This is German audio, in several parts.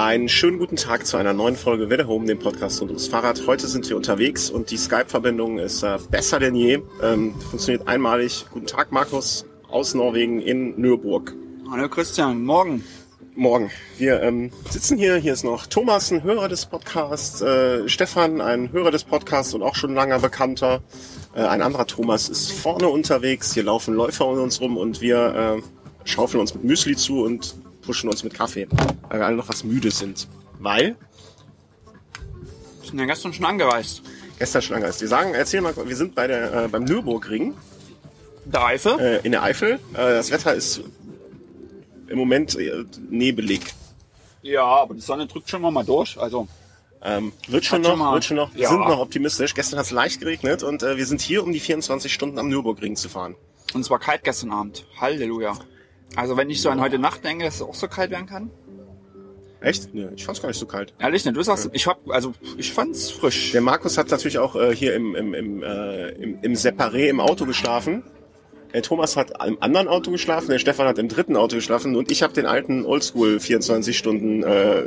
Einen schönen guten Tag zu einer neuen Folge Welle Home, dem Podcast rund ums Fahrrad. Heute sind wir unterwegs und die Skype-Verbindung ist äh, besser denn je. Ähm, funktioniert einmalig. Guten Tag, Markus, aus Norwegen in Nürburg. Hallo Christian, morgen. Morgen. Wir ähm, sitzen hier. Hier ist noch Thomas, ein Hörer des Podcasts. Äh, Stefan, ein Hörer des Podcasts und auch schon langer Bekannter. Äh, ein anderer Thomas ist vorne unterwegs. Hier laufen Läufer um uns rum und wir äh, schaufeln uns mit Müsli zu und pushen uns mit Kaffee, weil wir alle noch was müde sind. Weil? Wir sind ja gestern schon angereist. Gestern schon angereist. Wir sagen, erzähl mal, wir sind bei der, äh, beim Nürburgring. Der Eifel? Äh, in der Eifel. Äh, das Wetter ist im Moment äh, nebelig. Ja, aber die Sonne drückt schon mal durch. Also ähm, wird schon noch, schon wird schon noch. Wir Ja. sind noch optimistisch. Gestern hat es leicht geregnet und äh, wir sind hier, um die 24 Stunden am Nürburgring zu fahren. und es war kalt gestern Abend. Halleluja. Also wenn ich so an heute Nacht denke, dass es auch so kalt werden kann. Echt? Nee, ich fand's gar nicht so kalt. Ehrlich nicht. Du sagst, ich hab, also ich fand's frisch. Der Markus hat natürlich auch äh, hier im, im, im, äh, im, im Separé im Auto geschlafen. Der Thomas hat im anderen Auto geschlafen, der Stefan hat im dritten Auto geschlafen und ich habe den alten Oldschool 24 Stunden äh,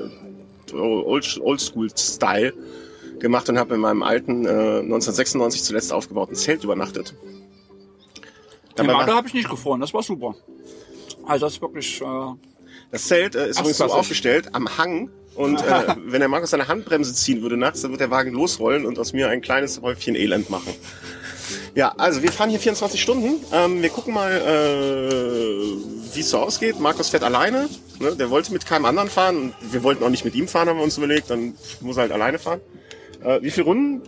Old- Oldschool-Style gemacht und habe in meinem alten äh, 1996 zuletzt aufgebauten Zelt übernachtet. Im Dabei Auto war, habe ich nicht gefroren. Das war super. Also das ist wirklich. Äh, das Zelt äh, ist übrigens so aufgestellt am Hang und äh, wenn der Markus seine Handbremse ziehen würde nachts, dann wird der Wagen losrollen und aus mir ein kleines Häufchen Elend machen. Ja, also wir fahren hier 24 Stunden. Ähm, wir gucken mal, äh, wie es so ausgeht. Markus fährt alleine. Ne? Der wollte mit keinem anderen fahren. Und wir wollten auch nicht mit ihm fahren, haben wir uns überlegt. Dann muss er halt alleine fahren. Äh, wie viele Runden?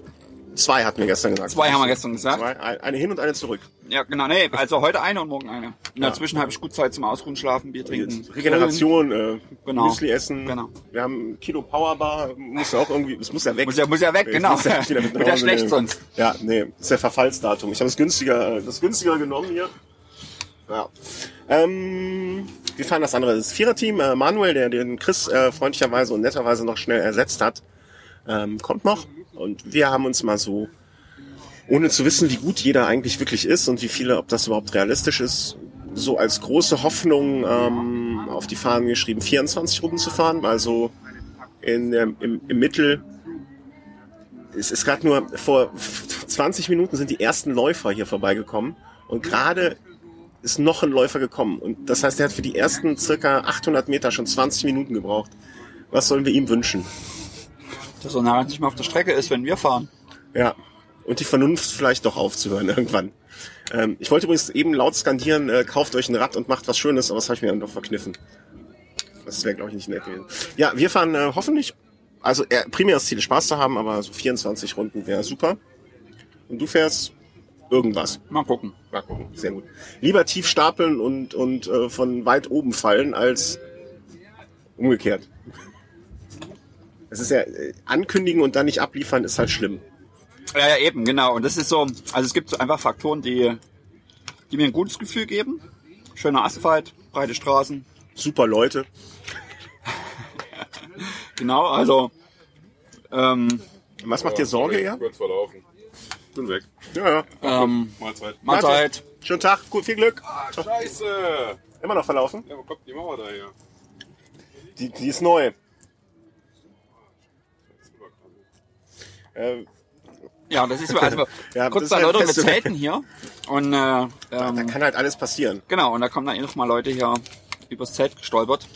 Zwei hatten wir gestern gesagt. zwei haben wir gestern gesagt. Zwei, ein- eine hin und eine zurück. Ja, genau. Nee, also heute eine und morgen eine. Und dazwischen habe ich gut Zeit zum Ausruhen, schlafen, Bier trinken. Regeneration, äh, Genau. Müsli essen. Genau. Wir haben ein Kilo Powerbar. Muss ja auch irgendwie, das muss ja weg. Muss ja, muss ja weg, genau. muss ja Wird ja schlecht nehmen. sonst. Ja, nee, ist der Verfallsdatum. Ich habe das günstiger, das günstiger genommen hier. Ja. Ähm, wir fahren das andere. Das Viererteam, äh, Manuel, der den Chris äh, freundlicherweise und netterweise noch schnell ersetzt hat, ähm, kommt noch. Und wir haben uns mal so, ohne zu wissen, wie gut jeder eigentlich wirklich ist und wie viele, ob das überhaupt realistisch ist, so als große Hoffnung ähm, auf die Fahnen geschrieben, 24 Runden zu fahren. Also in, der- im, im Mittel es ist gerade nur vor 20 Minuten sind die ersten Läufer hier vorbeigekommen und gerade ist noch ein Läufer gekommen und das heißt, er hat für die ersten circa 800 Meter schon 20 Minuten gebraucht. Was sollen wir ihm wünschen? Dass er nachher nicht mehr auf der Strecke ist, wenn wir fahren. Ja. Und die Vernunft vielleicht doch aufzuhören irgendwann. Ähm, ich wollte übrigens eben laut skandieren, äh, kauft euch ein Rad und macht was Schönes, aber das habe ich mir dann doch verkniffen. Das wäre, glaube ich, nicht nett gewesen. Ja, wir fahren äh, hoffentlich, also äh, primär das Ziel, Spaß zu haben, aber so 24 Runden wäre super. Und du fährst irgendwas. Mal gucken. Mal gucken, sehr gut. Lieber tief stapeln und, und äh, von weit oben fallen, als umgekehrt. Es ist ja, äh, ankündigen und dann nicht abliefern, ist halt schlimm. Ja, ja, eben, genau. Und das ist so, also es gibt so einfach Faktoren, die, die mir ein gutes Gefühl geben. Schöner Asphalt, breite Straßen. Super Leute. Genau, also, ähm, Was macht dir Sorge, ja? Kurz verlaufen. Bin weg. Ja, ja. ähm, Mahlzeit. Mahlzeit. Schönen Tag, gut, viel Glück. Scheiße! Immer noch verlaufen? Ja, wo kommt die Mauer da her? Die, die ist neu. Äh, Ja, das ist so, also Ja, kurz da ist halt fest- Zelten hier. Und äh, da ähm, kann halt alles passieren. genau, und da kommen dann eh noch mal Leute hier übers Zelt gestolpert.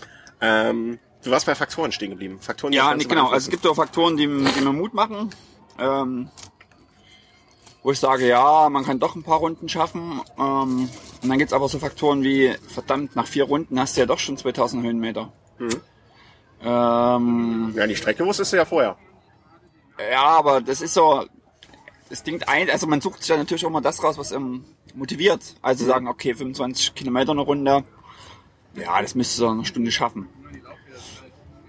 Ähm, du warst bei Faktoren stehen geblieben. Faktoren, Ja, nicht, genau. Also es gibt so Faktoren, die, die mir Mut machen. Ähm, wo ich sage, ja, man kann doch ein paar Runden schaffen. Ähm, und dann gibt's aber so Faktoren wie, verdammt, nach vier Runden hast du ja doch schon 2000 Höhenmeter. Ähm, Ja, die Strecke wusstest du ja vorher. ja, aber das ist so, das Ding ein, also man sucht sich ja natürlich auch mal das raus, was ähm, motiviert. Also sagen, okay, 25 Kilometer eine Runde, ja, das müsstest du in einer Stunde schaffen.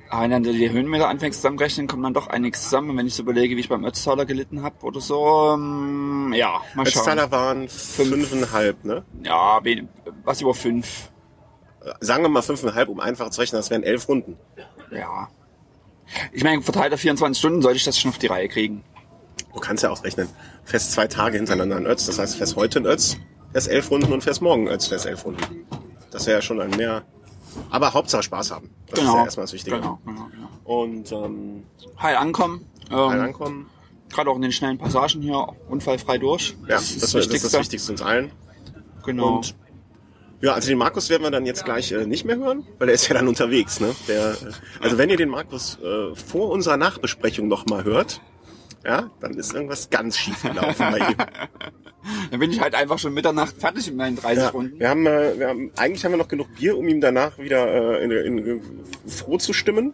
Aber wenn dann du die Höhenmeter anfängst zusammenrechnen, kommt dann doch einiges zusammen. Und wenn ich so überlege, wie ich beim Ötztaler gelitten habe oder so, ähm, ja, mal schauen. Ötztaler waren fünfeinhalb, ne? Ja, was über fünf. Sagen wir mal fünfeinhalb, um einfach zu rechnen, das wären elf Runden. Ja. Ich meine, verteilt auf 24 Stunden sollte ich das schon auf die Reihe kriegen. Du kannst ja ausrechnen. Fährst zwei Tage hintereinander in Ötz, das heißt, fährst heute in Ötz, fährst elf Runden und fährst morgen in Ötz, fährst elf Runden. Das wäre ja schon ein mehr, Aber Hauptsache Spaß haben. Das ist Genau. ja erstmal das Wichtige. Genau, genau, genau. Und ähm, Heil ankommen. heil Ähm, ankommen. Gerade auch in den schnellen Passagen hier unfallfrei durch. Ja, das, das, ist das Wichtigste uns allen. Genau. Und ja, also den Markus werden wir dann jetzt gleich äh, nicht mehr hören, weil der ist ja dann unterwegs. Ne? Der, äh, also wenn ihr den Markus äh, vor unserer Nachbesprechung nochmal hört, ja, dann ist irgendwas ganz schief gelaufen bei ihm. Dann bin ich halt einfach schon Mitternacht fertig mit meinen 30 Ja, Runden. wir haben, äh, wir haben, eigentlich haben wir noch genug Bier, um ihm danach wieder äh, in, in, froh zu stimmen.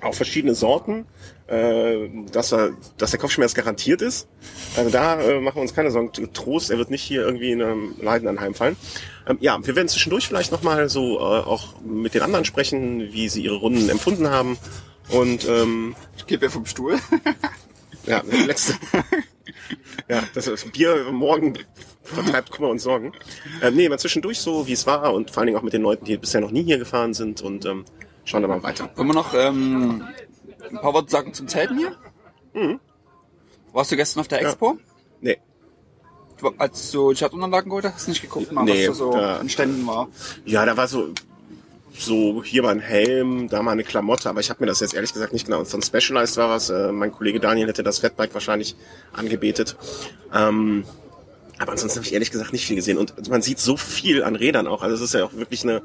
Auch verschiedene Sorten, äh, dass, er, dass der Kopfschmerz garantiert ist. Also da äh, machen wir uns keine Sorgen. Trost, er wird nicht hier irgendwie in einem Leiden anheimfallen. Ähm, ja, wir werden zwischendurch vielleicht nochmal so äh, auch mit den anderen sprechen, wie sie ihre Runden empfunden haben. Und ähm, Ich gebe mir vom Stuhl. ja, letzte. ja, das ist Bier morgen vertreibt Kummer und Sorgen. Ähm, nee, mal zwischendurch so, wie es war und vor allen Dingen auch mit den Leuten, die bisher noch nie hier gefahren sind und ähm, schauen dann mal weiter. Wollen wir noch ähm, ein paar Worte sagen zum Zelten hier? Warst du gestern auf der Mhm. Ja. Expo? Nee, Als du Chat-Unterlagen geholt hast, hast du nicht geguckt, mal, Nee, was da so da- an Ständen war. ja, da war so so hier mal ein Helm, da mal eine Klamotte, aber ich habe mir das jetzt ehrlich gesagt nicht genau. Von Specialized war was. Äh, mein Kollege Daniel hätte das Fatbike wahrscheinlich angebetet. Ähm, aber ansonsten habe ich ehrlich gesagt nicht viel gesehen. Und man sieht so viel an Rädern auch. Also es ist ja auch wirklich eine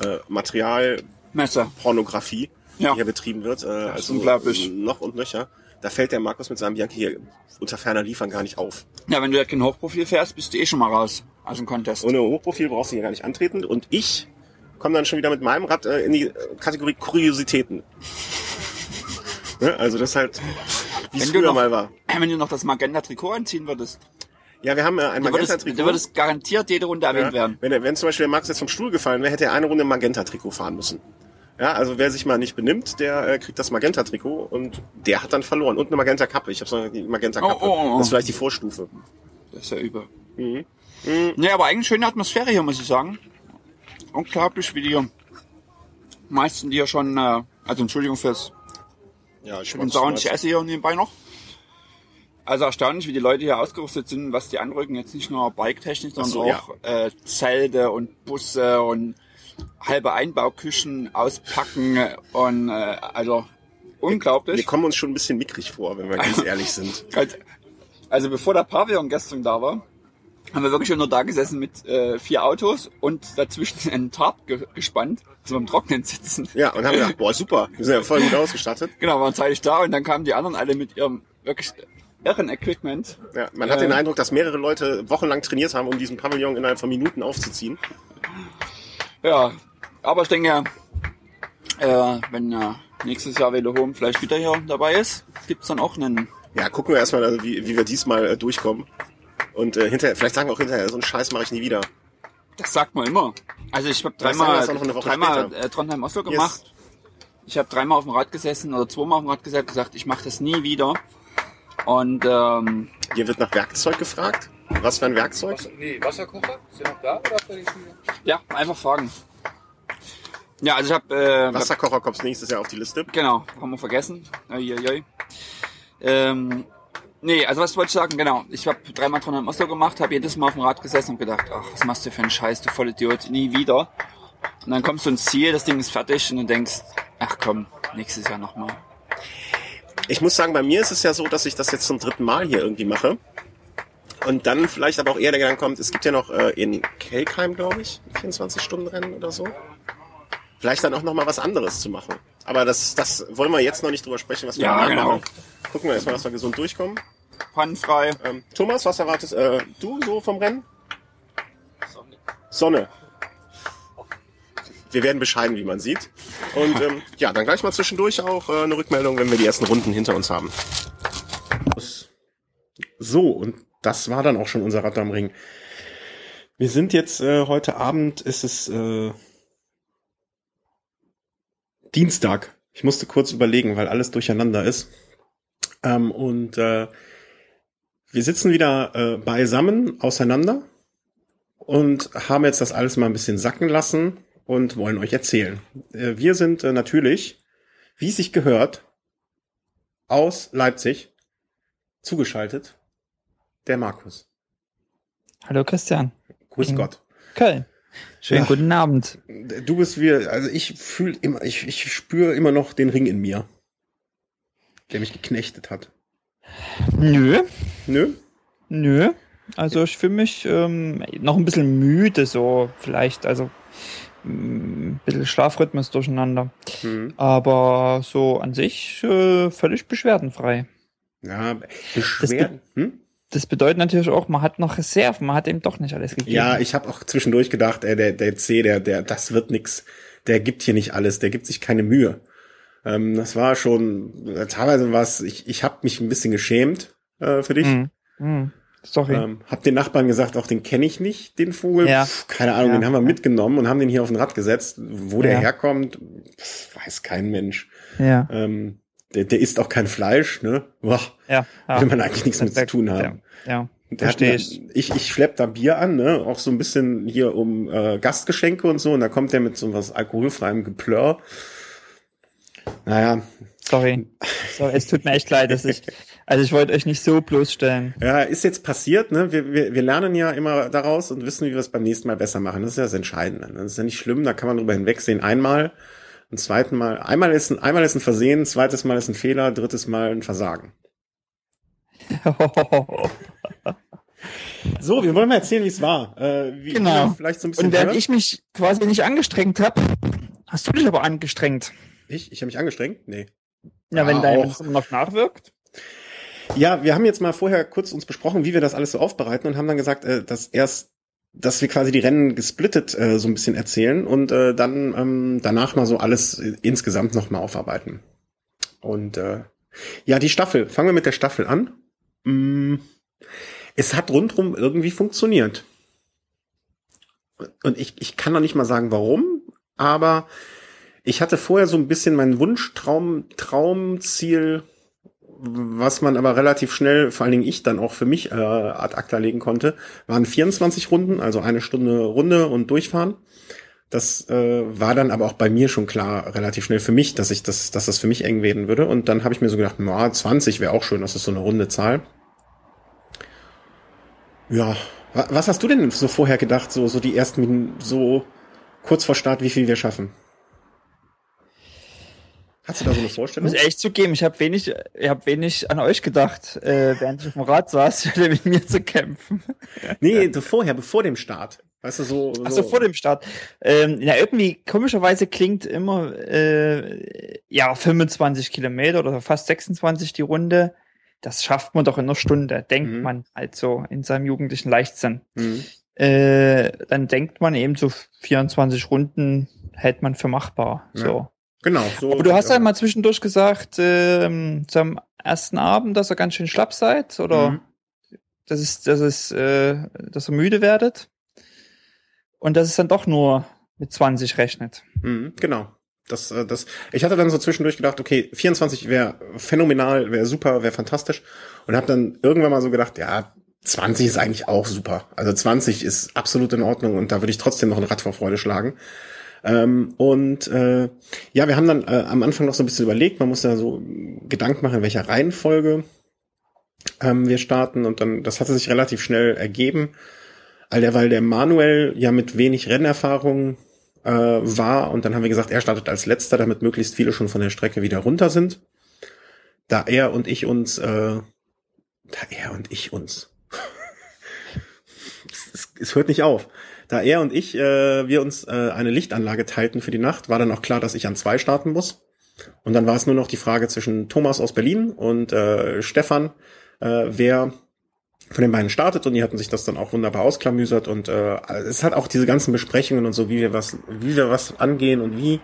äh, Materialpornografie. Ja. die hier betrieben wird. Äh, also unglaublich. Noch und nöcher. Da fällt der Markus mit seinem Bianchi hier unter ferner Liefern gar nicht auf. Ja, wenn du ja kein Hochprofil fährst, bist du eh schon mal raus aus dem Contest. Ohne Hochprofil brauchst du hier gar nicht antreten. Und ich komme dann schon wieder mit meinem Rad äh, in die Kategorie Kuriositäten. ne? Also das ist halt, wie es früher noch- mal war. Wenn du noch das Magenta-Trikot anziehen würdest, Ja, wir haben äh, ein Magenta-Trikot. dann würdest garantiert jede Runde erwähnt ja, werden. wenn, wenn zum Beispiel der Max jetzt vom Stuhl gefallen wäre, hätte er eine Runde im Magenta-Trikot fahren müssen. Ja, also wer sich mal nicht benimmt, der äh, kriegt das Magenta-Trikot und der hat dann verloren. Und eine Magenta-Kappe. Ich habe so die Magenta-Kappe. Oh, oh, oh. Das ist vielleicht die Vorstufe. Das ist ja übel. Mhm. Nee, aber eigentlich schöne Atmosphäre hier, muss ich sagen. Unglaublich, wie die meisten, die ja schon, äh, also Entschuldigung fürs Ja, ich für den Sound, ich esse hier nebenbei noch. Also erstaunlich, wie die Leute hier ausgerüstet sind, was die anrücken. Jetzt nicht nur Bike-Technik, sondern so, auch äh, Zelte und Busse und halbe Einbauküchen auspacken und äh, also Wir unglaublich. kommen uns schon ein bisschen mickrig vor, wenn wir ganz ehrlich sind. Also, also bevor der Pavillon gestern da war, haben wir wirklich nur da gesessen mit äh, vier Autos und dazwischen einen Tarp ge gespannt, dass wir im Trocknen sitzen. Ja, und haben gedacht, boah, super, wir sind ja voll gut ausgestattet. Genau, waren zeitig da und dann kamen die anderen alle mit ihrem wirklich irren Equipment. Ja, man hat Äh. den Eindruck, dass mehrere Leute wochenlang trainiert haben, um diesen Pavillon innerhalb von Minuten aufzuziehen. Ja, aber ich denke, äh, wenn äh, nächstes Jahr Velo Home vielleicht wieder hier dabei ist, gibt's dann auch einen. Ja, gucken wir erstmal, also wie, wie wir diesmal äh, durchkommen. Und äh, hinterher, vielleicht sagen wir auch hinterher, so einen Scheiß mache ich nie wieder. Das sagt man immer. Also ich habe dreimal, das auch noch eine Woche dreimal äh, Trondheim Oslo gemacht. Ich habe dreimal auf dem Rad gesessen oder zweimal auf dem Rad gesessen gesagt, ich mache das nie wieder. Und ähm, Hier wird nach Werkzeug gefragt. Was für ein Werkzeug? Was, nee, Wasserkocher? Ist der noch da oder schon wieder? ja, einfach fragen. Ja, also ich habe äh, Wasserkocher kommt nächstes Jahr auf die Liste. Genau, haben wir vergessen. Uiuiui. Ähm, nee, also was wollte ich sagen? Genau, ich habe dreimal Trondheim Oslo gemacht, habe jedes Mal auf dem Rad gesessen und gedacht, ach, was machst du für einen Scheiß, du Vollidiot, nie wieder. Und dann kommst du ins Ziel, das Ding ist fertig und du denkst, ach komm, nächstes Jahr nochmal. Ich muss sagen, bei mir ist es ja so, dass ich das jetzt zum dritten Mal hier irgendwie mache. Und dann vielleicht aber auch eher der Gedanke kommt, es gibt ja noch äh, in Kelkheim, glaube ich, ein 24-Stunden-Rennen oder so. Vielleicht dann auch noch mal was anderes zu machen. Aber das, das wollen wir jetzt noch nicht drüber sprechen, was wir Ja, genau. machen. Gucken wir erstmal, dass wir gesund durchkommen. Pannenfrei. Ähm, Thomas, was erwartest äh, du so vom Rennen? Sonne. Wir werden bescheiden, wie man sieht. Und ähm, ja, dann gleich mal zwischendurch auch äh, eine Rückmeldung, wenn wir die ersten Runden hinter uns haben. So, und das war dann auch schon unser Rad am Ring. Wir sind jetzt äh, heute Abend, ist es äh, Dienstag. Ich musste kurz überlegen, weil alles durcheinander ist. Ähm, und äh, wir sitzen wieder äh, beisammen auseinander und haben jetzt das alles mal ein bisschen sacken lassen und wollen euch erzählen. Äh, wir sind äh, natürlich, wie es sich gehört, aus Leipzig zugeschaltet der Markus. Hallo Christian. Grüß Mhm. Gott. Köln. Schönen Ja. guten Abend. Du bist wie, also ich fühle immer, ich, ich spüre immer noch den Ring in mir, der mich geknechtet hat. Nö, Nö? nö. Also ich fühle mich ähm, noch ein bisschen müde, so vielleicht, also mm, ein bisschen Schlafrhythmus durcheinander. Hm. Aber so an sich äh, völlig beschwerdenfrei. Ja, Beschwerden. Hm? Das bedeutet natürlich auch, man hat noch Reserven, man hat eben doch nicht alles gegeben. Ja, ich habe auch zwischendurch gedacht, ey, der, der C, der, der, das wird nix. Der gibt hier nicht alles, der gibt sich keine Mühe. Ähm, das war schon, äh, teilweise was, ich, ich habe mich ein bisschen geschämt äh, für dich. Hm. Hm. Sorry. Ähm, hab den Nachbarn gesagt, auch den kenne ich nicht, den Vogel. Ja. Pff, keine Ahnung, Ja. den haben wir mitgenommen und haben den hier auf ein Rad gesetzt. Wo der Ja. herkommt, pff, weiß kein Mensch. ja, Ähm, der, der isst auch kein Fleisch, ne? Boah, ja, ja. will man eigentlich nichts mit zu tun haben. Ja, ja. Der verstehe ich. Ich, ich schlepp da Bier an, ne? Auch so ein bisschen hier um äh, Gastgeschenke und so. Und da kommt der mit so was alkoholfreiem Geplörr. Naja, Sorry. Sorry, es tut mir echt leid, dass ich, also ich wollte euch nicht so bloßstellen. ja, ist jetzt passiert, ne? Wir, wir, wir lernen ja immer daraus und wissen, wie wir es beim nächsten Mal besser machen. Das ist ja das Entscheidende. ne? Das ist ja nicht schlimm, da kann man drüber hinwegsehen. Einmal, ein zweiten Mal, einmal ist ein, einmal ist ein Versehen, zweites Mal ist ein Fehler, drittes Mal ein Versagen. So, wir wollen mal erzählen, wie es war. Äh, wie, Genau. Vielleicht so ein bisschen Und während hören. ich mich quasi nicht angestrengt habe, hast du dich aber angestrengt. ich, ich habe mich angestrengt? Nee. Ja, wenn Ja, dein noch nachwirkt. Ja, wir haben jetzt mal vorher kurz uns besprochen, wie wir das alles so aufbereiten und haben dann gesagt, äh, dass erst, dass wir quasi die Rennen gesplittet äh, so ein bisschen erzählen und äh, dann ähm, danach mal so alles insgesamt nochmal aufarbeiten. Und äh, ja, die Staffel. Fangen wir mit der Staffel an. Mm, es hat rundrum irgendwie funktioniert. Und ich, ich kann noch nicht mal sagen, warum, aber ich hatte vorher so ein bisschen mein Wunschtraum, Traumziel, was man aber relativ schnell, vor allen Dingen ich dann auch für mich äh, ad acta legen konnte, waren 24 Runden, also eine Stunde Runde und durchfahren. Das äh, war dann aber auch bei mir schon klar, relativ schnell für mich, dass ich das, dass das für mich eng werden würde. Und dann habe ich mir so gedacht, na, 20 wäre auch schön, das ist so eine runde Zahl. Ja, wa- was hast du denn so vorher gedacht, so, so die ersten so kurz vor Start, wie viel wir schaffen? Hast du da so eine Ich Vorstellung? muss ehrlich zugeben, ich habe wenig, ich habe wenig an euch gedacht, äh, während ich auf dem Rad saß, mit mir zu kämpfen. Nee, so vorher, bevor dem Start. Weißt du, so. so Ach so, vor dem Start. Ähm, ja, irgendwie komischerweise klingt immer äh, ja 25 Kilometer oder fast 26 die Runde. Das schafft man doch in einer Stunde, denkt Mhm. man halt so in seinem jugendlichen Leichtsinn. Mhm. Äh, dann denkt man eben so 24 Runden hält man für machbar. Ja. So. Genau. So Aber du hast halt mal zwischendurch gesagt, ähm, zum ersten Abend, dass ihr ganz schön schlapp seid oder Mhm. dass es, dass es, äh, dass ihr müde werdet und dass es dann doch nur mit 20 rechnet. Mhm, genau. Das, äh, das, ich hatte dann so zwischendurch gedacht, okay, 24 wäre phänomenal, wäre super, wäre fantastisch. Und habe dann irgendwann mal so gedacht, ja, 20 ist eigentlich auch super. Also 20 ist absolut in Ordnung und da würde ich trotzdem noch ein Rad vor Freude schlagen. Ähm, und äh, ja, wir haben dann äh, am Anfang noch so ein bisschen überlegt, man muss ja so Gedanken machen, in welcher Reihenfolge ähm, wir starten. Und dann, das hatte sich relativ schnell ergeben. All derweil der Manuel ja mit wenig Rennerfahrung äh, war und dann haben wir gesagt, er startet als letzter, damit möglichst viele schon von der Strecke wieder runter sind. Da er und ich uns, äh, da er und ich uns, es, es, es hört nicht auf. Da er und ich, äh, wir uns äh, eine Lichtanlage teilten für die Nacht, war dann auch klar, dass ich an zwei starten muss. Und dann war es nur noch die Frage zwischen Thomas aus Berlin und äh, Stefan, äh, wer von den beiden startet und die hatten sich das dann auch wunderbar ausklamüsert und äh, es hat auch diese ganzen Besprechungen und so, wie wir was, wie wir was angehen und wie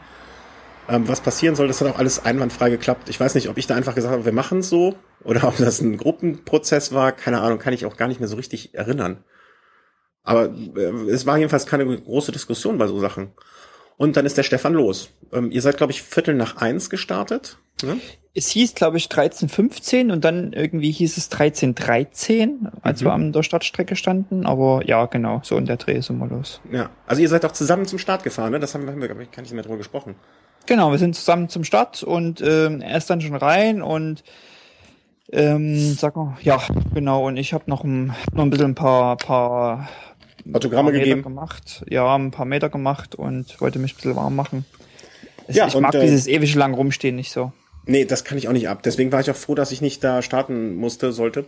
ähm, was passieren soll, das hat auch alles einwandfrei geklappt. Ich weiß nicht, ob ich da einfach gesagt habe, wir machen es so oder ob das ein Gruppenprozess war, keine Ahnung, kann ich auch gar nicht mehr so richtig erinnern. Aber äh, es war jedenfalls keine große Diskussion bei so Sachen. Und dann ist der Stefan los. Ähm, ihr seid, glaube ich, Viertel nach eins gestartet. Ne? Es hieß, glaube ich, 13.15 und dann irgendwie hieß es 13.13, als Mhm. wir an der Startstrecke standen. Aber ja, genau, so in der Dreh sind wir los. Ja. Also ihr seid auch zusammen zum Start gefahren, ne? Das haben wir, haben wir glaube ich, gar nicht mehr drüber gesprochen. Genau, wir sind zusammen zum Start und ähm, er ist dann schon rein und ähm, sag mal, ja, genau, und ich habe noch ein, noch ein bisschen ein paar, paar Autogramme gegeben. Meter gemacht. Ja, ein paar Meter gemacht und wollte mich ein bisschen warm machen. Es- Ja, ich und, mag äh, dieses ewig lang rumstehen nicht so. Nee, das kann ich auch nicht ab. Deswegen war ich auch froh, dass ich nicht da starten musste, sollte.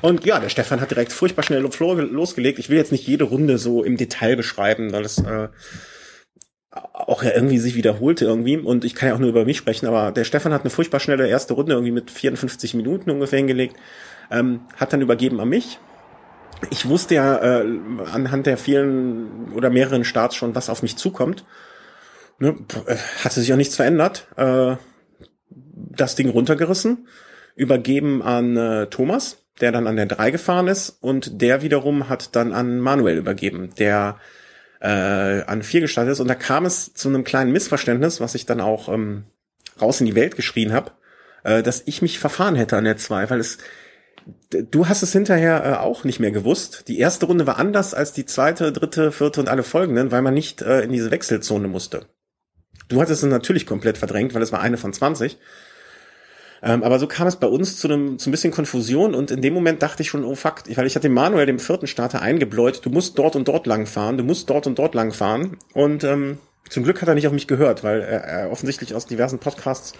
Und ja, der Stefan hat direkt furchtbar schnell lo- losgelegt. Ich will jetzt nicht jede Runde so im Detail beschreiben, weil es äh, auch ja irgendwie sich wiederholte irgendwie. Und ich kann ja auch nur über mich sprechen, aber der Stefan hat eine furchtbar schnelle erste Runde irgendwie mit 54 Minuten ungefähr hingelegt. Ähm, hat dann übergeben an mich. Ich wusste ja äh, anhand der vielen oder mehreren Starts schon, was auf mich zukommt. Ne, äh, hatte sich auch nichts verändert. Äh, das Ding runtergerissen, übergeben an äh, Thomas, der dann an der 3 gefahren ist und der wiederum hat dann an Manuel übergeben, der äh, an 4 gestartet ist und da kam es zu einem kleinen Missverständnis, was ich dann auch ähm, raus in die Welt geschrien habe, äh, dass ich mich verfahren hätte an der 2, weil es Du hast es hinterher äh, auch nicht mehr gewusst. Die erste Runde war anders als die zweite, dritte, vierte und alle folgenden, weil man nicht äh, in diese Wechselzone musste. Du hattest es natürlich komplett verdrängt, weil es war eine von 20. Ähm, aber so kam es bei uns zu einem zu ein bisschen Konfusion und in dem Moment dachte ich schon, oh fuck, weil ich hatte Manuel, dem vierten Starter, eingebläut, du musst dort und dort lang fahren, du musst dort und dort lang fahren. Und ähm, zum Glück hat er nicht auf mich gehört, weil er, er offensichtlich aus diversen Podcasts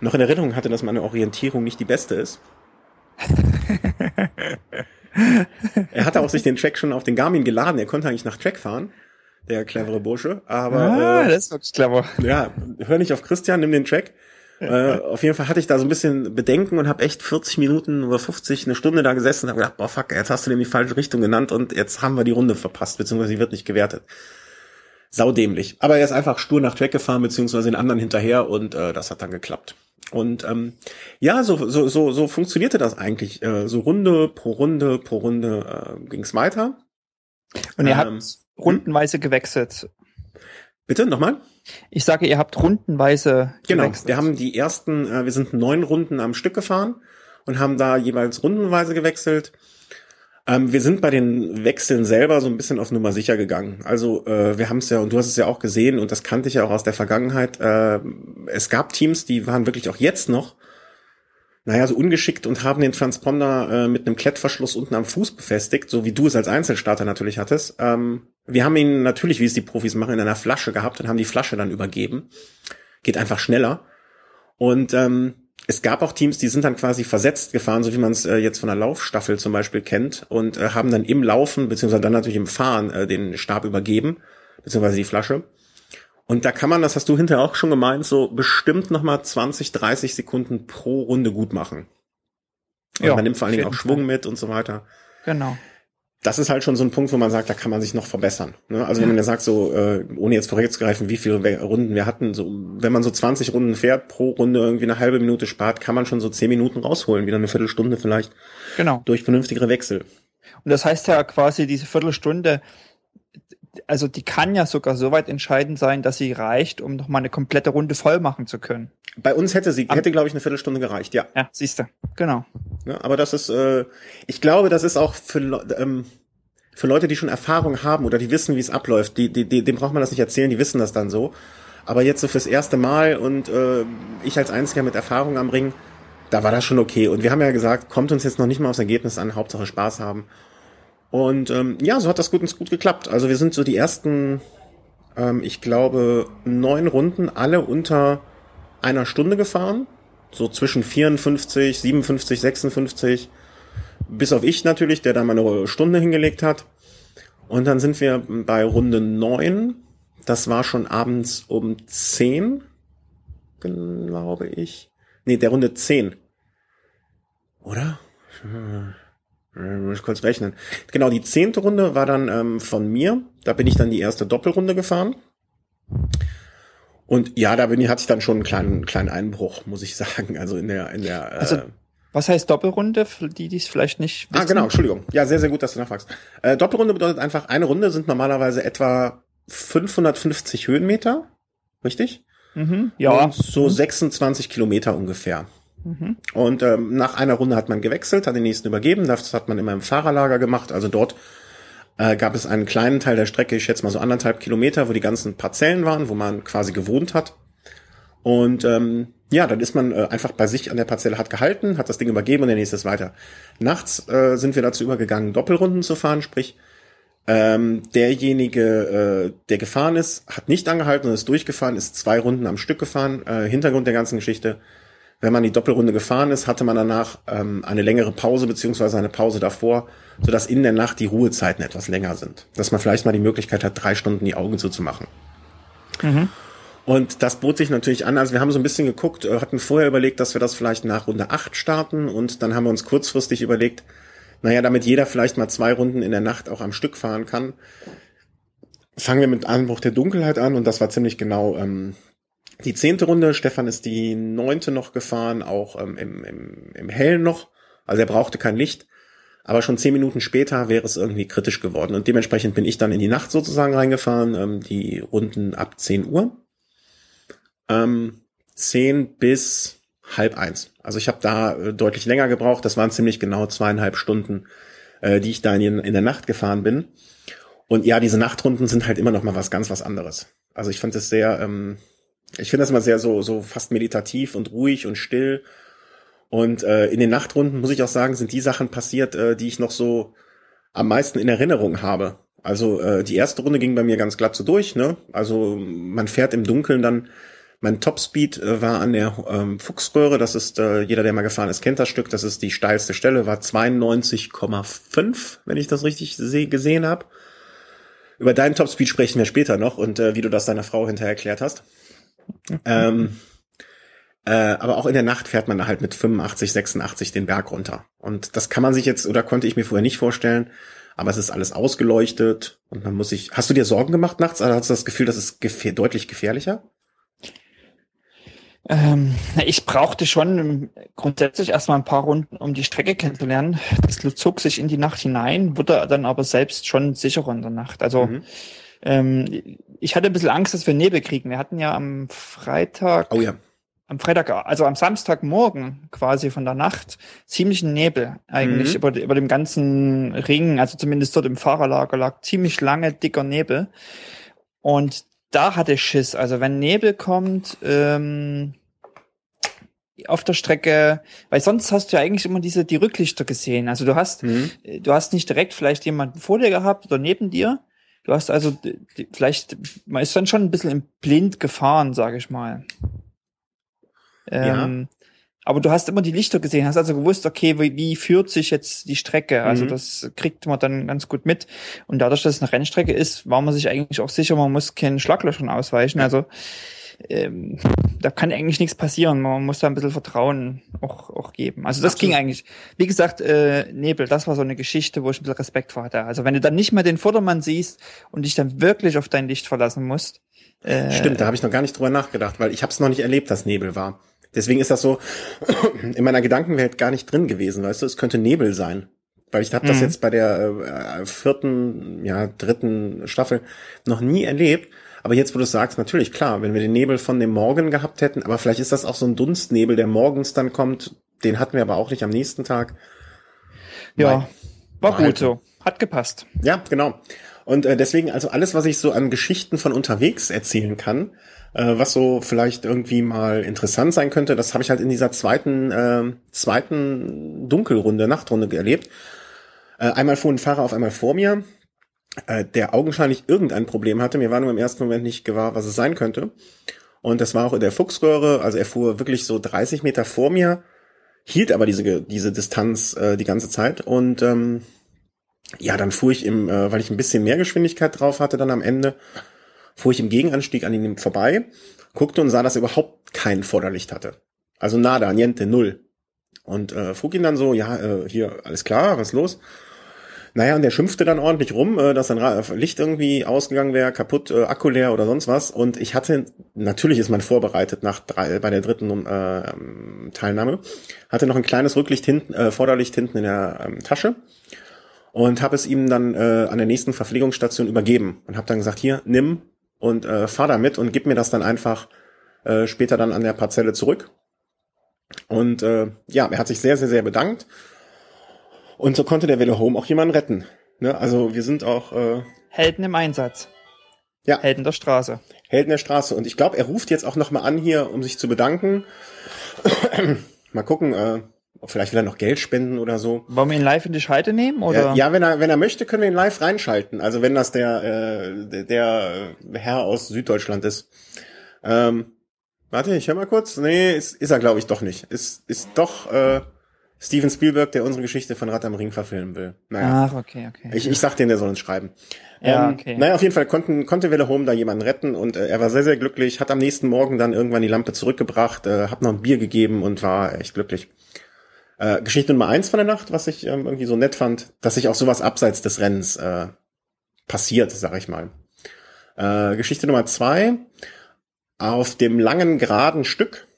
noch in Erinnerung hatte, dass meine Orientierung nicht die beste ist. er hatte auch sich den Track schon auf den Garmin geladen, er konnte eigentlich nach Track fahren, der clevere Bursche, aber ah, äh, das ist wirklich clever. ja, hör nicht auf Christian, nimm den Track. Äh, auf jeden Fall hatte ich da so ein bisschen Bedenken und habe echt 40 Minuten oder 50, eine Stunde da gesessen und habe gedacht, boah fuck, jetzt hast du in die falsche Richtung genannt und jetzt haben wir die Runde verpasst, beziehungsweise sie wird nicht gewertet. Saudämlich. Aber er ist einfach stur nach Track gefahren, beziehungsweise den anderen hinterher und äh, das hat dann geklappt. Und ähm, ja, so, so, so, so funktionierte das eigentlich. Äh, so Runde pro Runde pro Runde äh, ging's weiter. Und ihr Ähm, habt rundenweise gewechselt. Bitte, nochmal? Ich sage, ihr habt rundenweise Genau, gewechselt. wir haben die ersten, äh, wir sind neun Runden am Stück gefahren und haben da jeweils rundenweise gewechselt. Ähm, wir sind bei den Wechseln selber so ein bisschen auf Nummer sicher gegangen. Also äh, wir haben es ja, und du hast es ja auch gesehen, und das kannte ich ja auch aus der Vergangenheit, äh, es gab Teams, die waren wirklich auch jetzt noch, naja, so ungeschickt und haben den Transponder äh, mit einem Klettverschluss unten am Fuß befestigt, so wie du es als Einzelstarter natürlich hattest. Ähm, wir haben ihn natürlich, wie es die Profis machen, in einer Flasche gehabt und haben die Flasche dann übergeben. Geht einfach schneller. Und ähm, es gab auch Teams, die sind dann quasi versetzt gefahren, so wie man es äh, jetzt von der Laufstaffel zum Beispiel kennt, und äh, haben dann im Laufen, beziehungsweise dann natürlich im Fahren, äh, den Stab übergeben, beziehungsweise die Flasche. Und da kann man, das hast du hinterher auch schon gemeint, so bestimmt nochmal 20, 30 Sekunden pro Runde gut machen. Und Ja, man nimmt vor allen Dingen auch Schwung Fall. mit und so weiter Genau. Das ist halt schon so ein Punkt, wo man sagt, da kann man sich noch verbessern. Ne? Also wenn man ja sagt, so äh, ohne jetzt vorwegzugreifen, wie viele Runden wir hatten, so wenn man so 20 Runden fährt, pro Runde irgendwie eine halbe Minute spart, kann man schon so 10 Minuten rausholen, wieder eine Viertelstunde vielleicht Genau. durch vernünftigere Wechsel. Und das heißt ja quasi diese Viertelstunde, also die kann ja sogar so weit entscheidend sein, dass sie reicht, um noch mal eine komplette Runde voll machen zu können. Bei uns hätte sie hätte glaube ich eine Viertelstunde gereicht, ja. Ja, siehst du. Genau. Ja, aber das ist, äh, ich glaube, das ist auch für, ähm, für Leute, die schon Erfahrung haben oder die wissen, wie es abläuft, die, die, die, dem braucht man das nicht erzählen, die wissen das dann so. Aber jetzt so fürs erste Mal und äh, ich als Einziger mit Erfahrung am Ring, da war das schon okay. Und wir haben ja gesagt, kommt uns jetzt noch nicht mal aufs Ergebnis an, Hauptsache Spaß haben. Und ähm, ja, so hat das gut und gut geklappt. Also wir sind so die ersten, ähm, ich glaube, neun Runden alle unter einer Stunde gefahren. So zwischen 54, 57, 56. Bis auf ich natürlich, der da mal eine Stunde hingelegt hat. Und dann sind wir bei Runde 9. Das war schon abends um 10, glaube ich. Nee, der Runde 10. Oder? Hm, Muss ich kurz rechnen. Genau, die zehnte Runde war dann ähm, von mir. Da bin ich dann die erste Doppelrunde gefahren. Und ja, da bin ich, hatte ich dann schon einen kleinen, kleinen Einbruch, muss ich sagen. Also in der, in der. Also, äh, Was heißt Doppelrunde, für die, die es vielleicht nicht wissen? Ah, genau, Entschuldigung. Ja, sehr, sehr gut, dass du nachfragst. Äh, Doppelrunde bedeutet einfach, eine Runde sind normalerweise etwa 550 Höhenmeter. Richtig? Mhm. Ja. Und so 26 Kilometer ungefähr. Und ähm, nach einer Runde hat man gewechselt, hat den nächsten übergeben. Das hat man immer im Fahrerlager gemacht. Also dort äh, gab es einen kleinen Teil der Strecke, ich schätze mal so anderthalb Kilometer, wo die ganzen Parzellen waren, wo man quasi gewohnt hat. Und ähm, ja, dann ist man äh, einfach bei sich an der Parzelle, hat gehalten, hat das Ding übergeben und der nächste ist weiter. Nachts äh, sind wir dazu übergegangen, Doppelrunden zu fahren, sprich Ähm, derjenige, äh, der gefahren ist, hat nicht angehalten und ist durchgefahren, ist zwei Runden am Stück gefahren. Äh, Hintergrund der ganzen Geschichte, wenn man die Doppelrunde gefahren ist, hatte man danach ähm, eine längere Pause beziehungsweise eine Pause davor, sodass in der Nacht die Ruhezeiten etwas länger sind. Dass man vielleicht mal die Möglichkeit hat, drei Stunden die Augen zuzumachen. Und das bot sich natürlich an. Also wir haben so ein bisschen geguckt, äh, hatten vorher überlegt, dass wir das vielleicht nach Runde 8 starten und dann haben wir uns kurzfristig überlegt, naja, damit jeder vielleicht mal zwei Runden in der Nacht auch am Stück fahren kann, fangen wir mit Anbruch der Dunkelheit an und das war ziemlich genau ähm, die zehnte Runde. Stefan ist die neunte noch gefahren, auch ähm, im, im, im Hellen noch. Also er brauchte kein Licht. Aber schon zehn Minuten später wäre es irgendwie kritisch geworden. Und dementsprechend bin ich dann in die Nacht sozusagen reingefahren, ähm, die Runden ab 10 Uhr. Ähm, 10 bis halb eins. Also ich habe da äh, deutlich länger gebraucht. Das waren ziemlich genau zweieinhalb Stunden, äh, die ich da in, in der Nacht gefahren bin. Und ja, diese Nachtrunden sind halt immer noch mal was ganz was anderes. Also ich fand es sehr, ähm, ich finde das immer sehr so so fast meditativ und ruhig und still. Und äh, in den Nachtrunden muss ich auch sagen, sind die Sachen passiert, äh, die ich noch so am meisten in Erinnerung habe. Also äh, die erste Runde ging bei mir ganz glatt so durch. Ne? Also man fährt im Dunkeln dann. Mein Topspeed äh, war an der ähm, Fuchsröhre. Das ist äh, jeder, der mal gefahren ist, kennt das Stück. Das ist die steilste Stelle. War 92,5, wenn ich das richtig seh gesehen habe. Über deinen Topspeed sprechen wir später noch und äh, wie du das deiner Frau hinterher erklärt hast. Ähm, äh, aber auch in der Nacht fährt man da halt mit 85, 86 den Berg runter. Und das kann man sich jetzt oder konnte ich mir vorher nicht vorstellen. Aber es ist alles ausgeleuchtet und man muss sich. Hast du dir Sorgen gemacht nachts? Oder hast du das Gefühl, das ist gefähr deutlich gefährlicher? Ähm, ich brauchte schon grundsätzlich erstmal ein paar Runden, um die Strecke kennenzulernen. Das zog sich in die Nacht hinein, wurde dann aber selbst schon sicherer in der Nacht. Also Mhm. Ähm, ich hatte ein bisschen Angst, dass wir Nebel kriegen. Wir hatten ja am Freitag, Oh ja. am Freitag, also am Samstagmorgen quasi von der Nacht ziemlichen Nebel eigentlich Mhm. über, über dem ganzen Ring, also zumindest dort im Fahrerlager lag ziemlich lange dicker Nebel. Und da hatte ich Schiss. Also wenn Nebel kommt, ähm, auf der Strecke, weil sonst hast du ja eigentlich immer diese, die Rücklichter gesehen. Also du hast, Mhm. du hast nicht direkt vielleicht jemanden vor dir gehabt oder neben dir. Du hast also die, vielleicht, man ist dann schon ein bisschen im Blind gefahren, sage ich mal. Ähm, Aber du hast immer die Lichter gesehen, hast also gewusst, okay, wie, wie führt sich jetzt die Strecke? Also Mhm. das kriegt man dann ganz gut mit. Und dadurch, dass es eine Rennstrecke ist, war man sich eigentlich auch sicher, man muss keinen Schlaglöchern ausweichen. Also ähm, da kann eigentlich nichts passieren. Man muss da ein bisschen Vertrauen auch, auch geben. Also das Absolut. ging eigentlich. Wie gesagt, äh, Nebel, das war so eine Geschichte, wo ich ein bisschen Respekt vor hatte. Also wenn du dann nicht mehr den Vordermann siehst und dich dann wirklich auf dein Licht verlassen musst. Äh, Stimmt, da habe ich noch gar nicht drüber nachgedacht, weil ich habe es noch nicht erlebt, dass Nebel war. Deswegen ist das so in meiner Gedankenwelt gar nicht drin gewesen, weißt du, es könnte Nebel sein. Weil ich habe das Mhm. jetzt bei der äh, vierten, ja, dritten Staffel noch nie erlebt. Aber jetzt, wo du sagst, natürlich, klar, wenn wir den Nebel von dem Morgen gehabt hätten, aber vielleicht ist das auch so ein Dunstnebel, der morgens dann kommt, den hatten wir aber auch nicht am nächsten Tag. Ja, war Mal gut so. Hat gepasst. Ja, genau. Und äh, deswegen, also alles, was ich so an Geschichten von unterwegs erzählen kann, äh, was so vielleicht irgendwie mal interessant sein könnte, das habe ich halt in dieser zweiten, äh, zweiten Dunkelrunde, Nachtrunde erlebt. Äh, einmal fuhr ein Fahrer auf einmal vor mir, äh, der augenscheinlich irgendein Problem hatte. Mir war nur im ersten Moment nicht gewahr, was es sein könnte. Und das war auch in der Fuchsröhre, also er fuhr wirklich so 30 Meter vor mir, hielt aber diese, diese Distanz äh, die ganze Zeit und ähm, ja, dann fuhr ich im, äh, weil ich ein bisschen mehr Geschwindigkeit drauf hatte, dann am Ende, fuhr ich im Gegenanstieg an ihm vorbei, guckte und sah, dass er überhaupt kein Vorderlicht hatte. Also nada, niente, null. Und äh, frug ihn dann so, ja, äh, hier, alles klar, was los? Naja, und der schimpfte dann ordentlich rum, äh, dass sein Licht irgendwie ausgegangen wäre, kaputt, äh, Akku leer oder sonst was. Und ich hatte, natürlich ist man vorbereitet nach drei, bei der dritten äh, ähm, Teilnahme, hatte noch ein kleines Rücklicht hinten, äh, Vorderlicht hinten in der ähm, Tasche und habe es ihm dann äh, an der nächsten Verpflegungsstation übergeben und habe dann gesagt, hier, nimm und äh, fahr damit und gib mir das dann einfach äh, später dann an der Parzelle zurück. Und äh, ja, er hat sich sehr, sehr, sehr bedankt. Und so konnte der Velo Home auch jemanden retten. Ne? Also wir sind auch äh, Helden im Einsatz. Ja. Helden der Straße. Helden der Straße. Und ich glaube, er ruft jetzt auch nochmal an hier, um sich zu bedanken. mal gucken, äh, vielleicht will er noch Geld spenden oder so. Wollen wir ihn live in die Scheide nehmen? Oder? Äh, ja, wenn er, wenn er möchte, können wir ihn live reinschalten. Also wenn das der, äh, der, der Herr aus Süddeutschland ist. Ähm, warte, ich höre mal kurz. Nee, ist, ist er, glaube ich, doch nicht. Ist, ist doch äh, Steven Spielberg, der unsere Geschichte von Rad am Ring verfilmen will. Naja. Ach, okay, okay. Ich, ich sag dem, der soll uns schreiben. Ja, ähm, okay. Naja, auf jeden Fall konnten, konnte Welle Home da jemanden retten und äh, er war sehr, sehr glücklich, hat am nächsten Morgen dann irgendwann die Lampe zurückgebracht, äh, hat noch ein Bier gegeben und war echt glücklich. Äh, Geschichte Nummer eins von der Nacht, was ich ähm, irgendwie so nett fand, dass sich auch sowas abseits des Rennens äh, passiert, sag ich mal. Äh, Geschichte Nummer zwei, auf dem langen, geraden Stück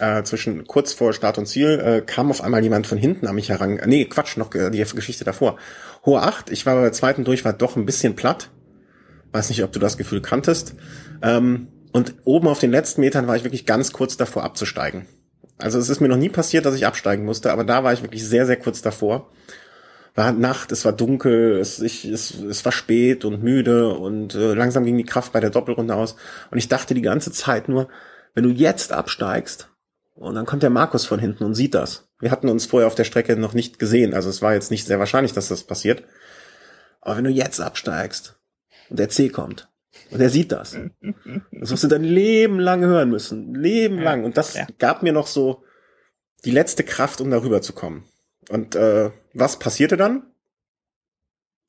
äh, zwischen kurz vor Start und Ziel äh, kam auf einmal jemand von hinten an mich heran. äh, Nee, Quatsch, noch äh, die Geschichte davor. Hohe Acht, ich war bei der zweiten Durchfahrt doch ein bisschen platt. Weiß nicht, ob du das Gefühl kanntest. Ähm, und oben auf den letzten Metern war ich wirklich ganz kurz davor abzusteigen. Also es ist mir noch nie passiert, dass ich absteigen musste, aber da war ich wirklich sehr, sehr kurz davor. War Nacht, es war dunkel, es, ich, es, es war spät und müde und äh, langsam ging die Kraft bei der Doppelrunde aus. Und ich dachte die ganze Zeit nur, wenn du jetzt absteigst, und dann kommt der Markus von hinten und sieht das. Wir hatten uns vorher auf der Strecke noch nicht gesehen, also es war jetzt nicht sehr wahrscheinlich, dass das passiert. Aber wenn du jetzt absteigst und der C kommt und er sieht das, das wirst du dein Leben lang hören müssen. Leben lang. Und das Ja. gab mir noch so die letzte Kraft, um darüber zu kommen. Und äh, was passierte dann?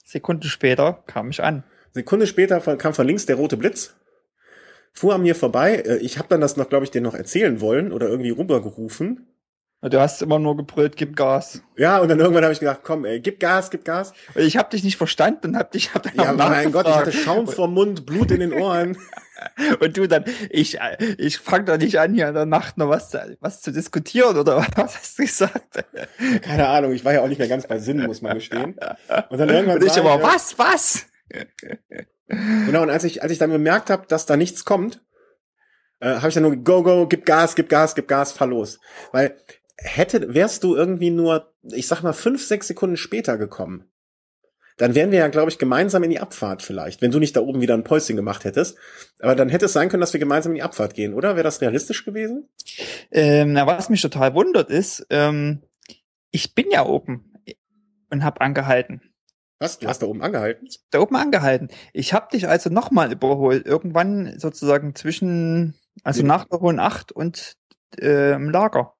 Sekunde später kam ich an. Sekunde später kam von links der rote Blitz, fuhr an mir vorbei. Äh, Ich habe dann das noch, glaube ich, den noch erzählen wollen oder irgendwie rübergerufen. Du hast immer nur gebrüllt, gib Gas. Ja, und dann irgendwann habe ich gedacht, komm, ey, gib Gas, gib Gas. Und ich habe dich nicht verstanden hab dich hab dann Ja, mein Gott, ich hatte. Schaum vorm Mund, Blut in den Ohren. Und du dann, ich, ich fang doch nicht an, hier in der Nacht noch was, zu- was zu diskutieren, oder was hast du gesagt? Keine Ahnung, ich war ja auch nicht mehr ganz bei Sinn, muss man gestehen. Und dann irgendwann Und ich äh, was, was? Genau, und als ich, als ich dann bemerkt habe, dass da nichts kommt, äh, habe ich dann nur go, go, gib Gas, gib Gas, gib Gas, fahr los. Weil hätte, wärst du irgendwie nur, ich sag mal, fünf, sechs Sekunden später gekommen, dann wären wir ja, glaube ich, gemeinsam in die Abfahrt vielleicht, wenn du nicht da oben wieder ein Päuschen gemacht hättest. Aber dann hätte es sein können, dass wir gemeinsam in die Abfahrt gehen, oder? Wäre das realistisch gewesen? Ähm, na, was mich total wundert ist, ähm, ich bin ja oben und hab angehalten. Was? Du hast da oben angehalten? Da oben angehalten. Ich hab dich also nochmal überholt. Irgendwann sozusagen zwischen, also Ja. nach der Hohen Acht und äh, im Lager.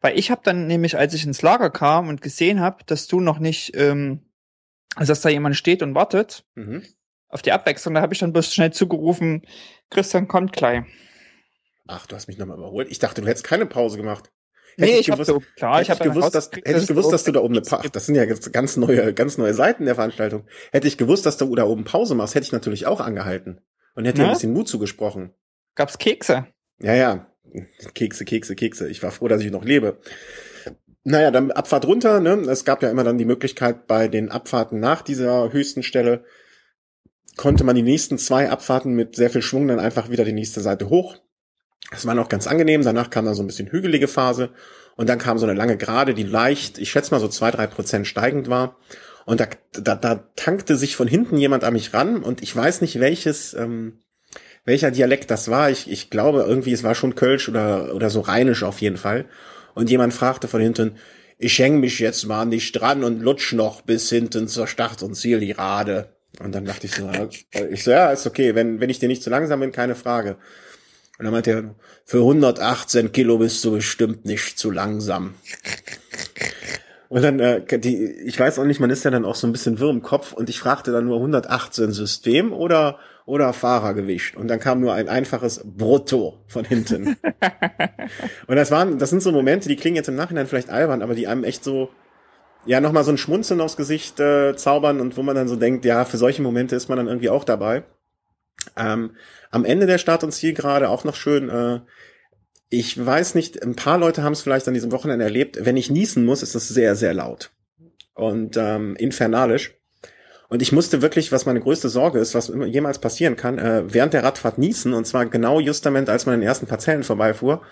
Weil ich habe dann nämlich, als ich ins Lager kam und gesehen habe, dass du noch nicht, ähm, also dass da jemand steht und wartet Mhm. auf die Abwechslung, da habe ich dann bloß schnell zugerufen, Christian kommt gleich. Ach, du hast mich nochmal überholt. Ich dachte, du hättest keine Pause gemacht. Nee, Hätte ich habe gewusst- so, klar, ich hätte habe ich gewusst, dass, hätte ich gewusst, dass du da oben eine pa Ach, das sind ja ganz neue, ganz neue Seiten der Veranstaltung. Hätte ich gewusst, dass du da oben Pause machst, hätte ich natürlich auch angehalten und hätte dir ein bisschen Mut zugesprochen. Gab's Kekse? Ja, ja. Kekse, Kekse, Kekse. Ich war froh, dass ich noch lebe. Naja, dann Abfahrt runter, ne? Es gab ja immer dann die Möglichkeit, bei den Abfahrten nach dieser höchsten Stelle konnte man die nächsten zwei Abfahrten mit sehr viel Schwung dann einfach wieder die nächste Seite hoch. Das war noch ganz angenehm. Danach kam dann so ein bisschen hügelige Phase. Und dann kam so eine lange Gerade, die leicht, ich schätze mal so zwei, drei Prozent steigend war. Und da, da, da tankte sich von hinten jemand an mich ran. Und ich weiß nicht, welches, ähm, welcher Dialekt das war. Ich, ich glaube irgendwie, es war schon Kölsch oder, oder so rheinisch auf jeden Fall. Und jemand fragte von hinten, ich häng mich jetzt mal an dich dran und lutsch noch bis hinten zur Start- und Zielgerade. Und dann dachte ich so, äh, ich so, ja, ist okay, wenn, wenn ich dir nicht zu langsam bin, keine Frage. Und dann meinte er, für 118 Kilo bist du bestimmt nicht zu langsam. Und dann, äh, die, ich weiß auch nicht, man ist ja dann auch so ein bisschen wirr im Kopf und ich fragte dann nur 118 System oder, oder Fahrergewicht. Und dann kam nur ein einfaches Brutto von hinten. und das waren, das sind so Momente, die klingen jetzt im Nachhinein vielleicht albern, aber die einem echt so, ja, nochmal so ein Schmunzeln aufs Gesicht äh, zaubern und wo man dann so denkt, ja, für solche Momente ist man dann irgendwie auch dabei. Ähm, am Ende der Start- und Zielgerade auch noch schön, äh, ich weiß nicht, ein paar Leute haben es vielleicht an diesem Wochenende erlebt. Wenn ich niesen muss, ist es sehr, sehr laut und ähm, infernalisch. Und ich musste wirklich, was meine größte Sorge ist, was jemals passieren kann, äh, während der Radfahrt niesen und zwar genau justament, als man in den ersten Parzellen vorbeifuhr.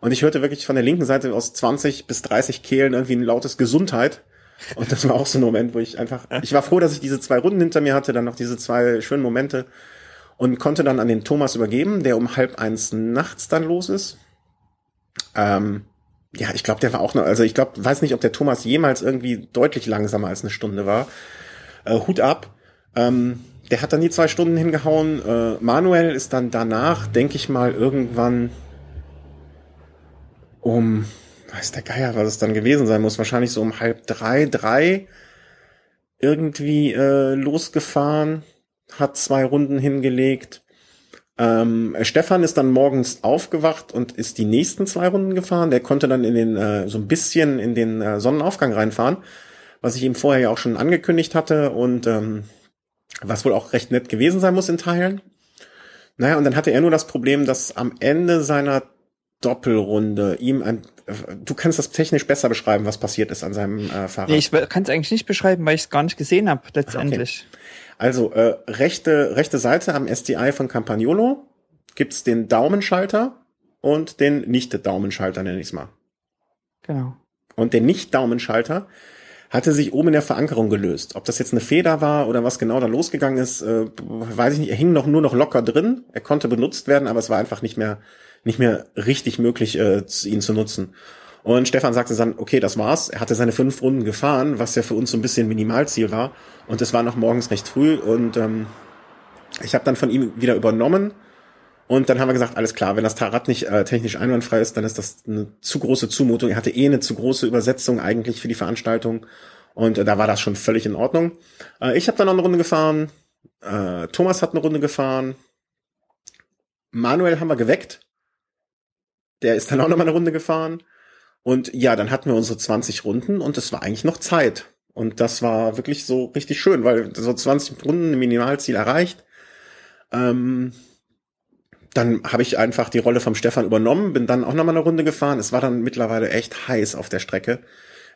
Und ich hörte wirklich von der linken Seite aus 20 bis 30 Kehlen irgendwie ein lautes Gesundheit. Und das war auch so ein Moment, wo ich einfach, ich war froh, dass ich diese zwei Runden hinter mir hatte, dann noch diese zwei schönen Momente und konnte dann an den Thomas übergeben, der um halb eins nachts dann los ist. Ähm, ja, ich glaube, der war auch noch, also ich glaube, weiß nicht, ob der Thomas jemals irgendwie deutlich langsamer als eine Stunde war. Äh, Hut ab. Ähm, der hat dann die zwei Stunden hingehauen. Äh, Manuel ist dann danach, denke ich mal, irgendwann um, weiß der Geier, was es dann gewesen sein muss, wahrscheinlich so um halb drei, drei irgendwie äh, losgefahren, hat zwei Runden hingelegt. Ähm, Stefan ist dann morgens aufgewacht und ist die nächsten zwei Runden gefahren. Der konnte dann in den äh, so ein bisschen in den äh, Sonnenaufgang reinfahren, was ich ihm vorher ja auch schon angekündigt hatte und ähm, was wohl auch recht nett gewesen sein muss in Teilen. Naja, und dann hatte er nur das Problem, dass am Ende seiner Doppelrunde ihm ein, du kannst das technisch besser beschreiben, was passiert ist an seinem äh, Fahrrad. Nee, ich kann es eigentlich nicht beschreiben, weil ich es gar nicht gesehen habe letztendlich. Also äh, rechte rechte Seite am SDI von Campagnolo gibt's den Daumenschalter und den Nicht-Daumenschalter, nenne ich's mal. Genau. Und der Nicht-Daumenschalter hatte sich oben in der Verankerung gelöst. Ob das jetzt eine Feder war oder was genau da losgegangen ist, äh, weiß ich nicht. Er hing noch nur noch locker drin. Er konnte benutzt werden, aber es war einfach nicht mehr nicht mehr richtig möglich, äh, ihn zu nutzen. Und Stefan sagte dann, okay, das war's. Er hatte seine fünf Runden gefahren, was ja für uns so ein bisschen Minimalziel war. Und es war noch morgens recht früh. Und ähm, ich habe dann von ihm wieder übernommen. Und dann haben wir gesagt, alles klar, wenn das Rad nicht äh, technisch einwandfrei ist, dann ist das eine zu große Zumutung. Er hatte eh eine zu große Übersetzung eigentlich für die Veranstaltung. Und äh, da war das schon völlig in Ordnung. Äh, ich habe dann noch eine Runde gefahren. Äh, Thomas hat eine Runde gefahren. Manuel haben wir geweckt. Der ist dann auch noch mal eine Runde gefahren. Und ja, dann hatten wir unsere 20 Runden und es war eigentlich noch Zeit. Und das war wirklich so richtig schön, weil so 20 Runden Minimalziel erreicht. Ähm, dann habe ich einfach die Rolle vom Stefan übernommen, bin dann auch noch mal eine Runde gefahren. Es war dann mittlerweile echt heiß auf der Strecke.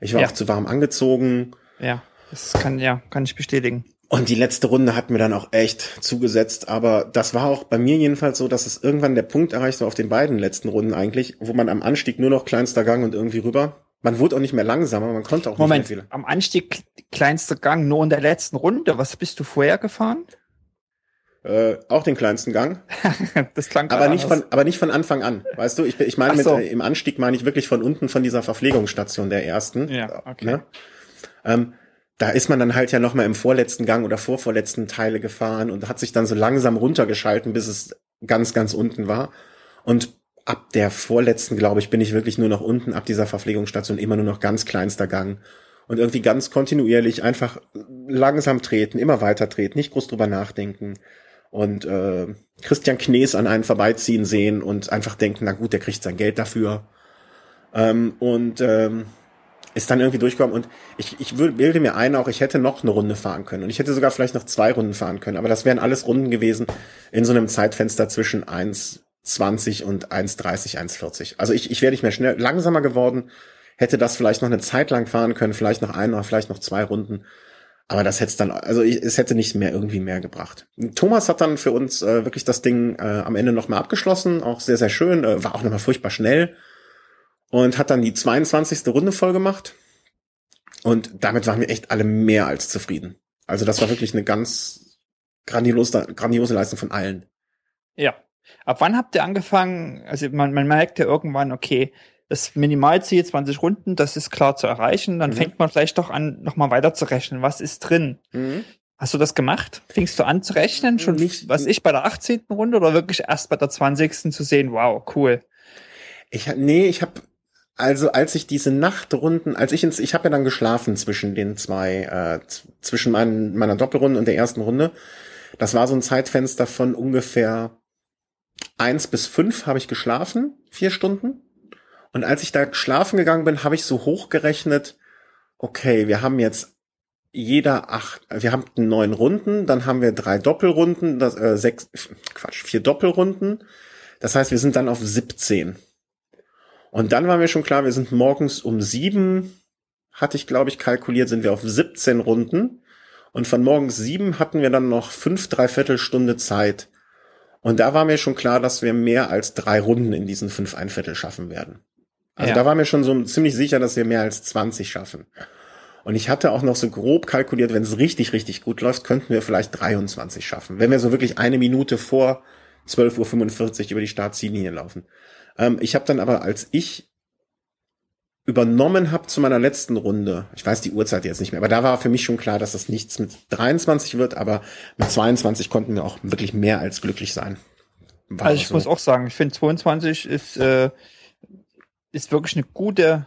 Ich war Ja. auch zu warm angezogen. Ja, das kann ja, kann ich bestätigen. Und die letzte Runde hat mir dann auch echt zugesetzt. Aber das war auch bei mir jedenfalls so, dass es irgendwann der Punkt erreicht war auf den beiden letzten Runden eigentlich, wo man am Anstieg nur noch kleinster Gang und irgendwie rüber. Man wurde auch nicht mehr langsamer, man konnte auch Moment, nicht mehr viel. am Anstieg kleinster Gang nur in der letzten Runde. Was bist du vorher gefahren? Äh, auch den kleinsten Gang, Das klang aber nicht anders. von, aber nicht von Anfang an. Weißt du, ich, ich meine Ach mit so. äh, im Anstieg meine ich wirklich von unten von dieser Verpflegungsstation der ersten. Ja, okay. Ne? Ähm, da ist man dann halt ja noch mal im vorletzten Gang oder vorvorletzten Teile gefahren und hat sich dann so langsam runtergeschalten, bis es ganz, ganz unten war. Und ab der vorletzten, glaube ich, bin ich wirklich nur noch unten ab dieser Verpflegungsstation immer nur noch ganz kleinster Gang. Und irgendwie ganz kontinuierlich einfach langsam treten, immer weiter treten, nicht groß drüber nachdenken. Und äh, Christian Knees an einen vorbeiziehen sehen und einfach denken, na gut, der kriegt sein Geld dafür. Ähm, und ähm, ist dann irgendwie durchgekommen und ich, ich bilde mir ein, auch ich hätte noch eine Runde fahren können und ich hätte sogar vielleicht noch zwei Runden fahren können, aber das wären alles Runden gewesen in so einem Zeitfenster zwischen 1,20 und 1,30, 1,40. Also ich, ich wäre nicht mehr schnell, langsamer geworden, hätte das vielleicht noch eine Zeit lang fahren können, vielleicht noch eine oder vielleicht noch zwei Runden. Aber das hätte dann, also ich, es hätte nicht mehr irgendwie mehr gebracht. Thomas hat dann für uns äh, wirklich das Ding äh, am Ende nochmal abgeschlossen, auch sehr, sehr schön, äh, war auch nochmal furchtbar schnell und hat dann die 22. Runde voll gemacht. Und damit waren wir echt alle mehr als zufrieden. Also das war wirklich eine ganz grandiose, grandiose Leistung von allen. Ja. Ab wann habt ihr angefangen? Also man, man merkt ja irgendwann, okay, das Minimalziel 20 Runden, das ist klar zu erreichen. Dann Mhm. fängt man vielleicht doch an, nochmal weiter zu rechnen. Was ist drin? Hast du das gemacht? Fingst du an zu rechnen? Schon, Nicht- was ich, bei der 18. Runde oder wirklich erst bei der 20. zu sehen, wow, cool. Ich nee, ich habe also als ich diese Nachtrunden, als ich ins, ich habe ja dann geschlafen zwischen den zwei, äh, zwischen meinen, meiner Doppelrunde und der ersten Runde. Das war so ein Zeitfenster von ungefähr eins bis fünf habe ich geschlafen, vier Stunden. Und als ich da schlafen gegangen bin, habe ich so hochgerechnet, okay, wir haben jetzt jeder acht, wir haben neun Runden, dann haben wir drei Doppelrunden, das, äh, sechs, Quatsch, vier Doppelrunden. Das heißt, wir sind dann auf 17. Und dann war mir schon klar, wir sind morgens um sieben, hatte ich glaube ich kalkuliert, sind wir auf 17 Runden. Und von morgens sieben hatten wir dann noch fünf, dreiviertel Stunde Zeit. Und da war mir schon klar, dass wir mehr als drei Runden in diesen fünf Einviertel schaffen werden. Also Ja. da war mir schon so ziemlich sicher, dass wir mehr als 20 schaffen. Und ich hatte auch noch so grob kalkuliert, wenn es richtig, richtig gut läuft, könnten wir vielleicht 23 schaffen. Wenn wir so wirklich eine Minute vor 12.45 Uhr über die Startziellinie laufen. Ähm, ich habe dann aber, als ich übernommen habe zu meiner letzten Runde. Ich weiß die Uhrzeit jetzt nicht mehr, aber da war für mich schon klar, dass das nichts mit 23 wird, aber mit 22 konnten wir auch wirklich mehr als glücklich sein. War Also ich so. muss auch sagen, ich finde 22 ist, äh, ist wirklich eine gute,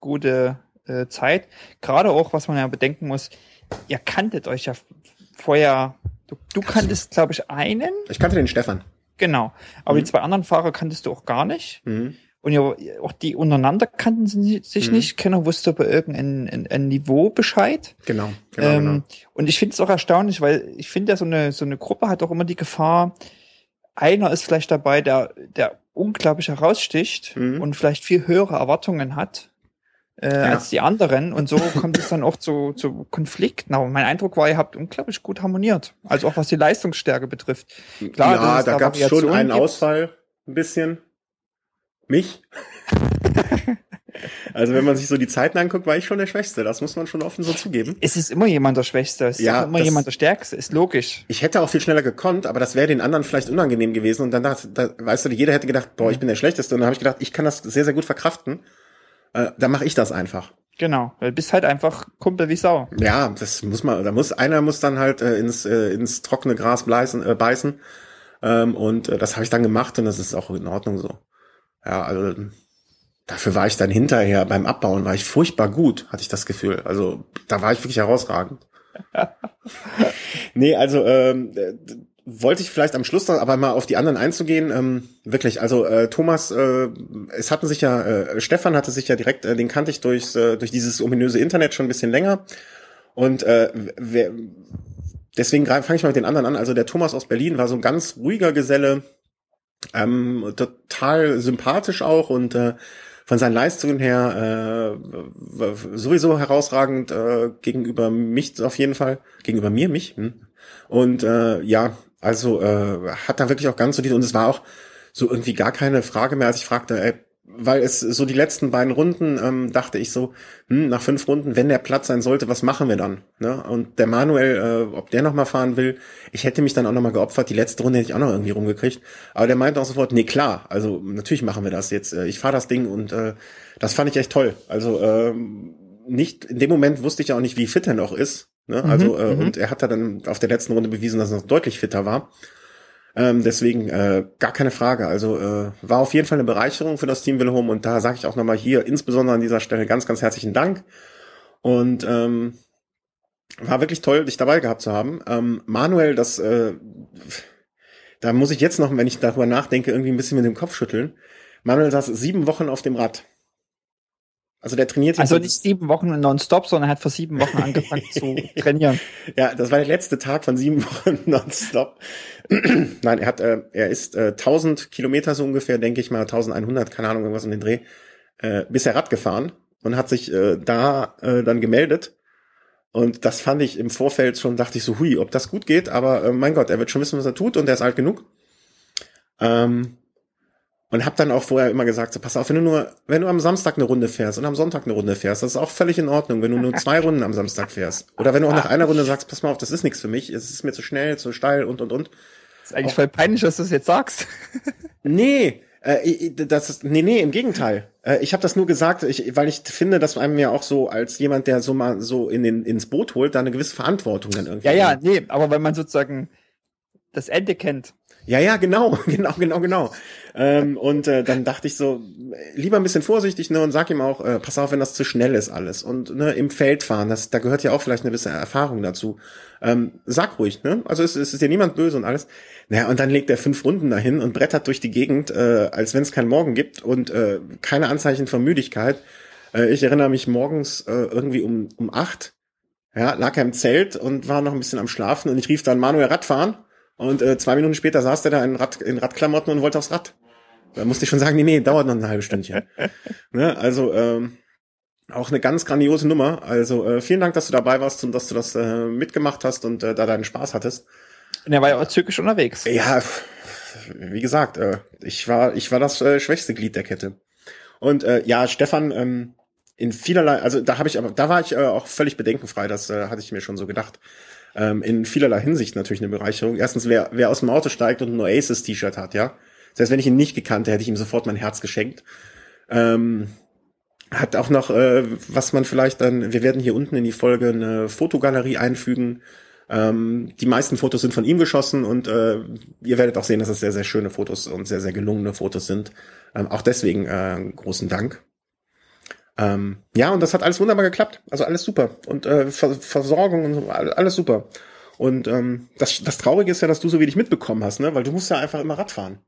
gute äh, Zeit. Gerade auch, was man ja bedenken muss, ihr kanntet euch ja vorher, du, du kanntest, glaube ich, einen, Ich kannte den Stefan. Genau. Aber Mhm. die zwei anderen Fahrer kanntest du auch gar nicht. Mhm. Und ja, auch die untereinander kannten sich Mhm. nicht. Keiner wusste über irgendein ein, ein Niveau Bescheid. Genau, genau, ähm, genau. Und ich finde es auch erstaunlich, weil ich finde ja, so eine, so eine Gruppe hat auch immer die Gefahr, einer ist vielleicht dabei, der, der unglaublich heraussticht Mhm. und vielleicht viel höhere Erwartungen hat äh, als die anderen. Und so kommt es dann auch zu, zu Konflikten. Aber mein Eindruck war, ihr habt unglaublich gut harmoniert. Also auch was die Leistungsstärke betrifft. Klar, ja, da da gab es schon einen gibt. Ausfall, ein bisschen. Mich. also wenn man sich so die Zeiten anguckt, war ich schon der Schwächste. Das muss man schon offen so zugeben. Es ist immer jemand der Schwächste, es ist Ja, auch immer jemand der Stärkste, ist logisch. Ich hätte auch viel schneller gekonnt, aber das wäre den anderen vielleicht unangenehm gewesen. Und dann dachte, da, weißt du, jeder hätte gedacht, boah, ich bin der Schlechteste. Und dann habe ich gedacht, ich kann das sehr, sehr gut verkraften. Äh, dann mache ich das einfach. Genau, du bist halt einfach Kumpel wie Sau. Ja, das muss man, da muss, einer muss dann halt äh, ins, äh, ins trockene Gras beißen. Äh, beißen. Ähm, und äh, das habe ich dann gemacht und das ist auch in Ordnung so. Ja, also dafür war ich dann hinterher beim Abbauen, war ich furchtbar gut, hatte ich das Gefühl. Also da war ich wirklich herausragend. nee, also ähm, äh, wollte ich vielleicht am Schluss noch, aber mal auf die anderen einzugehen. Ähm, wirklich, also äh, Thomas, äh, es hatten sich ja, äh, Stefan hatte sich ja direkt, äh, den kannte ich durchs, äh, durch dieses ominöse Internet schon ein bisschen länger. Und äh, wer, deswegen fange ich mal mit den anderen an. Also der Thomas aus Berlin war so ein ganz ruhiger Geselle, ähm, total sympathisch auch und äh, von seinen Leistungen her äh, sowieso herausragend äh, gegenüber mich auf jeden Fall, gegenüber mir, mich. Hm. Und äh, ja, also äh, hat da wirklich auch ganz so die, und es war auch so irgendwie gar keine Frage mehr, als ich fragte, ey, weil es so die letzten beiden Runden ähm, dachte ich so, hm, nach fünf Runden, wenn der Platz sein sollte, was machen wir dann? Ne? Und der Manuel, äh, ob der noch mal fahren will, ich hätte mich dann auch noch mal geopfert. Die letzte Runde hätte ich auch noch irgendwie rumgekriegt. Aber der meinte auch sofort, nee klar, also natürlich machen wir das jetzt. Äh, Ich fahre das Ding und äh, das fand ich echt toll. Also ähm, nicht in dem Moment wusste ich ja auch nicht, wie fit er noch ist. Ne? Also äh, mhm. und er hat da dann auf der letzten Runde bewiesen, dass er noch deutlich fitter war. Ähm, deswegen äh, gar keine Frage. Also äh, war auf jeden Fall eine Bereicherung für das Team Wilhelm und da sage ich auch nochmal hier insbesondere an dieser Stelle ganz, ganz herzlichen Dank. Und ähm, war wirklich toll, dich dabei gehabt zu haben. Ähm, Manuel, das äh, da muss ich jetzt noch, wenn ich darüber nachdenke, irgendwie ein bisschen mit dem Kopf schütteln. Manuel saß sieben Wochen auf dem Rad. Also der trainiert jetzt Also nicht sieben Wochen nonstop, sondern er hat vor sieben Wochen angefangen zu trainieren. Ja, das war der letzte Tag von sieben Wochen nonstop. Nein, er hat, äh, er ist äh, 1000 Kilometer so ungefähr, denke ich mal, 1100, keine Ahnung, irgendwas um den Dreh, äh, bisher Rad gefahren und hat sich äh, da äh, dann gemeldet. Und das fand ich im Vorfeld schon, dachte ich so, hui, ob das gut geht, aber äh, mein Gott, er wird schon wissen, was er tut und er ist alt genug. Ähm, und hab dann auch vorher immer gesagt, so, pass auf, wenn du nur, wenn du am Samstag eine Runde fährst und am Sonntag eine Runde fährst, das ist auch völlig in Ordnung, wenn du nur zwei Runden am Samstag fährst. Oder wenn du auch nach einer Runde sagst, pass mal auf, das ist nichts für mich, es ist mir zu schnell, zu steil und und und. ist eigentlich voll peinlich, dass du es jetzt sagst. Nee, äh, das ist, nee, nee, im Gegenteil. Äh, ich habe das nur gesagt, ich, weil ich finde, dass einem ja auch so als jemand, der so mal so in den, ins Boot holt, da eine gewisse Verantwortung dann irgendwie. Ja, ja, nee, aber wenn man sozusagen das Ende kennt. Ja, ja, genau, genau, genau, genau. Ähm, und äh, dann dachte ich so, lieber ein bisschen vorsichtig, ne, und sag ihm auch, äh, pass auf, wenn das zu schnell ist alles. Und ne, im Feld fahren, das, da gehört ja auch vielleicht eine gewisse Erfahrung dazu. Ähm, sag ruhig, ne? Also es, es ist dir niemand böse und alles. Naja, und dann legt er fünf Runden dahin und brettert durch die Gegend, äh, als wenn es keinen Morgen gibt und äh, keine Anzeichen von Müdigkeit. Äh, ich erinnere mich morgens äh, irgendwie um, um acht, ja, lag er im Zelt und war noch ein bisschen am Schlafen und ich rief dann Manuel Radfahren. Und äh, zwei Minuten später saß der da in, Rad, in Radklamotten und wollte aufs Rad. Da musste ich schon sagen, nee, nee, dauert noch ein halbes Stündchen. ne? Also ähm, auch eine ganz grandiose Nummer. Also äh, vielen Dank, dass du dabei warst und dass du das äh, mitgemacht hast und äh, da deinen Spaß hattest. Und er war ja auch zügig unterwegs. Ja, wie gesagt, äh, ich war ich war das äh, schwächste Glied der Kette. Und äh, ja, Stefan ähm, in vielerlei, also da habe ich aber da war ich äh, auch völlig bedenkenfrei. Das äh, hatte ich mir schon so gedacht. Ähm, in vielerlei Hinsicht natürlich eine Bereicherung. Erstens, wer wer aus dem Auto steigt und ein Oasis-T-Shirt hat, ja. Heißt, wenn ich ihn nicht gekannt hätte, hätte ich ihm sofort mein Herz geschenkt. Ähm, hat auch noch, äh, was man vielleicht dann, wir werden hier unten in die Folge eine Fotogalerie einfügen. Ähm, die meisten Fotos sind von ihm geschossen und äh, ihr werdet auch sehen, dass es sehr, sehr schöne Fotos und sehr, sehr gelungene Fotos sind. Ähm, auch deswegen äh, großen Dank. Ähm, ja, und das hat alles wunderbar geklappt. Also alles super. Und äh, Ver Versorgung und so, all- alles super. Und ähm, das, das Traurige ist ja, dass du so wenig mitbekommen hast, ne? Weil du musst ja einfach immer Rad fahren.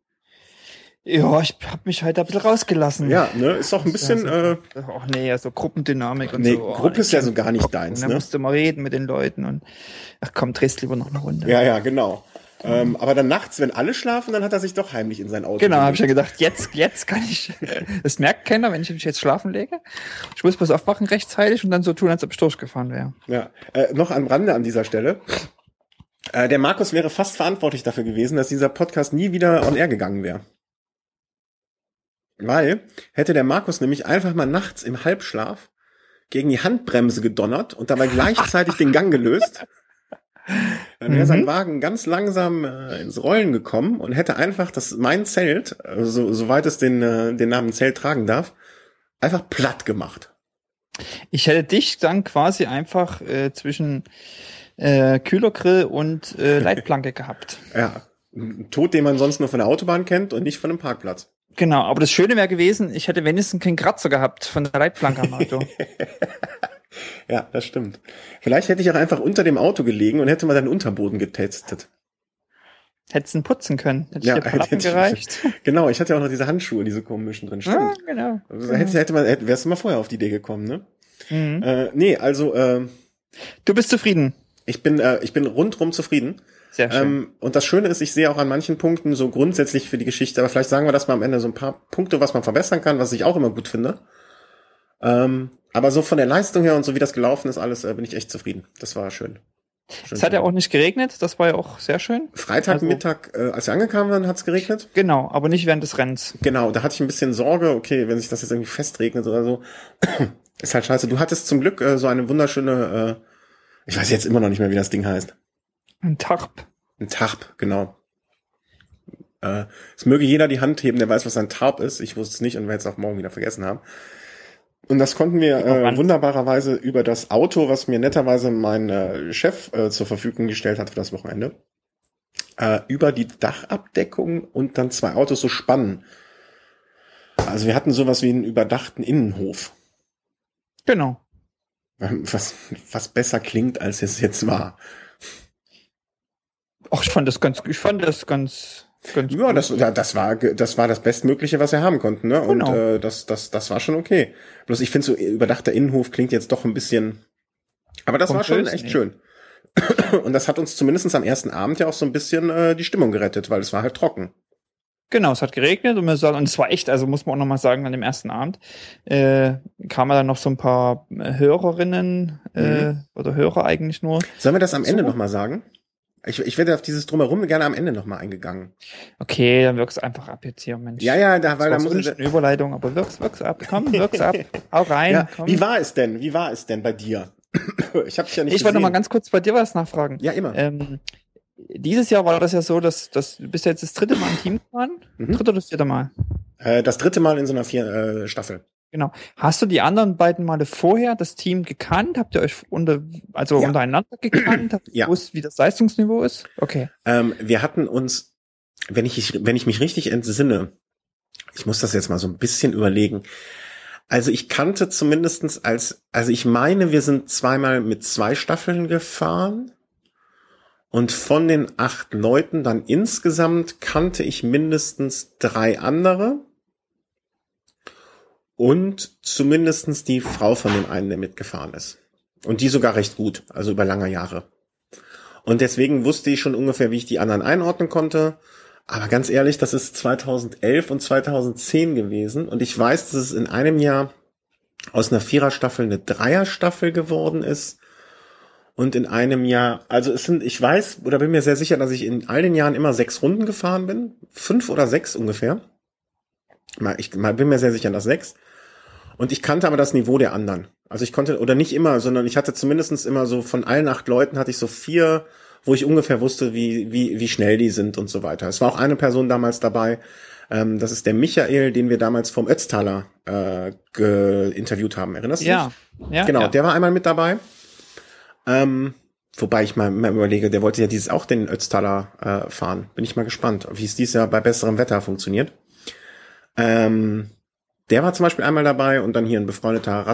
Ja, ich habe mich halt ein bisschen rausgelassen. Ja, ne? Ist doch ein bisschen, äh, Ach nee, so Gruppendynamik und nee, so. Oh, Gruppe ist ich ja so gar nicht deins, Da ne? musst du mal reden mit den Leuten und ach komm, drehst lieber noch eine Runde. Ja, ja, genau. Ähm, aber dann nachts, wenn alle schlafen, dann hat er sich doch heimlich in sein Auto Genau, habe ich ja gedacht, jetzt, jetzt kann ich. Das merkt keiner, wenn ich mich jetzt schlafen lege. Ich muss bloß aufwachen rechtzeitig und dann so tun, als ob ich durchgefahren wäre. Ja, äh, noch am Rande an dieser Stelle. Äh, der Markus wäre fast verantwortlich dafür gewesen, dass dieser Podcast nie wieder on air gegangen wäre. Weil hätte der Markus nämlich einfach mal nachts im Halbschlaf gegen die Handbremse gedonnert und dabei gleichzeitig den Gang gelöst, dann wäre sein Mhm. Wagen ganz langsam äh, ins Rollen gekommen und hätte einfach das mein Zelt, äh, so, soweit es den, äh, den Namen Zelt tragen darf, einfach platt gemacht. Ich hätte dich dann quasi einfach äh, zwischen äh, Kühlergrill und äh, Leitplanke gehabt. Ja, ein Tod, den man sonst nur von der Autobahn kennt und nicht von einem Parkplatz. Genau, aber das Schöne wäre gewesen, ich hätte wenigstens keinen Kratzer gehabt von der Leitplanke am Auto. Ja, das stimmt. Vielleicht hätte ich auch einfach unter dem Auto gelegen und hätte mal den Unterboden getestet. Hättest ihn putzen können. Hätte Ja, ich dir hätte ich- gereicht. Genau, ich hatte ja auch noch diese Handschuhe, diese komischen drin. Stimmt. genau. Also hätte, hätte man, hätte, wärst du mal vorher auf die Idee gekommen, ne? Mhm. Äh, nee, also äh, Du bist zufrieden. ich bin äh, ich bin rundrum zufrieden. Sehr schön. Ähm, und das Schöne ist, ich sehe auch an manchen Punkten so grundsätzlich für die Geschichte, aber vielleicht sagen wir das mal am Ende so ein paar Punkte, was man verbessern kann, was ich auch immer gut finde. Ähm, aber so von der Leistung her und so wie das gelaufen ist, alles, äh, bin ich echt zufrieden. Das war schön. schön es hat ja auch nicht geregnet, das war ja auch sehr schön. Freitagmittag, äh, als wir angekommen waren, hat es geregnet. Genau, aber nicht während des Rennens. Genau, da hatte ich ein bisschen Sorge, okay, wenn sich das jetzt irgendwie festregnet oder so, ist halt scheiße. Du hattest zum Glück äh, so eine wunderschöne, äh, ich weiß jetzt immer noch nicht mehr, wie das Ding heißt. Ein Tarp. Ein Tarp, genau. Äh, es möge jeder die Hand heben, der weiß, was ein Tarp ist. Ich wusste es nicht und werde es auch morgen wieder vergessen haben. Und das konnten wir äh, wunderbarerweise über das Auto, was mir netterweise mein äh, Chef äh, zur Verfügung gestellt hat für das Wochenende, äh, über die Dachabdeckung und dann zwei Autos so spannen. Also wir hatten sowas wie einen überdachten Innenhof, Genau. was, was besser klingt, als es jetzt war. Ach, ich fand das ganz, ich fand das ganz, ganz Ja, das, das war, das war das Bestmögliche, was wir haben konnten, ne? Und Genau. äh, das, das, das war schon okay. Bloß ich finde so überdachter Innenhof klingt jetzt doch ein bisschen, aber das war schon echt nee. schön. Und das hat uns zumindest am ersten Abend ja auch so ein bisschen äh, die Stimmung gerettet, weil es war halt trocken. Genau, es hat geregnet und, wir sagen, und es war echt, also muss man auch nochmal sagen, an dem ersten Abend äh, kamen dann noch so ein paar Hörerinnen äh, oder Hörer eigentlich nur. Sollen wir das am So. Ende nochmal sagen? Ich, ich werde auf dieses Drumherum gerne am Ende nochmal eingegangen. Okay, dann wirk's einfach ab jetzt hier, Mensch. Ja, ja, da, weil war da muss ich, eine Überleitung, aber wirk's, wirk's ab. Komm, wirk's ab. Hau rein. ja, komm. wie war es denn? Wie war es denn bei dir? Ich habe dich ja nicht ich wollte noch mal gesehen. ganz kurz bei dir was nachfragen. Ja, immer. Ähm, dieses Jahr war das ja so, dass, dass du bist ja jetzt das dritte Mal im Team gefahren. Mhm. Dritte oder das vierte Mal? Äh, das dritte Mal in so einer vier, äh, Staffel. Genau. Hast du die anderen beiden Male vorher das Team gekannt? Habt ihr euch unter, also Ja. untereinander gekannt? Habt ihr Ja. gewusst, wie das Leistungsniveau ist? Okay. Ähm, wir hatten uns, wenn ich, wenn ich mich richtig entsinne, ich muss das jetzt mal so ein bisschen überlegen. Also ich kannte zumindestens als, also ich meine, wir sind zweimal mit zwei Staffeln gefahren. Und von den acht Leuten dann insgesamt kannte ich mindestens drei andere. Und zumindestens die Frau von dem einen, der mitgefahren ist. Und die sogar recht gut, also über lange Jahre. Und deswegen wusste ich schon ungefähr, wie ich die anderen einordnen konnte. Aber ganz ehrlich, das ist 2011 und 2010 gewesen. Und ich weiß, dass es in einem Jahr aus einer Viererstaffel eine Dreierstaffel geworden ist. Und in einem Jahr, also es sind, ich weiß oder bin mir sehr sicher, dass ich in all den Jahren immer sechs Runden gefahren bin. Fünf oder sechs ungefähr. Mal, Ich bin mir sehr sicher, dass sechs. Und ich kannte aber das Niveau der anderen. Also ich konnte, oder nicht immer, sondern ich hatte zumindestens immer so von allen acht Leuten hatte ich so vier, wo ich ungefähr wusste, wie, wie, wie schnell die sind und so weiter. Es war auch eine Person damals dabei, Ähm, das ist der Michael, den wir damals vom Ötztaler äh, interviewt haben. Erinnerst du Ja, dich? ja. Genau, ja. der war einmal mit dabei. Ähm, wobei ich mal, mal überlege, der wollte ja dieses auch den Ötztaler äh, fahren. Bin ich mal gespannt, wie es dieses Jahr bei besserem Wetter funktioniert. Ähm, der war zum Beispiel einmal dabei und dann hier ein befreundeter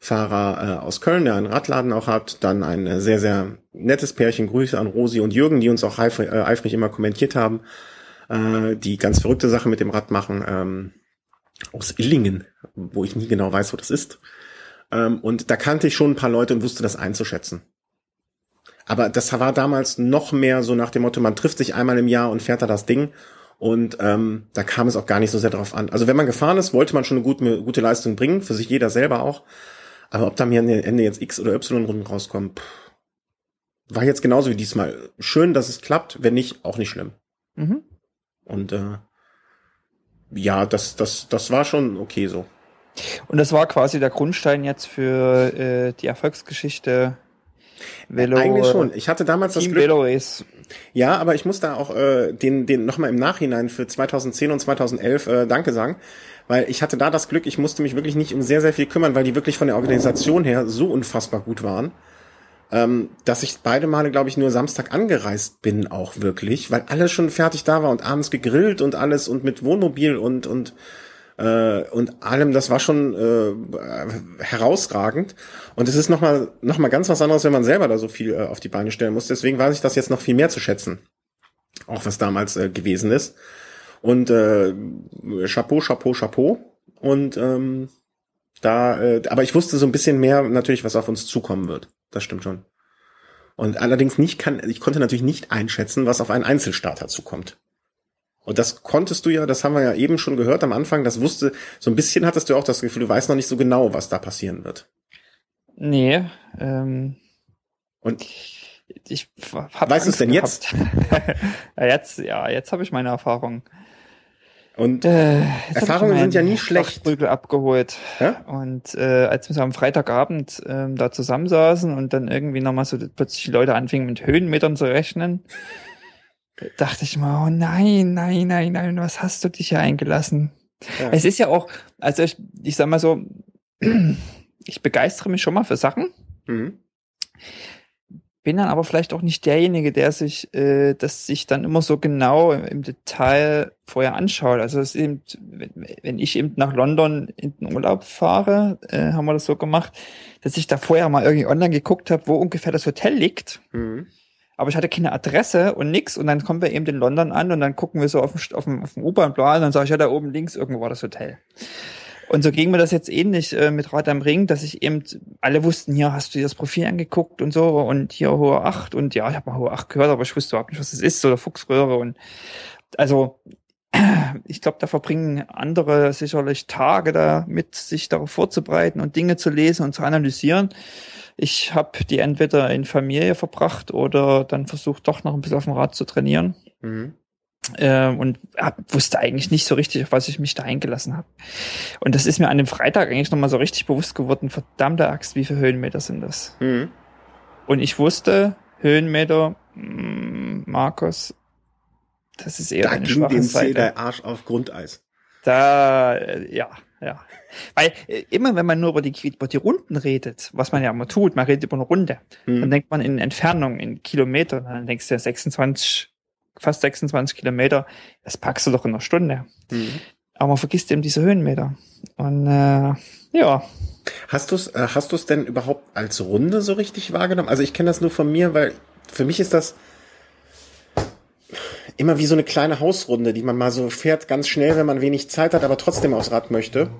Radfahrer äh, aus Köln, der einen Radladen auch hat. Dann ein äh, sehr, sehr nettes Pärchen. Grüße an Rosi und Jürgen, die uns auch eifrig, äh, eifrig immer kommentiert haben, äh, die ganz verrückte Sachen mit dem Rad machen. Ähm, aus Illingen, wo ich nie genau weiß, wo das ist. Ähm, und da kannte ich schon ein paar Leute und wusste das einzuschätzen. Aber das war damals noch mehr so nach dem Motto, man trifft sich einmal im Jahr und fährt da das Ding. Und ähm, da kam es auch gar nicht so sehr drauf an. Also wenn man gefahren ist, wollte man schon eine gute, gute Leistung bringen, für sich jeder selber auch. Aber ob da mir am Ende jetzt X oder Y-Runden rauskommen, pff, war jetzt genauso wie diesmal. Schön, dass es klappt, wenn nicht, auch nicht schlimm. Mhm. Und äh, ja, das, das, das war schon okay so. Und das war quasi der Grundstein jetzt für äh, die Erfolgsgeschichte Velo, Eigentlich schon. Ich hatte damals das Team Glück, Velo Race. Ja, aber ich muss da auch äh, den, den nochmal im Nachhinein für 2010 und 2011 äh, Danke sagen, weil ich hatte da das Glück, ich musste mich wirklich nicht um sehr, sehr viel kümmern, weil die wirklich von der Organisation her so unfassbar gut waren, ähm, dass ich beide Male, glaube ich, nur Samstag angereist bin auch wirklich, weil alles schon fertig da war und abends gegrillt und alles und mit Wohnmobil und und äh, und allem, das war schon äh, herausragend. Und es ist nochmal noch mal ganz was anderes, wenn man selber da so viel äh, auf die Beine stellen muss. Deswegen weiß ich das jetzt noch viel mehr zu schätzen. Auch was damals äh, gewesen ist. Und äh, Chapeau, Chapeau, Chapeau. Und ähm, da, äh, aber ich wusste so ein bisschen mehr natürlich, was auf uns zukommen wird. Das stimmt schon. Und allerdings nicht kann, ich konnte natürlich nicht einschätzen, was auf einen Einzelstarter zukommt. Und das konntest du ja, das haben wir ja eben schon gehört am Anfang, das wusste, so ein bisschen hattest du auch das Gefühl, du weißt noch nicht so genau, was da passieren wird. Nee, ähm, Und ich hab Weißt du's Angst denn gehabt. ja, jetzt, ja, jetzt habe ich meine Erfahrung. Und Äh, jetzt Erfahrungen sind ja nie schlecht. Schlachtprügel abgeholt. Ja? Und äh, als wir so am Freitagabend ähm, da zusammensaßen und dann irgendwie nochmal so plötzlich die Leute anfingen mit Höhenmetern zu rechnen, dachte ich mal, oh nein, nein, nein, nein, was hast du dich hier eingelassen? Ja. Es ist ja auch, also ich, ich sag mal so, ich begeistere mich schon mal für Sachen, mhm. bin dann aber vielleicht auch nicht derjenige, der sich äh, das sich dann immer so genau im, im Detail vorher anschaut. Also es eben, wenn, wenn ich eben nach London in den Urlaub fahre, äh, haben wir das so gemacht, dass ich da vorher mal irgendwie online geguckt habe, wo ungefähr das Hotel liegt. Mhm. Aber ich hatte keine Adresse und nix und dann kommen wir eben in London an und dann gucken wir so auf dem, auf dem, auf dem U-Bahn-Plan und dann sage ich, ja, da oben links irgendwo war das Hotel. Und so ging mir das jetzt ähnlich äh, mit Rad am Ring, dass ich eben, alle wussten, hier hast du dir das Profil angeguckt und so und hier hohe 8 und ja, ich habe mal hohe 8 gehört, aber ich wusste überhaupt nicht, was das ist, oder Fuchsröhre und also ich glaube, da verbringen andere sicherlich Tage damit, sich darauf vorzubereiten und Dinge zu lesen und zu analysieren. Ich habe die entweder in Familie verbracht oder dann versucht, doch noch ein bisschen auf dem Rad zu trainieren Mhm. äh, und hab, wusste eigentlich nicht so richtig, auf was ich mich da eingelassen habe. Und das ist mir an dem Freitag eigentlich nochmal so richtig bewusst geworden, verdammte Axt, wie viele Höhenmeter sind das? Mhm. Und ich wusste, Höhenmeter, mh, Markus, das ist eher Da eine ging schwache dem Seite. der Arsch auf Grundeis. Da, äh, ja, ja. Weil äh, immer wenn man nur über die, über die Runden redet, was man ja immer tut, man redet über eine Runde, dann Mhm. denkt man in Entfernung, in Kilometern, dann denkst du ja 26, fast 26 Kilometer, das packst du doch in einer Stunde. Mhm. Aber man vergisst eben diese Höhenmeter. Und äh, ja, Hast du es äh, hast du's denn überhaupt als Runde so richtig wahrgenommen? Also ich kenne das nur von mir, weil für mich ist das immer wie so eine kleine Hausrunde, die man mal so fährt, ganz schnell, wenn man wenig Zeit hat, aber trotzdem aufs Rad möchte.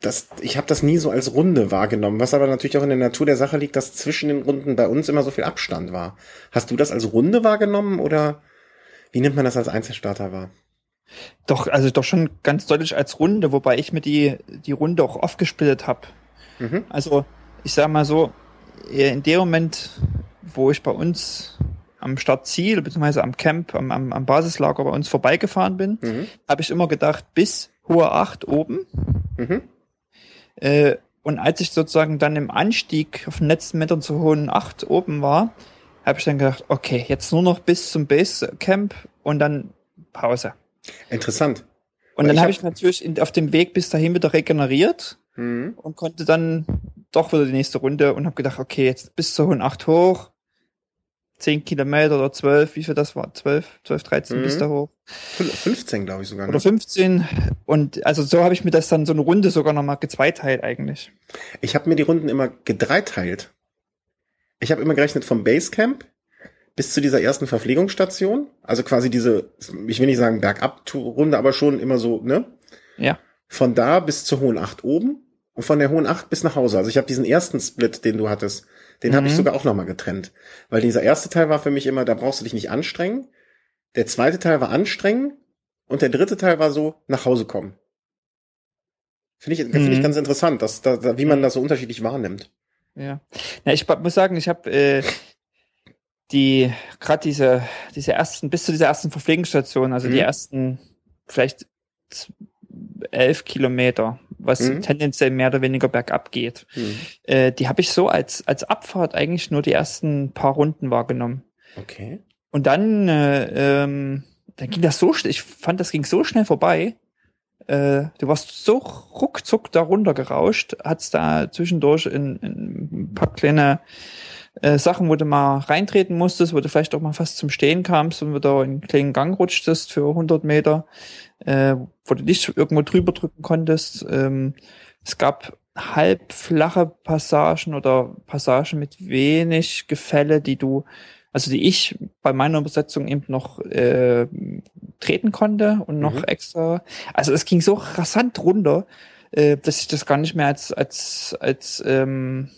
Das, ich habe das nie so als Runde wahrgenommen, was aber natürlich auch in der Natur der Sache liegt, dass zwischen den Runden bei uns immer so viel Abstand war. Hast du das als Runde wahrgenommen oder wie nimmt man das als Einzelstarter wahr? doch, also doch schon ganz deutlich als Runde, wobei ich mir die, die Runde auch aufgesplittet habe. Mhm. Also, ich sag mal so, in dem Moment, wo ich bei uns am Startziel, beziehungsweise am Camp, am, am, am Basislager bei uns vorbeigefahren bin, Mhm. habe ich immer gedacht, bis hohe 8 oben. Mhm. Äh, und als ich sozusagen dann im Anstieg auf den letzten Metern zur hohen 8 oben war, habe ich dann gedacht, okay, jetzt nur noch bis zum Basecamp und dann Pause. Interessant. Und Weil dann ich habe hab- ich natürlich in, auf dem Weg bis dahin wieder regeneriert Mhm. und konnte dann doch wieder die nächste Runde und habe gedacht, okay, jetzt bis zur Hohen 8 hoch. 10 Kilometer oder 12, wie viel das war? 12, 12, 13 Mhm. bis da hoch. Fün- 15, glaube ich sogar. Oder Ne? 15. Und also so habe ich mir das dann so eine Runde sogar nochmal gezweiteilt eigentlich. Ich habe mir die Runden immer gedreiteilt. Ich habe immer gerechnet vom Basecamp bis zu dieser ersten Verpflegungsstation. Also quasi diese, ich will nicht sagen Bergab-Runde, aber schon immer so, ne? Ja. Von da bis zur Hohen Acht oben und von der Hohen Acht bis nach Hause. Also ich habe diesen ersten Split, den du hattest, den habe ich Mhm. sogar auch nochmal getrennt. Weil dieser erste Teil war für mich immer, da brauchst du dich nicht anstrengen. Der zweite Teil war anstrengen und der dritte Teil war so nach Hause kommen. Finde ich, finde ich Mhm. ganz interessant, dass, da, da, wie man das so unterschiedlich wahrnimmt. Ja. Na, ich muss sagen, ich habe äh, die gerade diese diese ersten bis zu dieser ersten Verpflegungsstation, also Mhm. die ersten vielleicht elf Kilometer, was Mhm. tendenziell mehr oder weniger bergab geht, Hm. äh, die habe ich so als als Abfahrt eigentlich nur die ersten paar Runden wahrgenommen. Okay. Und dann äh, ähm, dann ging das so schnell. Ich fand, das ging so schnell vorbei. Äh, du warst so ruckzuck da runtergerauscht, hat's da zwischendurch in, in ein paar kleine äh, Sachen, wo du mal reintreten musstest, wo du vielleicht auch mal fast zum Stehen kamst und wieder in einen kleinen Gang rutschtest für 100 Meter, äh, wo du nicht irgendwo drüber drücken konntest. Ähm, es gab halb flache Passagen oder Passagen mit wenig Gefälle, die du, also die ich bei meiner Übersetzung eben noch äh, treten konnte und noch Mhm. extra. Also es ging so rasant runter, äh, dass ich das gar nicht mehr als als als ähm,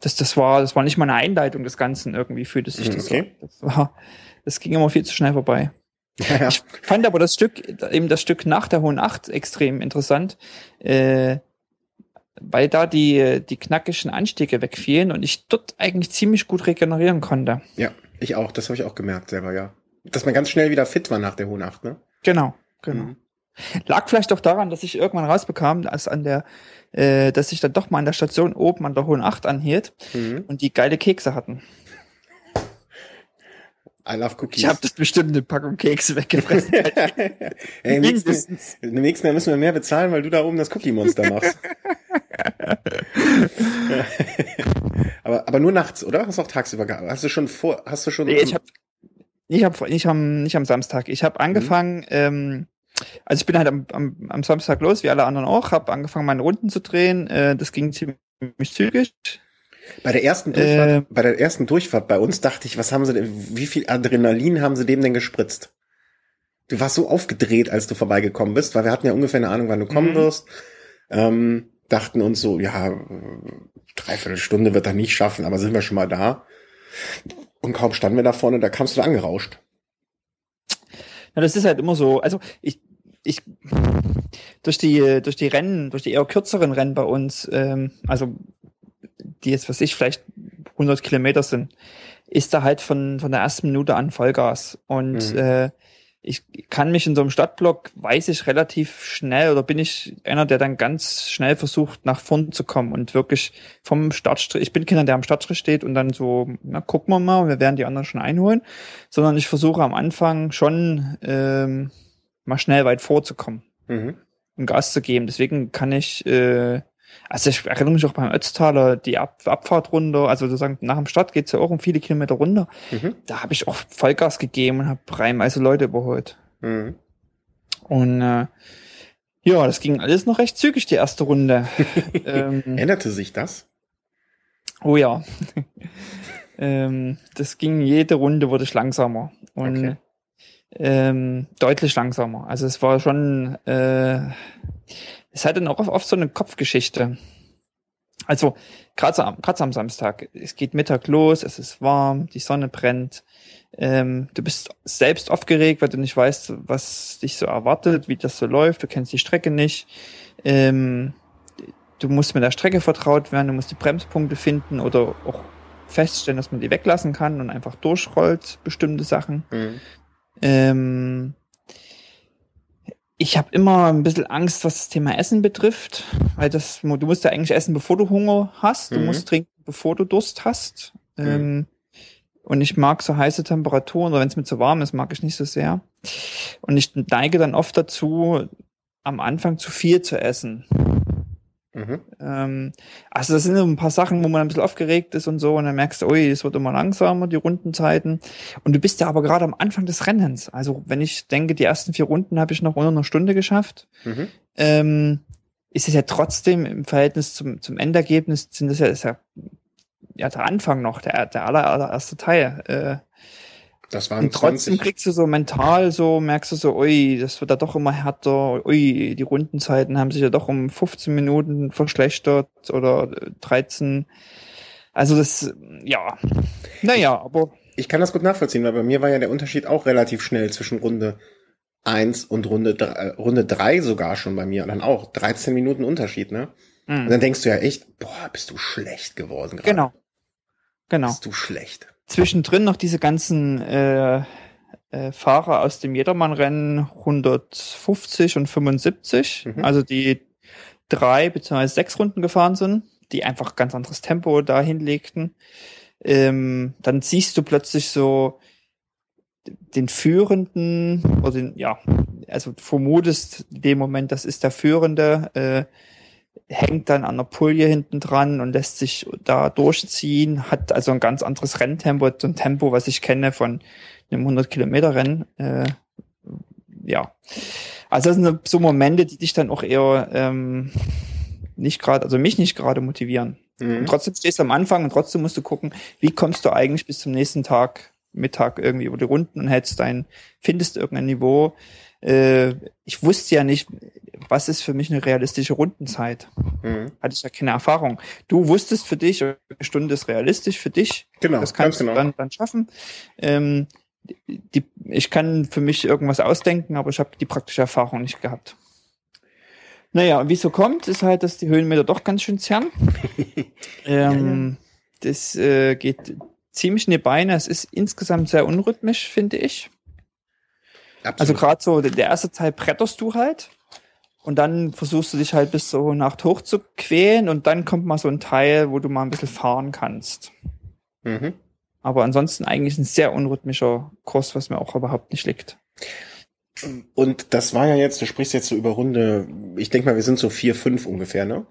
das das war das war nicht mal eine Einleitung des Ganzen irgendwie fühlte sich Mhm, das okay. so. Das war das ging immer viel zu schnell vorbei. Ja, ja. Ich fand aber das Stück, eben das Stück nach der Hohen Acht extrem interessant, äh, weil da die, die knackigen Anstiege wegfielen und ich dort eigentlich ziemlich gut regenerieren konnte. ja, ich auch. Das habe ich auch gemerkt selber, ja. Dass man ganz schnell wieder fit war nach der Hohen Acht, ne? Genau, genau. Mhm. Lag vielleicht auch daran, dass ich irgendwann rausbekam, als an der, äh, dass ich dann doch mal an der Station oben an der Hohen Acht anhielt Mhm. und die geile Kekse hatten. I love Cookies. Ich habe das bestimmt eine Packung Kekse weggefressen. Ey, im nächsten, Mindestens. im nächsten Jahr müssen wir mehr bezahlen, weil du da oben das Cookie-Monster machst. aber, aber nur nachts, oder? Hast du auch tagsüber gehabt? Hast du schon vor, hast du schon... Nee, ich habe nicht, hab, nicht, am, nicht am Samstag. Ich habe angefangen, ähm, also ich bin halt am, am, am Samstag los, wie alle anderen auch, habe angefangen, meine Runden zu drehen. Äh, das ging ziemlich zügig. bei der ersten Durchfahrt, Äh, bei der ersten Durchfahrt bei uns dachte ich, was haben sie denn, wie viel Adrenalin haben sie dem denn gespritzt? Du warst so aufgedreht, als du vorbeigekommen bist, weil wir hatten ja ungefähr eine Ahnung, wann du kommen Mhm. wirst. Ähm, dachten uns so, ja, dreiviertel Stunde wird er nicht schaffen, aber sind wir schon mal da. Und kaum standen wir da vorne, da kamst du angerauscht. Ja, das ist halt immer so. Also ich, ich durch die durch die Rennen, durch die eher kürzeren Rennen bei uns, ähm, also die jetzt was ich vielleicht 100 Kilometer sind, ist da halt von von der ersten Minute an Vollgas und Mhm. äh, ich kann mich in so einem Stadtblock, weiß ich relativ schnell oder bin ich einer, der dann ganz schnell versucht, nach vorn zu kommen und wirklich vom Startstrich, ich bin keiner, der am Startstrich steht und dann so, na, gucken wir mal, wir werden die anderen schon einholen, sondern ich versuche am Anfang schon ähm, mal schnell weit vorzukommen Mhm. und Gas zu geben. Deswegen kann ich, äh, also ich erinnere mich auch beim Ötztaler, die Ab Abfahrt runter, also sozusagen nach dem Start geht's ja auch um viele Kilometer runter. Mhm. Da habe ich auch Vollgas gegeben und habe reihenweise Leute überholt. Mhm. Und äh, ja, das ging alles noch recht zügig, die erste Runde. ähm, Änderte sich das? oh ja. ähm, das ging jede Runde wurde ich langsamer. Und Okay. Ähm, deutlich langsamer. Also es war schon, äh, es hat dann auch oft, so eine Kopfgeschichte. Also gerade am- gerade so am Samstag, es geht Mittag los, es ist warm, die Sonne brennt. Ähm, du bist selbst aufgeregt, weil du nicht weißt, was dich so erwartet, wie das so läuft. Du kennst die Strecke nicht. Ähm, du musst mit der Strecke vertraut werden, du musst die Bremspunkte finden oder auch feststellen, dass man die weglassen kann und einfach durchrollt bestimmte Sachen. Mhm. Ähm, ich habe immer ein bisschen Angst, was das Thema Essen betrifft, weil das, du musst ja eigentlich essen, bevor du Hunger hast. Du Mhm. musst trinken, bevor du Durst hast. Ähm, Und ich mag so heiße Temperaturen, oder wenn es mir zu warm ist, mag ich nicht so sehr. Und ich neige dann oft dazu, am Anfang zu viel zu essen. Mhm. Ähm, also das sind so ein paar Sachen, wo man ein bisschen aufgeregt ist und so, und dann merkst du, ui, es wird immer langsamer, die Rundenzeiten. Und du bist ja aber gerade am Anfang des Rennens. Also wenn ich denke, die ersten vier Runden habe ich noch unter einer Stunde geschafft, Mhm. ähm, ist es ja trotzdem im Verhältnis zum, zum Endergebnis, sind das ja, ist ja, ja der Anfang noch, der, der aller, allererste Teil. Äh, Das waren und trotzdem 20. kriegst du so mental so, merkst du so, ui, das wird da doch immer härter, ui, die Rundenzeiten haben sich ja doch um 15 Minuten verschlechtert oder äh, 13. Also das, ja. Naja, aber Ich kann das gut nachvollziehen, weil bei mir war ja der Unterschied auch relativ schnell zwischen Runde 1 und Runde 3, äh, Runde 3 sogar schon bei mir. Und dann auch 13 Minuten Unterschied, ne? Und mh, dann denkst du ja echt, boah, bist du schlecht geworden gerade. genau. Genau. Bist du schlecht. Zwischendrin noch diese ganzen äh, äh, Fahrer aus dem Jedermann-Rennen 150 und 75, Mhm. also die drei beziehungsweise sechs Runden gefahren sind, die einfach ganz anderes Tempo da hinlegten. Ähm, dann siehst du plötzlich so den Führenden, oder den, ja, also vermutest in dem Moment, das ist der Führende, äh, hängt dann an der Pulie hinten dran und lässt sich da durchziehen, hat also ein ganz anderes Renntempo, so ein Tempo, was ich kenne von einem 100 Kilometer Rennen. Äh, ja, also das sind so Momente, die dich dann auch eher ähm, nicht gerade, also mich nicht gerade motivieren. Mhm. Und trotzdem stehst du am Anfang und trotzdem musst du gucken, wie kommst du eigentlich bis zum nächsten Tag, Mittag irgendwie über die Runden und hältst dein, findest irgendein Niveau. Äh, ich wusste ja nicht, was ist für mich eine realistische Rundenzeit. Mhm. Hatte ich ja keine Erfahrung. Du wusstest für dich, eine Stunde ist realistisch für dich. Genau, das kannst genau. du dann, dann schaffen. Ähm, die, ich kann für mich irgendwas ausdenken, aber ich habe die praktische Erfahrung nicht gehabt. Naja, und wie so kommt, ist halt, dass die Höhenmeter doch ganz schön zerren. ähm, Das äh, geht ziemlich in die Beine. Es ist insgesamt sehr unrhythmisch, finde ich. Also Absolut. gerade so, der erste Teil bretterst du halt und dann versuchst du dich halt bis so Nacht hoch zu quälen und dann kommt mal so ein Teil, wo du mal ein bisschen fahren kannst. mhm. Aber ansonsten eigentlich ein sehr unrhythmischer Kurs, was mir auch überhaupt nicht liegt. Und das war ja jetzt, du sprichst jetzt so über Runde, ich denke mal, wir sind so vier, fünf ungefähr, ne?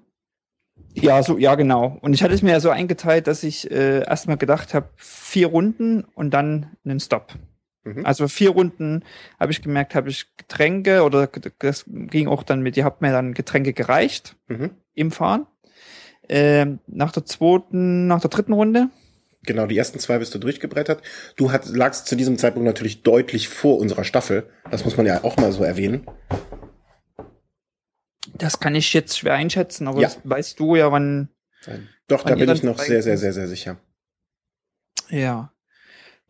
Ja, so, ja, genau. Und ich hatte es mir ja so eingeteilt, dass ich äh, erstmal gedacht habe, vier Runden und dann einen Stop. Mhm. Also vier Runden habe ich gemerkt, habe ich Getränke oder das ging auch dann mit, ihr habt mir dann Getränke gereicht Mhm. im Fahren. Ähm, nach der zweiten, nach der dritten Runde Genau, die ersten zwei bist du durchgebrettert. Du hat, lagst zu diesem Zeitpunkt natürlich deutlich vor unserer Staffel. Das muss man ja auch mal so erwähnen. Das kann ich jetzt schwer einschätzen, aber Ja. das weißt du ja, wann. Doch, da Wann ihr bin ich noch sehr, sehr, sehr, sehr sicher. Ja.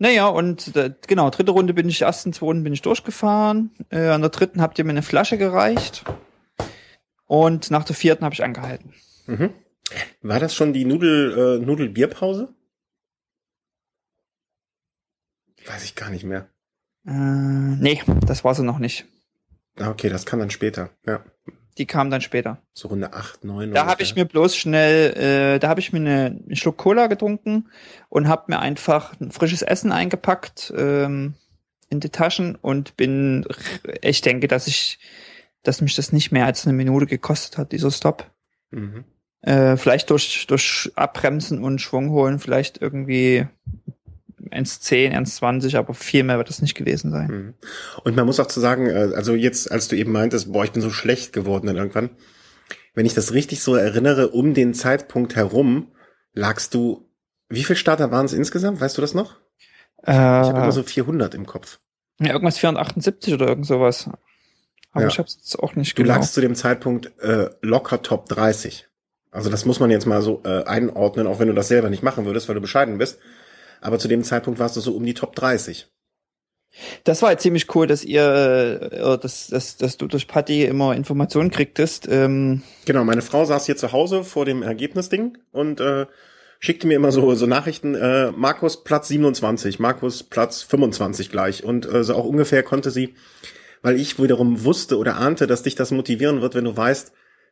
Naja, und äh, genau, dritte Runde bin ich, ersten zwei Runden bin ich durchgefahren. Äh, an der dritten habt ihr mir eine Flasche gereicht. Und nach der vierten habe ich angehalten. Mhm. War das schon die Nudel, äh, Nudelbierpause? Weiß ich gar nicht mehr. Äh, nee, das war sie noch nicht. Ah, okay, das kam dann später. Ja, Die kam dann später. so Runde 8, 9. Da habe ich mir bloß schnell, äh, da habe ich mir eine, einen Schluck Cola getrunken und habe mir einfach ein frisches Essen eingepackt ähm, in die Taschen und bin, ich denke, dass ich, dass mich das nicht mehr als eine Minute gekostet hat, dieser Stop. Mhm. Äh, vielleicht durch, durch Abbremsen und Schwung holen, vielleicht irgendwie 1,10, 1,20, aber viel mehr wird das nicht gewesen sein. Mhm. Und man muss auch zu sagen, äh, also jetzt, als du eben meintest, boah, ich bin so schlecht geworden dann irgendwann, wenn ich das richtig so erinnere, um den Zeitpunkt herum lagst du, wie viel Starter waren es insgesamt? Weißt du das noch? Äh, Ich habe immer so 400 im Kopf. ja, irgendwas 478 oder irgend sowas. Aber Ja. ich hab's jetzt auch nicht Du genau. lagst zu dem Zeitpunkt äh, locker Top 30. Also das muss man jetzt mal so äh, einordnen, auch wenn du das selber nicht machen würdest, weil du bescheiden bist. Aber zu dem Zeitpunkt warst du so um die Top 30. Das war ziemlich cool, dass ihr, äh, dass, dass, dass du durch Patty immer Informationen kriegtest. Ähm, Genau, meine Frau saß hier zu Hause vor dem Ergebnisding und äh, schickte mir immer so so Nachrichten, äh, Markus Platz 27, Markus Platz 25 gleich. Und äh, so auch ungefähr konnte sie, weil ich wiederum wusste oder ahnte, dass dich das motivieren wird, wenn du weißt,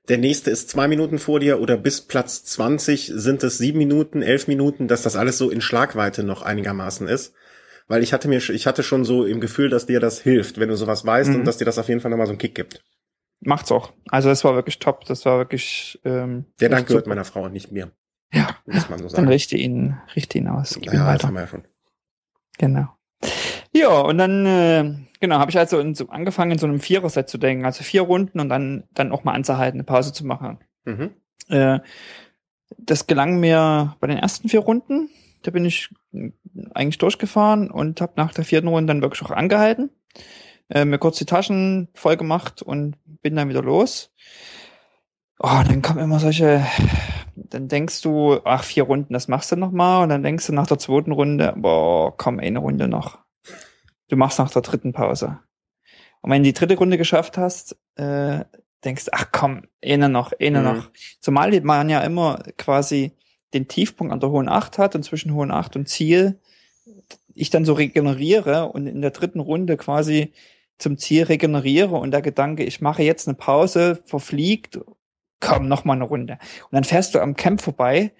der nächste ist zwei Minuten vor dir oder bis Platz 20 sind es sieben Minuten, elf Minuten, dass das alles so in Schlagweite noch einigermaßen ist. Weil ich hatte mir, ich hatte schon so im Gefühl, dass dir das hilft, wenn du sowas weißt Mhm. und dass dir das auf jeden Fall nochmal so einen Kick gibt. Macht's auch. Also das war wirklich top. Das war wirklich. Ähm, Der Dank gehört meiner Frau und nicht mir. Ja, Muss man so dann sagen. richte ihn, richte ihn aus. Gib ihn Ja, das weiter. haben wir ja schon. Genau. Ja, und dann, äh, genau, habe ich also in so angefangen, in so einem Viererset zu denken. Also vier Runden und dann, dann auch mal anzuhalten, eine Pause zu machen. Mhm. Äh, das gelang mir bei den ersten vier Runden. Da bin ich eigentlich durchgefahren und habe nach der vierten Runde dann wirklich auch angehalten, äh, mir kurz die Taschen voll gemacht und bin dann wieder los. Oh, dann kommen immer solche, dann denkst du, ach, vier Runden, das machst du noch mal und dann denkst du nach der zweiten Runde, boah, komm, eine Runde noch. Du machst nach der dritten Pause. Und wenn du die dritte Runde geschafft hast, äh, denkst ach komm, eine noch, eine Mhm. noch. Zumal man ja immer quasi den Tiefpunkt an der Hohen Acht hat und zwischen Hohen Acht und Ziel ich dann so regeneriere und in der dritten Runde quasi zum Ziel regeneriere und der Gedanke, ich mache jetzt eine Pause, verfliegt, komm, noch mal eine Runde. Und dann fährst du am Camp vorbei,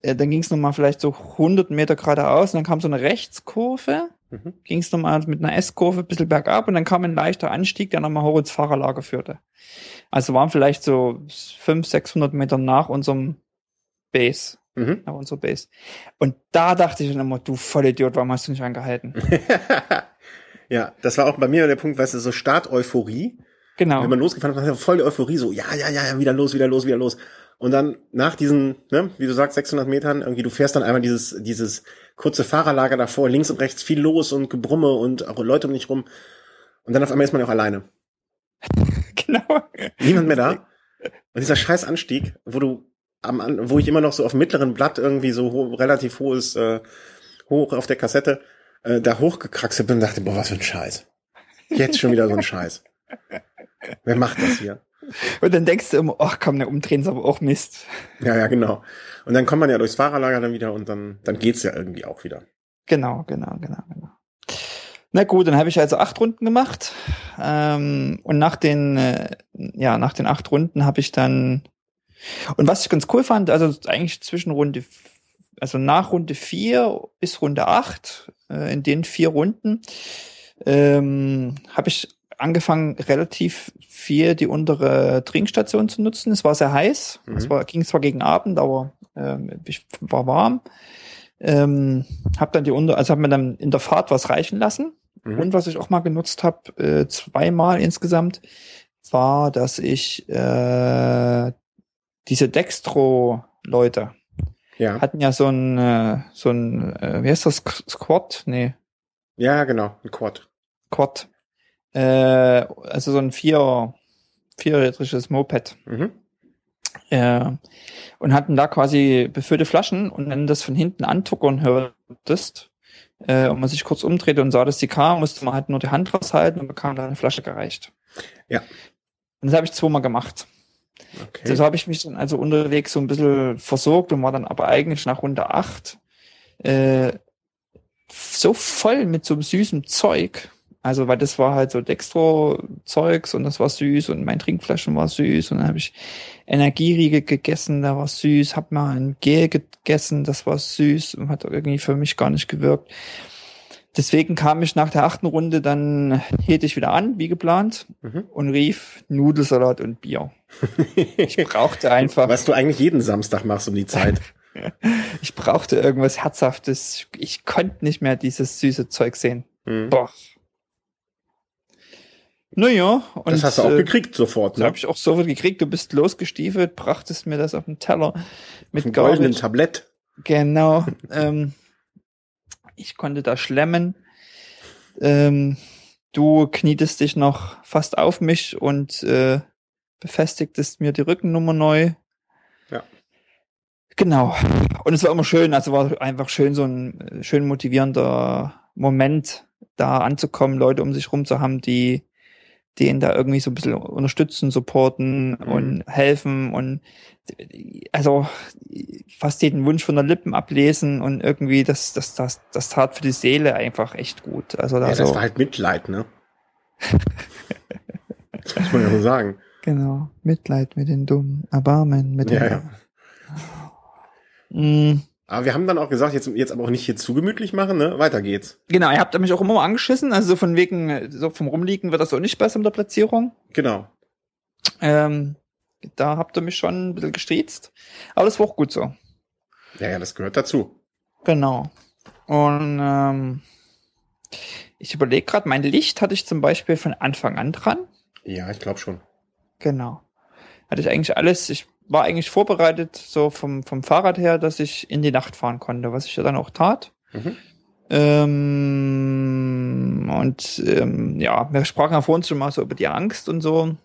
äh, dann ging es nochmal vielleicht so 100 Meter geradeaus und dann kam so eine Rechtskurve, Mhm. ging es nochmal mit einer S-Kurve ein bisschen bergab und dann kam ein leichter Anstieg, der nochmal hoch ins Fahrerlager führte. Also waren vielleicht so 500, 600 Meter nach unserem Base, Mhm. nach unserer Base. Und da dachte ich dann immer, du Vollidiot, warum hast du nicht angehalten? ja, das war auch bei mir der Punkt, weißt du, so Start-Euphorie. Genau. Wenn man losgefahren ist, war voll die Euphorie, so, ja, ja, ja, wieder los, wieder los, wieder los. Und dann nach diesen, ne, wie du sagst, 600 Metern, irgendwie, du fährst dann einmal dieses, dieses kurze Fahrerlager davor, links und rechts viel los und Gebrumme und auch Leute um dich rum. Und dann auf einmal ist man ja auch alleine. genau. Niemand mehr da. Und dieser scheiß Anstieg, wo du am, wo ich immer noch so auf dem mittleren Blatt irgendwie so ho relativ hohes, äh, hoch auf der Kassette, äh, da hochgekraxelt bin und dachte, boah, was für ein Scheiß. Jetzt schon wieder so ein Scheiß. Wer macht das hier? Und dann denkst du immer, ach komm, der Umdrehen ist aber auch Mist. Ja, ja, genau. Und dann kommt man ja durchs Fahrerlager dann wieder und dann, dann geht's ja irgendwie auch wieder. Genau, genau, genau, genau. Na gut, dann habe ich also acht Runden gemacht. Ähm, und nach den, äh, ja, nach den acht Runden habe ich dann. Und was ich ganz cool fand, also eigentlich zwischen Runde, also nach Runde vier bis Runde acht, äh, in den vier Runden, ähm, habe ich angefangen, relativ viel die untere Trinkstation zu nutzen. Es war sehr heiß. Mhm. Es war, ging zwar gegen Abend, aber ähm, ich war warm. Ähm, hab dann die unter, also hab mir dann in der Fahrt was reichen lassen. Mhm. Und was ich auch mal genutzt habe, äh, zweimal insgesamt, war, dass ich äh, diese Dextro-Leute Ja. hatten ja so ein, äh, so ein, äh, wie heißt das, Squad? Nee, Ja, genau, ein Quad. Quad. Äh, also so ein vier, vierrädriges Moped. Mhm. Äh, und hatten da quasi befüllte Flaschen und wenn du das von hinten antuckern hörtest, äh, und man sich kurz umdrehte und sah, dass die kam, musste man halt nur die Hand raushalten und bekam da eine Flasche gereicht. Ja. Und das habe ich zweimal gemacht. Okay. So habe ich mich dann also unterwegs so ein bisschen versorgt und war dann aber eigentlich nach Runde acht äh, so voll mit so einem süßen Zeug. Also, weil das war halt so Dextro-Zeugs und das war süß und mein Trinkflaschen war süß und dann habe ich Energieriegel gegessen, da war süß, hab mal ein Gel gegessen, das war süß und hat irgendwie für mich gar nicht gewirkt. Deswegen kam ich nach der achten Runde, dann hielt ich wieder an, wie geplant, Mhm. und rief Nudelsalat und Bier. Ich brauchte einfach, Was du eigentlich jeden Samstag machst um die Zeit. ich brauchte irgendwas Herzhaftes. Ich konnte nicht mehr dieses süße Zeug sehen. Mhm. Boah. Naja, und Das hast du auch äh, gekriegt sofort, das ne? habe ich auch sofort gekriegt. Du bist losgestiefelt, brachtest mir das auf den Teller mit goldenen. Tablett. Genau. ähm, ich konnte da schlemmen. Ähm, du knietest dich noch fast auf mich und äh, befestigtest mir die Rückennummer neu. Ja. Genau. Und es war immer schön, also war einfach schön, so ein schön motivierender Moment, da anzukommen, Leute um sich rum zu haben, die denen da irgendwie so ein bisschen unterstützen, supporten Mhm. und helfen und also fast jeden Wunsch von der Lippen ablesen und irgendwie das, das, das, das tat für die Seele einfach echt gut. Also da Ja, so, das war halt Mitleid, ne? das muss man ja so sagen. Genau. Mitleid mit den Dummen. Erbarmen mit den Ja, ja. Aber wir haben dann auch gesagt, jetzt, jetzt aber auch nicht hier zu gemütlich machen, ne? Weiter geht's. Genau, ihr habt mich auch immer mal angeschissen, also so von wegen, so vom Rumliegen wird das auch nicht besser mit der Platzierung. Genau. Ähm, da habt ihr mich schon ein bisschen gestriezt. Aber das war auch gut so. Ja, ja, das gehört dazu. Genau. Und ähm, ich überlege gerade, mein Licht hatte ich zum Beispiel von Anfang an dran. Ja, ich glaube schon. Genau. Hatte ich eigentlich alles, ich war eigentlich vorbereitet, so vom, vom Fahrrad her, dass ich in die Nacht fahren konnte, was ich ja dann auch tat. Mhm. Ähm, und ähm, ja, wir sprachen ja vorhin schon mal so über die Angst und so.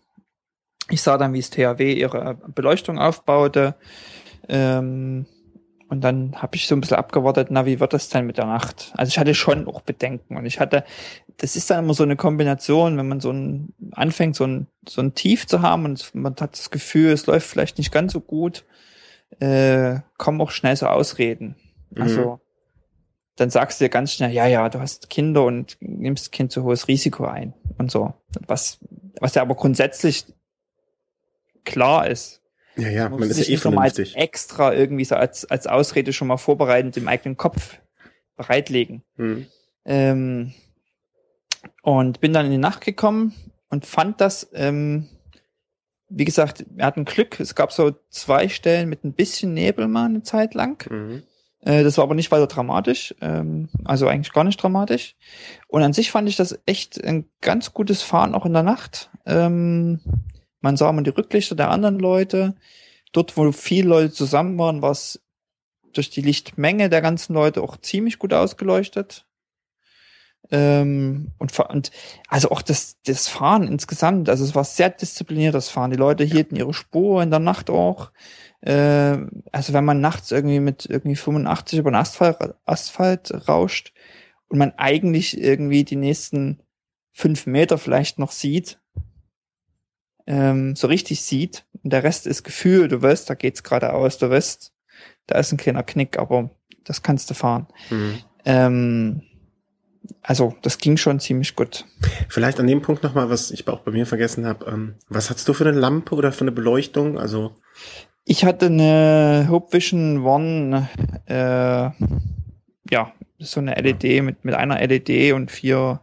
Ich sah dann, wie das THW ihre Beleuchtung aufbaute. Ähm, und dann habe ich so ein bisschen abgewartet, na, wie wird das denn mit der Nacht? Also ich hatte schon auch Bedenken und ich hatte, das ist dann immer so eine Kombination, wenn man so ein, anfängt, so ein, so ein Tief zu haben und man hat das Gefühl, es läuft vielleicht nicht ganz so gut, äh, kommen auch schnell so Ausreden. Mhm. Also dann sagst du dir ganz schnell, ja, ja, du hast Kinder und nimmst Kind zu hohes Risiko ein und so. Was, was ja aber grundsätzlich klar ist. Ja, ja, Man man muss ist ja eh vernünftig. extra irgendwie so als, als Ausrede schon mal vorbereitend im eigenen Kopf bereitlegen. Mhm. Ähm, und bin dann in die Nacht gekommen und fand das, ähm, wie gesagt, wir hatten Glück. Es gab so zwei Stellen mit ein bisschen Nebel mal eine Zeit lang. Mhm. Äh, das war aber nicht weiter dramatisch, ähm, also eigentlich gar nicht dramatisch. Und an sich fand ich das echt ein ganz gutes Fahren auch in der Nacht. Ähm, man sah mal die Rücklichter der anderen Leute. Dort, wo viele Leute zusammen waren, war es durch die Lichtmenge der ganzen Leute auch ziemlich gut ausgeleuchtet. Ähm, und, und also auch das, das Fahren insgesamt, also es war sehr diszipliniertes Fahren. Die Leute hielten ihre Spur in der Nacht auch. Äh, also wenn man nachts irgendwie mit irgendwie 85 über den Asphalt, Asphalt rauscht und man eigentlich irgendwie die nächsten fünf Meter vielleicht noch sieht, ähm, so richtig sieht, und der Rest ist Gefühl, du weißt, da geht's geradeaus, du weißt, da ist ein kleiner Knick, aber das kannst du fahren. Mhm. Ähm, also das ging schon ziemlich gut. Vielleicht an dem Punkt nochmal, was ich auch bei mir vergessen habe. Ähm, was hast du für eine Lampe oder für eine Beleuchtung? Also, Ich hatte eine Hope Vision One, äh, ja, so eine LED mit, mit einer LED und vier,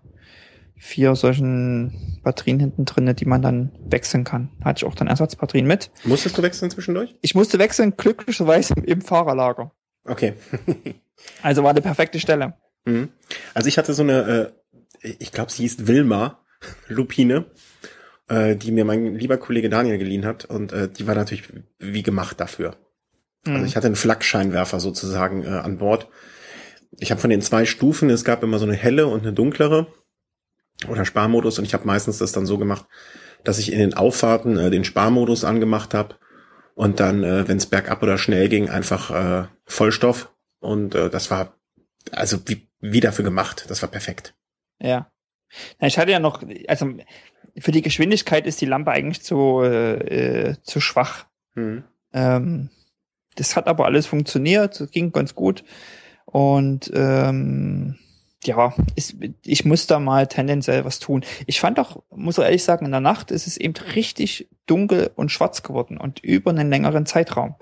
vier solchen Batterien hinten drinne, die man dann wechseln kann. Hatte ich auch dann Ersatzbatterien mit. musstest du wechseln zwischendurch? Ich musste wechseln, glücklicherweise im, Fahrerlager. Okay. Also war eine perfekte Stelle. Mhm. Also ich hatte so eine, äh, ich glaube, sie hieß Wilma Lupine, äh, die mir mein lieber Kollege Daniel geliehen hat und äh, die war natürlich wie gemacht dafür. Also Mhm. ich hatte einen Flakscheinwerfer sozusagen äh, an Bord. Ich habe von den zwei Stufen, es gab immer so eine helle und eine dunklere oder Sparmodus und ich habe meistens das dann so gemacht, dass ich in den Auffahrten äh, den Sparmodus angemacht habe und dann, äh, wenn es bergab oder schnell ging, einfach äh, Vollstoff und äh, das war also wie, wie dafür gemacht. Das war perfekt. Ja. Ich hatte ja noch, also für die Geschwindigkeit ist die Lampe eigentlich zu, äh, äh, zu schwach. Mhm. Ähm, das hat aber alles funktioniert, ging ganz gut. Und ähm, ja, ist, ich muss da mal tendenziell was tun. Ich fand auch, muss auch ehrlich sagen, in der Nacht ist es eben richtig dunkel und schwarz geworden und über einen längeren Zeitraum.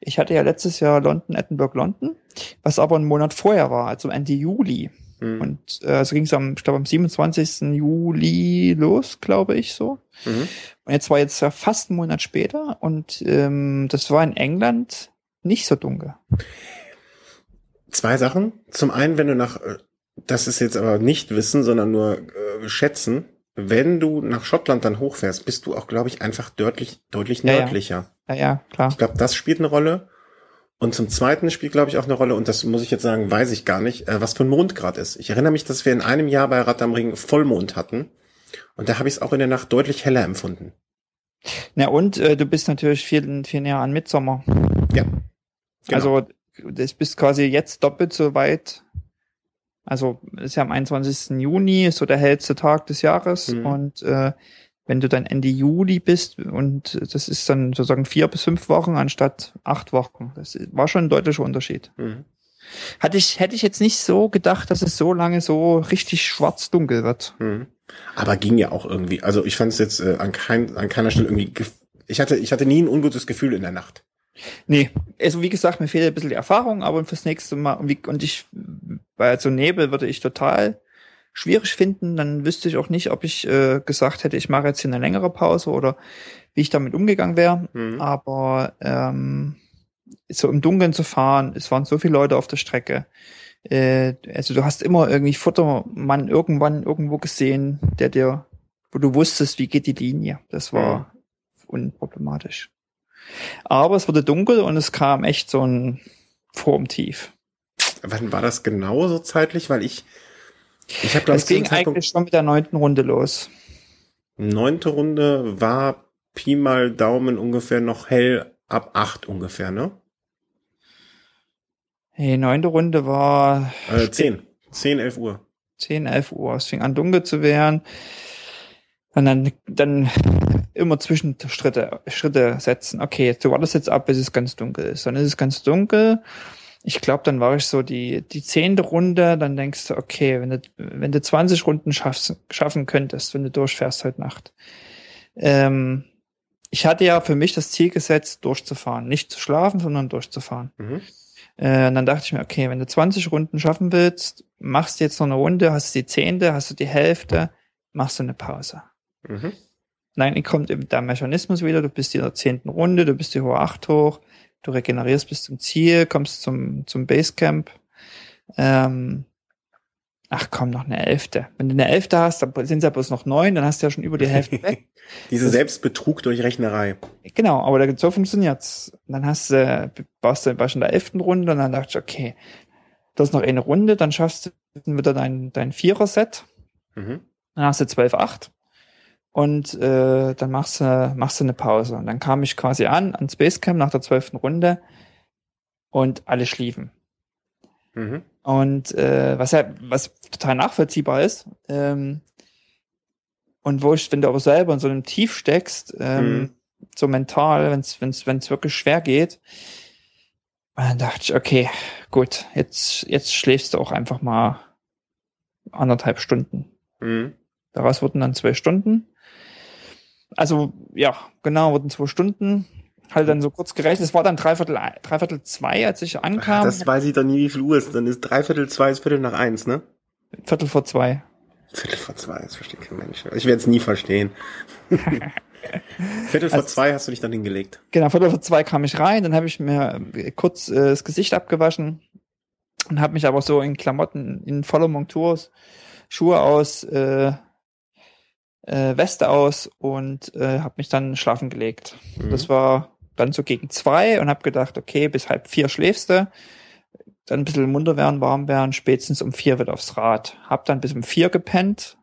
Ich hatte ja letztes Jahr London, Edinburgh, London, was aber einen Monat vorher war, also Ende Juli. Mhm. Und äh, so ging es am, ich glaube, am 27. Juli los, glaube ich so. Mhm. Und jetzt war jetzt ja fast einen Monat später und ähm, das war in England nicht so dunkel. Zwei Sachen. Zum einen, wenn du nach, äh, das ist jetzt aber nicht Wissen, sondern nur äh, Schätzen, wenn du nach Schottland dann hochfährst, bist du auch, glaube ich, einfach deutlich, deutlich Ja, ja. nördlicher. Ja, ja, klar. Ich glaube, das spielt eine Rolle. Und zum Zweiten spielt, glaube ich, auch eine Rolle, und das muss ich jetzt sagen, weiß ich gar nicht, äh, was für ein Mond gerade ist. Ich erinnere mich, dass wir in einem Jahr bei Rad am Ring Vollmond hatten. Und da habe ich es auch in der Nacht deutlich heller empfunden. Na und äh, du bist natürlich viel, viel näher an Mitsommer. Ja. Genau. Also das bist quasi jetzt doppelt so weit. Also ist ja am 21. Juni, ist so der hellste Tag des Jahres. Mhm. Und äh, wenn du dann Ende Juli bist und das ist dann sozusagen vier bis fünf Wochen anstatt acht Wochen. Das war schon ein deutlicher Unterschied. Mhm. Hatte ich, hätte ich jetzt nicht so gedacht, dass es so lange so richtig schwarz-dunkel wird. Mhm. Aber ging ja auch irgendwie. Also ich fand es jetzt äh, an, kein, an keiner Stelle irgendwie. Ich hatte, ich hatte nie ein ungutes Gefühl in der Nacht. Nee, also wie gesagt, mir fehlt ein bisschen die Erfahrung, aber fürs nächste Mal, und, wie, und ich, bei so Nebel würde ich total schwierig finden, dann wüsste ich auch nicht, ob ich äh, gesagt hätte, ich mache jetzt hier eine längere Pause oder wie ich damit umgegangen wäre. Mhm. Aber ähm, so im Dunkeln zu fahren, es waren so viele Leute auf der Strecke. Äh, also du hast immer irgendwie Futtermann irgendwann irgendwo gesehen, der dir, wo du wusstest, wie geht die Linie. Das war unproblematisch. Aber es wurde dunkel und es kam echt so ein Formtief. Wann war das genau so zeitlich? Weil ich, ich habe glaube ich Es zu dem ging eigentlich schon mit der neunten Runde los. neunte Runde war Pi mal Daumen ungefähr noch hell ab acht ungefähr, ne? Die neunte Runde war Äh, zehn. Zehn, elf Uhr. 10, 11 Uhr. Es fing an dunkel zu werden. Und dann, dann immer Zwischenschritte Schritte setzen. Okay, jetzt du wartest jetzt ab, bis es ganz dunkel ist. Dann ist es ganz dunkel. Ich glaube, dann war ich so die, die zehnte Runde. Dann denkst du, okay, wenn du, wenn du 20 Runden schaffst, schaffen könntest, wenn du durchfährst heute Nacht. Ähm, ich hatte ja für mich das Ziel gesetzt, durchzufahren. Nicht zu schlafen, sondern durchzufahren. Mhm. Äh, und dann dachte ich mir, okay, wenn du 20 Runden schaffen willst, machst du jetzt noch eine Runde, hast du die zehnte, hast du die Hälfte, machst du eine Pause. Mhm. Dann kommt eben der Mechanismus wieder, du bist in der zehnten Runde, du bist die hohe acht hoch, du regenerierst bis zum Ziel, kommst zum, zum Basecamp. Ähm, ach komm, noch eine Elfte. Wenn du eine Elfte hast, dann sind es ja bloß noch neun, dann hast du ja schon über die Hälfte weg. Diese Selbstbetrug durch Rechnerei. Genau, aber da- so funktioniert's. Dann hast du, äh, warst du in der elften Runde und dann dachte ich, okay, du hast noch eine Runde, dann schaffst du wieder dein, dein Vierer-Set, Mhm. dann hast du 12-8 und äh, dann machst du, machst du eine Pause. Und dann kam ich quasi an, ans Basecamp nach der zwölften Runde und alle schliefen. Mhm. Und äh, was ja, was total nachvollziehbar ist, ähm, und wo ich, wenn du aber selber in so einem Tief steckst, ähm, Mhm. so mental, wenn es wenn's, wenn's wirklich schwer geht, dann dachte ich, okay, gut, jetzt, jetzt schläfst du auch einfach mal anderthalb Stunden. Mhm. Daraus wurden dann zwei Stunden. Also, ja, genau, wurden zwei Stunden. Halt dann so kurz gerechnet. Es war dann dreiviertel, dreiviertel zwei, als ich Ach, ankam. das weiß ich doch nie, wie viel Uhr ist. Dann ist dreiviertel zwei, ist Viertel nach eins, ne? Viertel vor zwei. Viertel vor zwei, das versteht kein Mensch. Ich werde es nie verstehen. Viertel vor Also- zwei hast du dich dann hingelegt. Genau, Viertel vor zwei kam ich rein, dann habe ich mir äh, kurz äh, das Gesicht abgewaschen und habe mich aber so in Klamotten, in voller Montur, Schuhe aus, äh, äh, Weste aus und äh, habe mich dann schlafen gelegt. Mhm. Das war dann so gegen zwei und habe gedacht, okay, bis halb vier schläfst du, dann ein bisschen munter werden, warm werden, spätestens um vier wird aufs Rad. Hab dann bis um vier gepennt.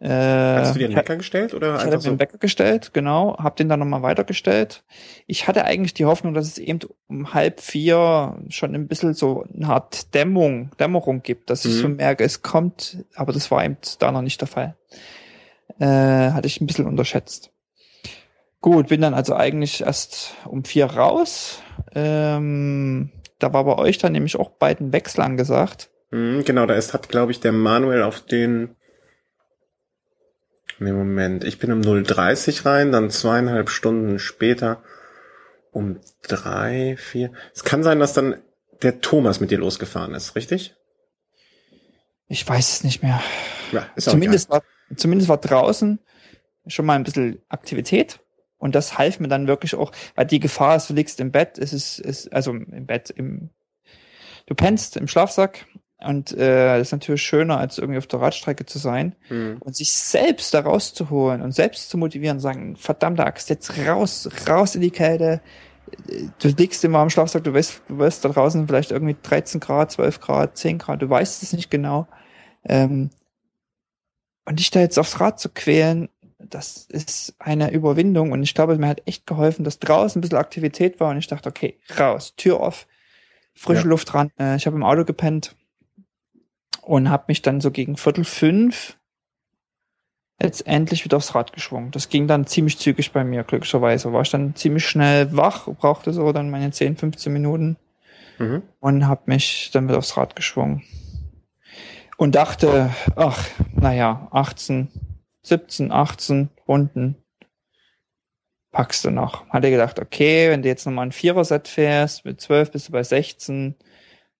Äh, Hast du dir einen ich- Wecker gestellt oder ich hatte einfach mir so? den Wecker gestellt, genau, hab den dann nochmal weitergestellt. Ich hatte eigentlich die Hoffnung, dass es eben um halb vier schon ein bisschen so eine Art Dämmung, Dämmerung gibt, dass ich Mhm. so merke, es kommt, aber das war eben da noch nicht der Fall. Äh, hatte ich ein bisschen unterschätzt. Gut, bin dann also eigentlich erst um vier raus. Ähm, da war bei euch dann nämlich auch beiden Wechsel angesagt. Mhm, genau, da ist, hat, glaube ich, der Manuel auf den. Nee, Moment. Ich bin um 0.30 rein, dann zweieinhalb Stunden später um drei, vier. Es kann sein, dass dann der Thomas mit dir losgefahren ist, richtig? Ich weiß es nicht mehr. Ja, ist auch zumindest war, zumindest war draußen schon mal ein bisschen Aktivität. Und das half mir dann wirklich auch, weil die Gefahr ist, du liegst im Bett, es ist, ist also im Bett, im, du pennst im Schlafsack und äh, das ist natürlich schöner, als irgendwie auf der Radstrecke zu sein. Mhm. und sich selbst da rauszuholen und selbst zu motivieren, sagen, verdammte Axt, jetzt raus, raus in die Kälte. Du liegst immer am Schlafsack, du weißt, du weißt da draußen vielleicht irgendwie 13 Grad, 12 Grad, 10 Grad, du weißt es nicht genau. Ähm, und dich da jetzt aufs Rad zu quälen, das ist eine Überwindung und ich glaube, mir hat echt geholfen, dass draußen ein bisschen Aktivität war und ich dachte, okay, raus, Tür auf, frische Ja. Luft ran. Äh, ich habe im Auto gepennt und habe mich dann so gegen Viertel fünf jetzt endlich wieder aufs Rad geschwungen. Das ging dann ziemlich zügig bei mir, glücklicherweise. War ich dann ziemlich schnell wach, brauchte so dann meine 10, 15 Minuten Mhm. und habe mich dann wieder aufs Rad geschwungen. Und dachte, ach, naja, 18, 17, 18 Runden packst du noch. Hatte gedacht, okay, wenn du jetzt nochmal ein Vierer-Set fährst, mit 12 bist du bei 16,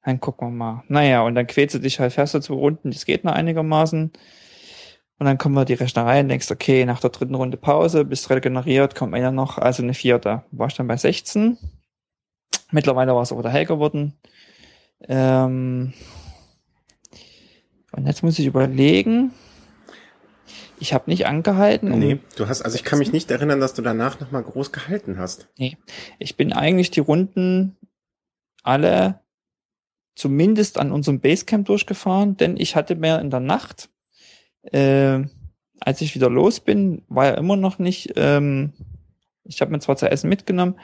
dann gucken wir mal. Naja, und dann quälst du dich halt, fährst du zwei Runden, das geht noch einigermaßen. Und dann kommen wir die Rechnerei und denkst, okay, nach der dritten Runde Pause, bist regeneriert, kommt einer noch, also eine vierte. War ich dann bei 16. Mittlerweile war es aber der Hell geworden. Ähm und jetzt muss ich überlegen. Ich habe nicht angehalten. um- Nee, du hast, also ich kann mich nicht erinnern, dass du danach nochmal groß gehalten hast. Ich bin eigentlich die Runden alle zumindest an unserem Basecamp durchgefahren, denn ich hatte mir in der Nacht, äh, als ich wieder los bin, war ja immer noch nicht, ähm, ich habe mir zwar zu essen mitgenommen,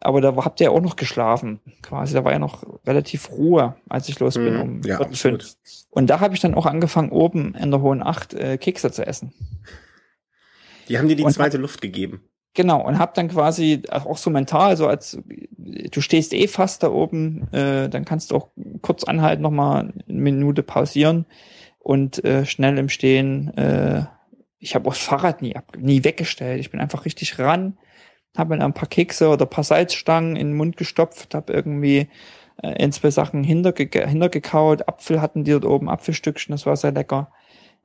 aber da habt ihr ja auch noch geschlafen, quasi. Da war ja noch relativ Ruhe, als ich los bin, Mhm. um Ja, fünf. Und da habe ich dann auch angefangen, oben in der Hohen Acht äh, Kekse zu essen. Die haben dir die Und- zweite Luft gegeben. Genau, und hab dann quasi auch so mental, so als du stehst eh fast da oben, äh, dann kannst du auch kurz anhalten, nochmal eine Minute pausieren und äh, schnell im Stehen. Äh, ich habe auch das Fahrrad nie, ab, nie weggestellt. Ich bin einfach richtig ran, habe mir ein paar Kekse oder ein paar Salzstangen in den Mund gestopft, habe irgendwie äh, ein, zwei Sachen hinterge hintergekaut. Apfel hatten die dort oben, Apfelstückchen, das war sehr lecker.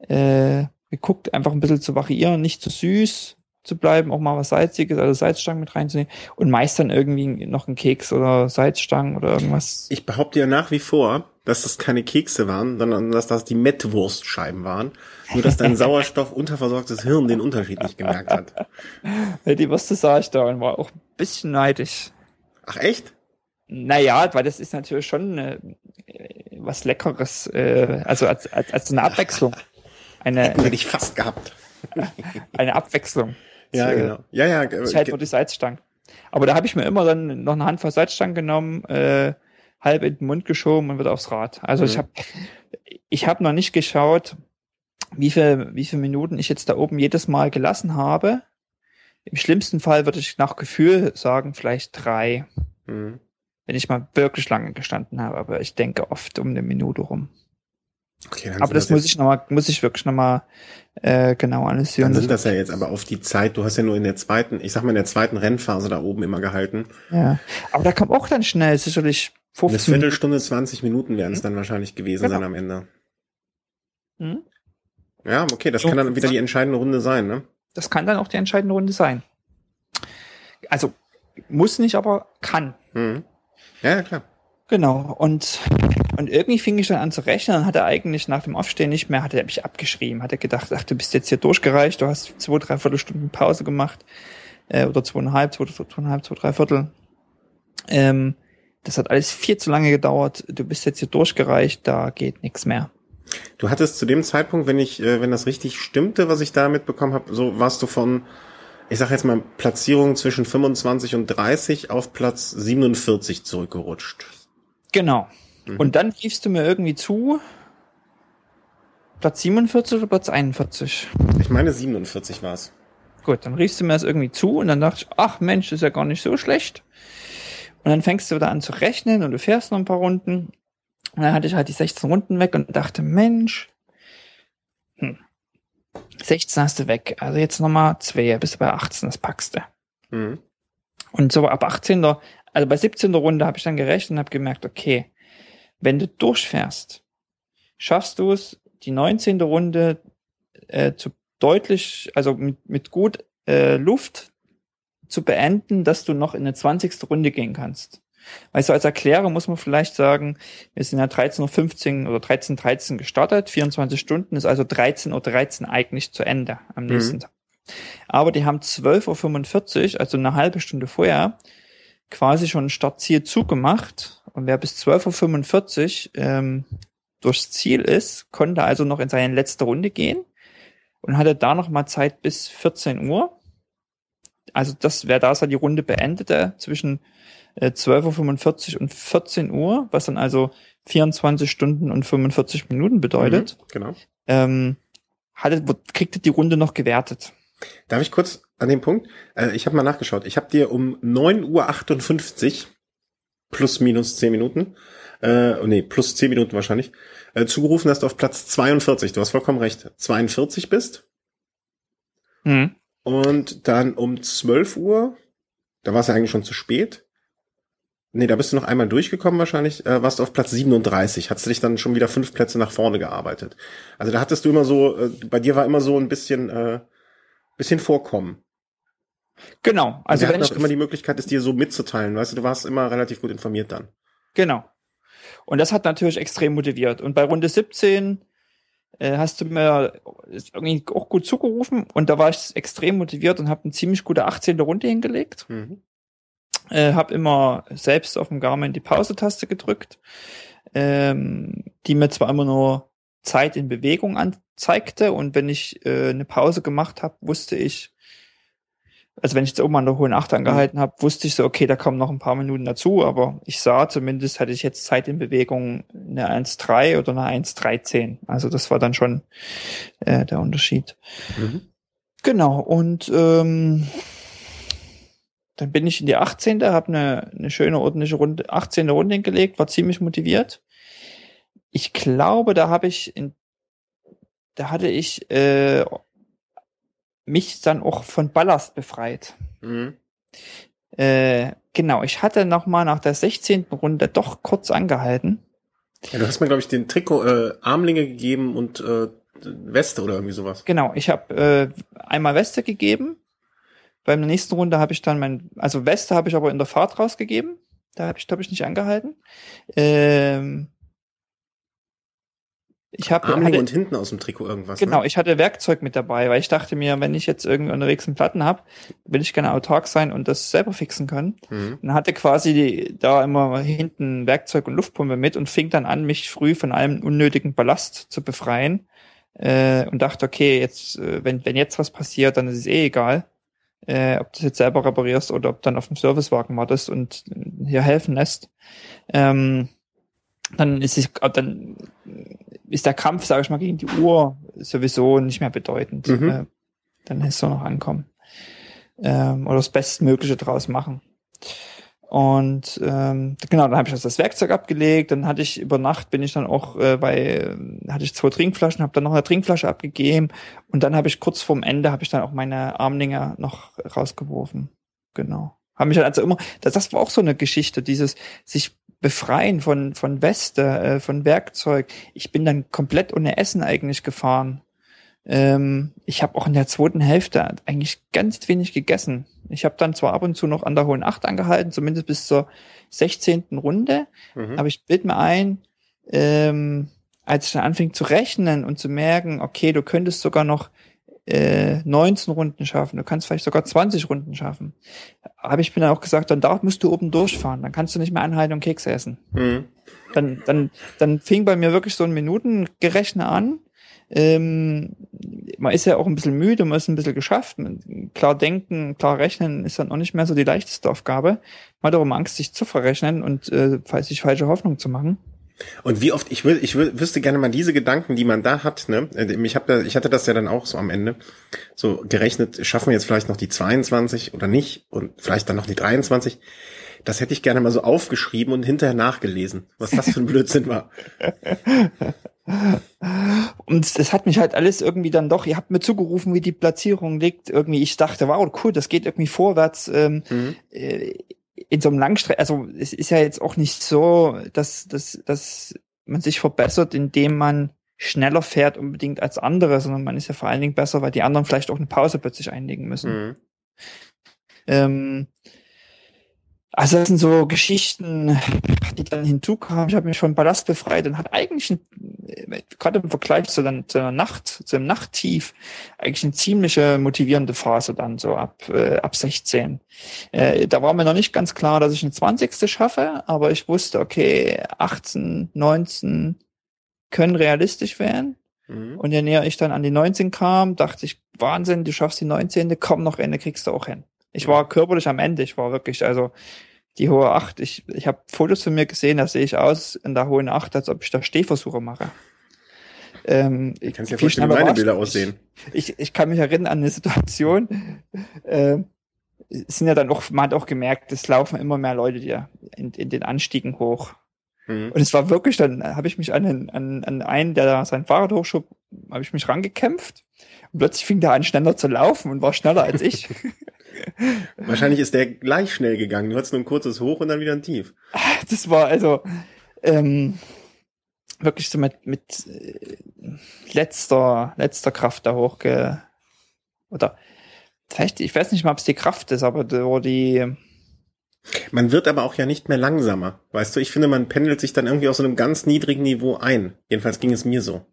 Äh, geguckt, einfach ein bisschen zu variieren, nicht zu süß zu bleiben, auch mal was Salziges, also Salzstangen mit reinzunehmen und meist dann irgendwie noch ein Keks oder Salzstangen oder irgendwas. Ich behaupte ja nach wie vor, dass das keine Kekse waren, sondern dass das die Mettwurstscheiben waren. Nur dass dein Sauerstoff unterversorgtes Hirn den Unterschied nicht gemerkt hat. Die Würste sah ich da und war auch ein bisschen neidisch. Ach echt? Naja, weil das ist natürlich schon äh, was Leckeres, äh, also als, als, als eine Abwechslung. Eine, Hätte ich fast gehabt. eine Abwechslung. Ja, Äh, genau. Ja, ja. Ich halt nur die Salzstangen. Aber da habe ich mir immer dann noch eine Handvoll Salzstangen genommen, äh, halb in den Mund geschoben und wieder aufs Rad. Also ich Mhm. habe ich hab noch nicht geschaut, wie viel, wie viele Minuten ich jetzt da oben jedes Mal gelassen habe. Im schlimmsten Fall würde ich nach Gefühl sagen, vielleicht drei, Mhm. wenn ich mal wirklich lange gestanden habe. Aber ich denke oft um eine Minute rum. Okay, Aber das jetzt- muss ich noch mal, muss ich wirklich noch mal äh, genau analysieren. Dann sind das ja jetzt aber auf die Zeit. Du hast ja nur in der zweiten, ich sag mal in der zweiten Rennphase da oben immer gehalten. ja. Aber da kommt auch dann schnell sicherlich Eine 15 Minuten. Viertelstunde, 20 Minuten werden es dann wahrscheinlich gewesen Genau. sein am Ende. Hm? Ja, okay, das So. kann dann wieder die entscheidende Runde sein, ne? Das kann dann auch die entscheidende Runde sein. Also muss nicht, aber kann. Mhm. Ja, ja, klar. Genau. Und, und irgendwie fing ich dann an zu rechnen und hatte eigentlich nach dem Aufstehen nicht mehr, hatte er mich abgeschrieben, hatte gedacht, ach, du bist jetzt hier durchgereicht, du hast zwei, drei Viertelstunden Pause gemacht, äh, oder zweieinhalb, zwei, zweieinhalb, zwei, drei Viertel. Ähm, das hat alles viel zu lange gedauert, du bist jetzt hier durchgereicht, da geht nichts mehr. Du hattest zu dem Zeitpunkt, wenn ich, äh, wenn das richtig stimmte, was ich da mitbekommen habe, so warst du von, ich sag jetzt mal, Platzierung zwischen 25 und 30 auf Platz 47 zurückgerutscht. Genau. Mhm. Und dann riefst du mir irgendwie zu, Platz 47 oder Platz 41? Ich meine 47 war's. Gut, dann riechst du mir das irgendwie zu und dann dachte ich, ach Mensch, ist ja gar nicht so schlecht. Und dann fängst du wieder an zu rechnen und du fährst noch ein paar Runden. Und dann hatte ich halt die 16 Runden weg und dachte, Mensch, hm, 16 hast du weg. Also jetzt nochmal zwei, bist du bei 18, das packst du. Mhm. Und so ab 18. Also bei 17. Runde habe ich dann gerechnet und habe gemerkt, okay, wenn du durchfährst, schaffst du es, die 19. Runde äh, zu deutlich, also mit, mit gut äh, Luft zu beenden, dass du noch in eine 20. Runde gehen kannst. Weißt du, als Erklärer muss man vielleicht sagen, wir sind ja 13.15 Uhr oder 13.13 Uhr gestartet, 24 Stunden ist also 13.13 Uhr eigentlich zu Ende am nächsten Mhm. Tag. Aber die haben 12.45 Uhr, also eine halbe Stunde vorher, quasi schon Startziel zugemacht. Und wer bis 12.45 Uhr ähm, durchs Ziel ist, konnte also noch in seine letzte Runde gehen und hatte da noch mal Zeit bis 14 Uhr. Also das, wer da die Runde beendete zwischen äh, 12.45 Uhr und 14 Uhr, was dann also 24 Stunden und 45 Minuten bedeutet, Mhm, genau. ähm, hatte, kriegte die Runde noch gewertet. Darf ich kurz an den Punkt? Äh, ich habe mal nachgeschaut. Ich habe dir um 9.58 Uhr plus minus 10 Minuten, äh, nee, plus 10 Minuten wahrscheinlich, äh, zugerufen, dass du auf Platz 42, du hast vollkommen recht, 42 bist. Mhm. Und dann um 12 Uhr, da war es ja eigentlich schon zu spät. Nee, da bist du noch einmal durchgekommen wahrscheinlich, äh, warst du auf Platz 37, hast du dich dann schon wieder fünf Plätze nach vorne gearbeitet. Also da hattest du immer so, äh, bei dir war immer so ein bisschen, äh, bisschen Vorkommen. Genau. Also wir wenn hatten auch immer die Möglichkeit, es dir so mitzuteilen, weißt du, du warst immer relativ gut informiert dann. Genau. Und das hat natürlich extrem motiviert. Und bei Runde 17 äh, hast du mir irgendwie auch gut zugerufen und da war ich extrem motiviert und habe eine ziemlich gute 18. Runde hingelegt. Mhm. Äh, habe immer selbst auf dem Garmin die Pause-Taste gedrückt, ähm, die mir zwar immer nur Zeit in Bewegung anzeigte und wenn ich äh, eine Pause gemacht habe, wusste ich, also wenn ich jetzt oben an der hohen Acht angehalten habe, wusste ich so, okay, da kommen noch ein paar Minuten dazu, aber ich sah zumindest, hatte ich jetzt Zeit in Bewegung eine 1,3 oder eine 1,13. Also das war dann schon äh, der Unterschied. Mhm. Genau, und ähm, dann bin ich in die 18. habe eine, eine schöne ordentliche Runde, 18. Runde hingelegt, war ziemlich motiviert. Ich glaube, da habe ich in, da hatte ich äh, mich dann auch von Ballast befreit. Mhm. Äh, genau, ich hatte noch mal nach der 16. Runde doch kurz angehalten. Ja, du hast mir, glaube ich, den Trikot äh, Armlinge gegeben und äh, Weste oder irgendwie sowas. Genau, ich habe äh, einmal Weste gegeben. Beim nächsten Runde habe ich dann mein, also Weste habe ich aber in der Fahrt rausgegeben. Da habe ich, glaube ich, nicht angehalten. Ähm, ich habe Armlinge hatte, und hinten aus dem Trikot irgendwas. genau, Ne? ich hatte Werkzeug mit dabei, weil ich dachte mir, wenn ich jetzt irgendwie unterwegs einen Platten habe, will ich gerne autark sein und das selber fixen können. Mhm. Und hatte quasi die, da immer hinten Werkzeug und Luftpumpe mit und fing dann an, mich früh von allem unnötigen Ballast zu befreien. Äh, und dachte, okay, jetzt, äh, wenn, wenn jetzt was passiert, dann ist es eh egal, äh, ob du das jetzt selber reparierst oder ob dann auf dem Servicewagen wartest und äh, hier helfen lässt. Ähm, dann ist es, dann ist der Kampf, sage ich mal, gegen die Uhr sowieso nicht mehr bedeutend. Mhm. Äh, dann ist es noch ankommen. Ähm, oder das Bestmögliche draus machen. Und ähm, genau, dann habe ich also das Werkzeug abgelegt. Dann hatte ich über Nacht bin ich dann auch äh, bei äh, hatte ich zwei Trinkflaschen, habe dann noch eine Trinkflasche abgegeben und dann habe ich kurz vorm Ende habe ich dann auch meine Armlinge noch rausgeworfen. Genau. Habe mich dann also immer, das, das war auch so eine Geschichte, dieses sich befreien von von Weste, äh, von Werkzeug. Ich bin dann komplett ohne Essen eigentlich gefahren. Ähm, ich habe auch in der zweiten Hälfte eigentlich ganz wenig gegessen. Ich habe dann zwar ab und zu noch an der hohen Acht angehalten, zumindest bis zur 16. Runde, Mhm. aber ich bild mir ein, ähm, als ich dann anfing zu rechnen und zu merken, okay, du könntest sogar noch äh, 19 Runden schaffen, du kannst vielleicht sogar 20 Runden schaffen, habe ich mir dann auch gesagt, dann darf, musst du oben durchfahren, dann kannst du nicht mehr anhalten und Kekse essen Mhm. dann, dann, dann fing bei mir wirklich so ein Minutengerechner an. Ähm, man ist ja auch ein bisschen müde, man ist ein bisschen geschafft. Klar denken, klar rechnen ist dann auch nicht mehr so die leichteste Aufgabe. Man hat auch immer Angst, sich zu verrechnen und äh, falls sich falsche Hoffnung zu machen. Und wie oft, ich will, ich will, wüsste gerne mal diese Gedanken, die man da hat, ne? Ich hab da, ich hatte das ja dann auch so am Ende. So gerechnet, schaffen wir jetzt vielleicht noch die 22 oder nicht und vielleicht dann noch die 23. Das hätte ich gerne mal so aufgeschrieben und hinterher nachgelesen, was das für ein Blödsinn war. Und das hat mich halt alles irgendwie dann doch, ihr habt mir zugerufen, wie die Platzierung liegt. Irgendwie, ich dachte, wow, cool, das geht irgendwie vorwärts. Ähm, Mhm. äh, in so einem Langstrecke, also es ist ja jetzt auch nicht so, dass, dass, dass man sich verbessert, indem man schneller fährt unbedingt als andere, sondern man ist ja vor allen Dingen besser, weil die anderen vielleicht auch eine Pause plötzlich einlegen müssen. Mhm. Ähm, also das sind so Geschichten, die dann hinzukamen. Ich habe mich von Ballast befreit und hat eigentlich, ein, gerade im Vergleich zu, dann, zu einer Nacht, zu einem Nachttief, eigentlich eine ziemliche motivierende Phase dann so ab, äh, ab 16. Äh, da war mir noch nicht ganz klar, dass ich eine 20. schaffe, aber ich wusste, okay, 18, 19 können realistisch werden. Mhm. Und je näher ich dann an die 19 kam, dachte ich, Wahnsinn, du schaffst die 19. Komm noch Ende, kriegst du auch hin. Ich war körperlich am Ende. Ich war wirklich, also die hohe Acht. Ich, ich habe Fotos von mir gesehen, da sehe ich aus in der hohen Acht, als ob ich da Stehversuche mache. Ähm, Ich kann dir vorstellen, wie meine Bilder aussehen. Ich, ich kann mich erinnern an eine Situation, äh, es sind ja dann auch, man hat auch gemerkt, es laufen immer mehr Leute die in, in den Anstiegen hoch. Mhm. Und es war wirklich, dann habe ich mich an, den, an, an einen, der da sein Fahrrad hochschob, habe ich mich rangekämpft. Und plötzlich fing der an, schneller zu laufen und war schneller als ich. Wahrscheinlich ist der gleich schnell gegangen. Du hattest nur ein kurzes Hoch und dann wieder ein Tief. das war also ähm, wirklich so mit, mit äh, letzter, letzter Kraft da hochge... Oder vielleicht, ich weiß nicht mal, ob es die Kraft ist, aber die, die Man wird aber auch ja nicht mehr langsamer. Weißt du, ich finde, man pendelt sich dann irgendwie auf so einem ganz niedrigen Niveau ein. Jedenfalls ging es mir so.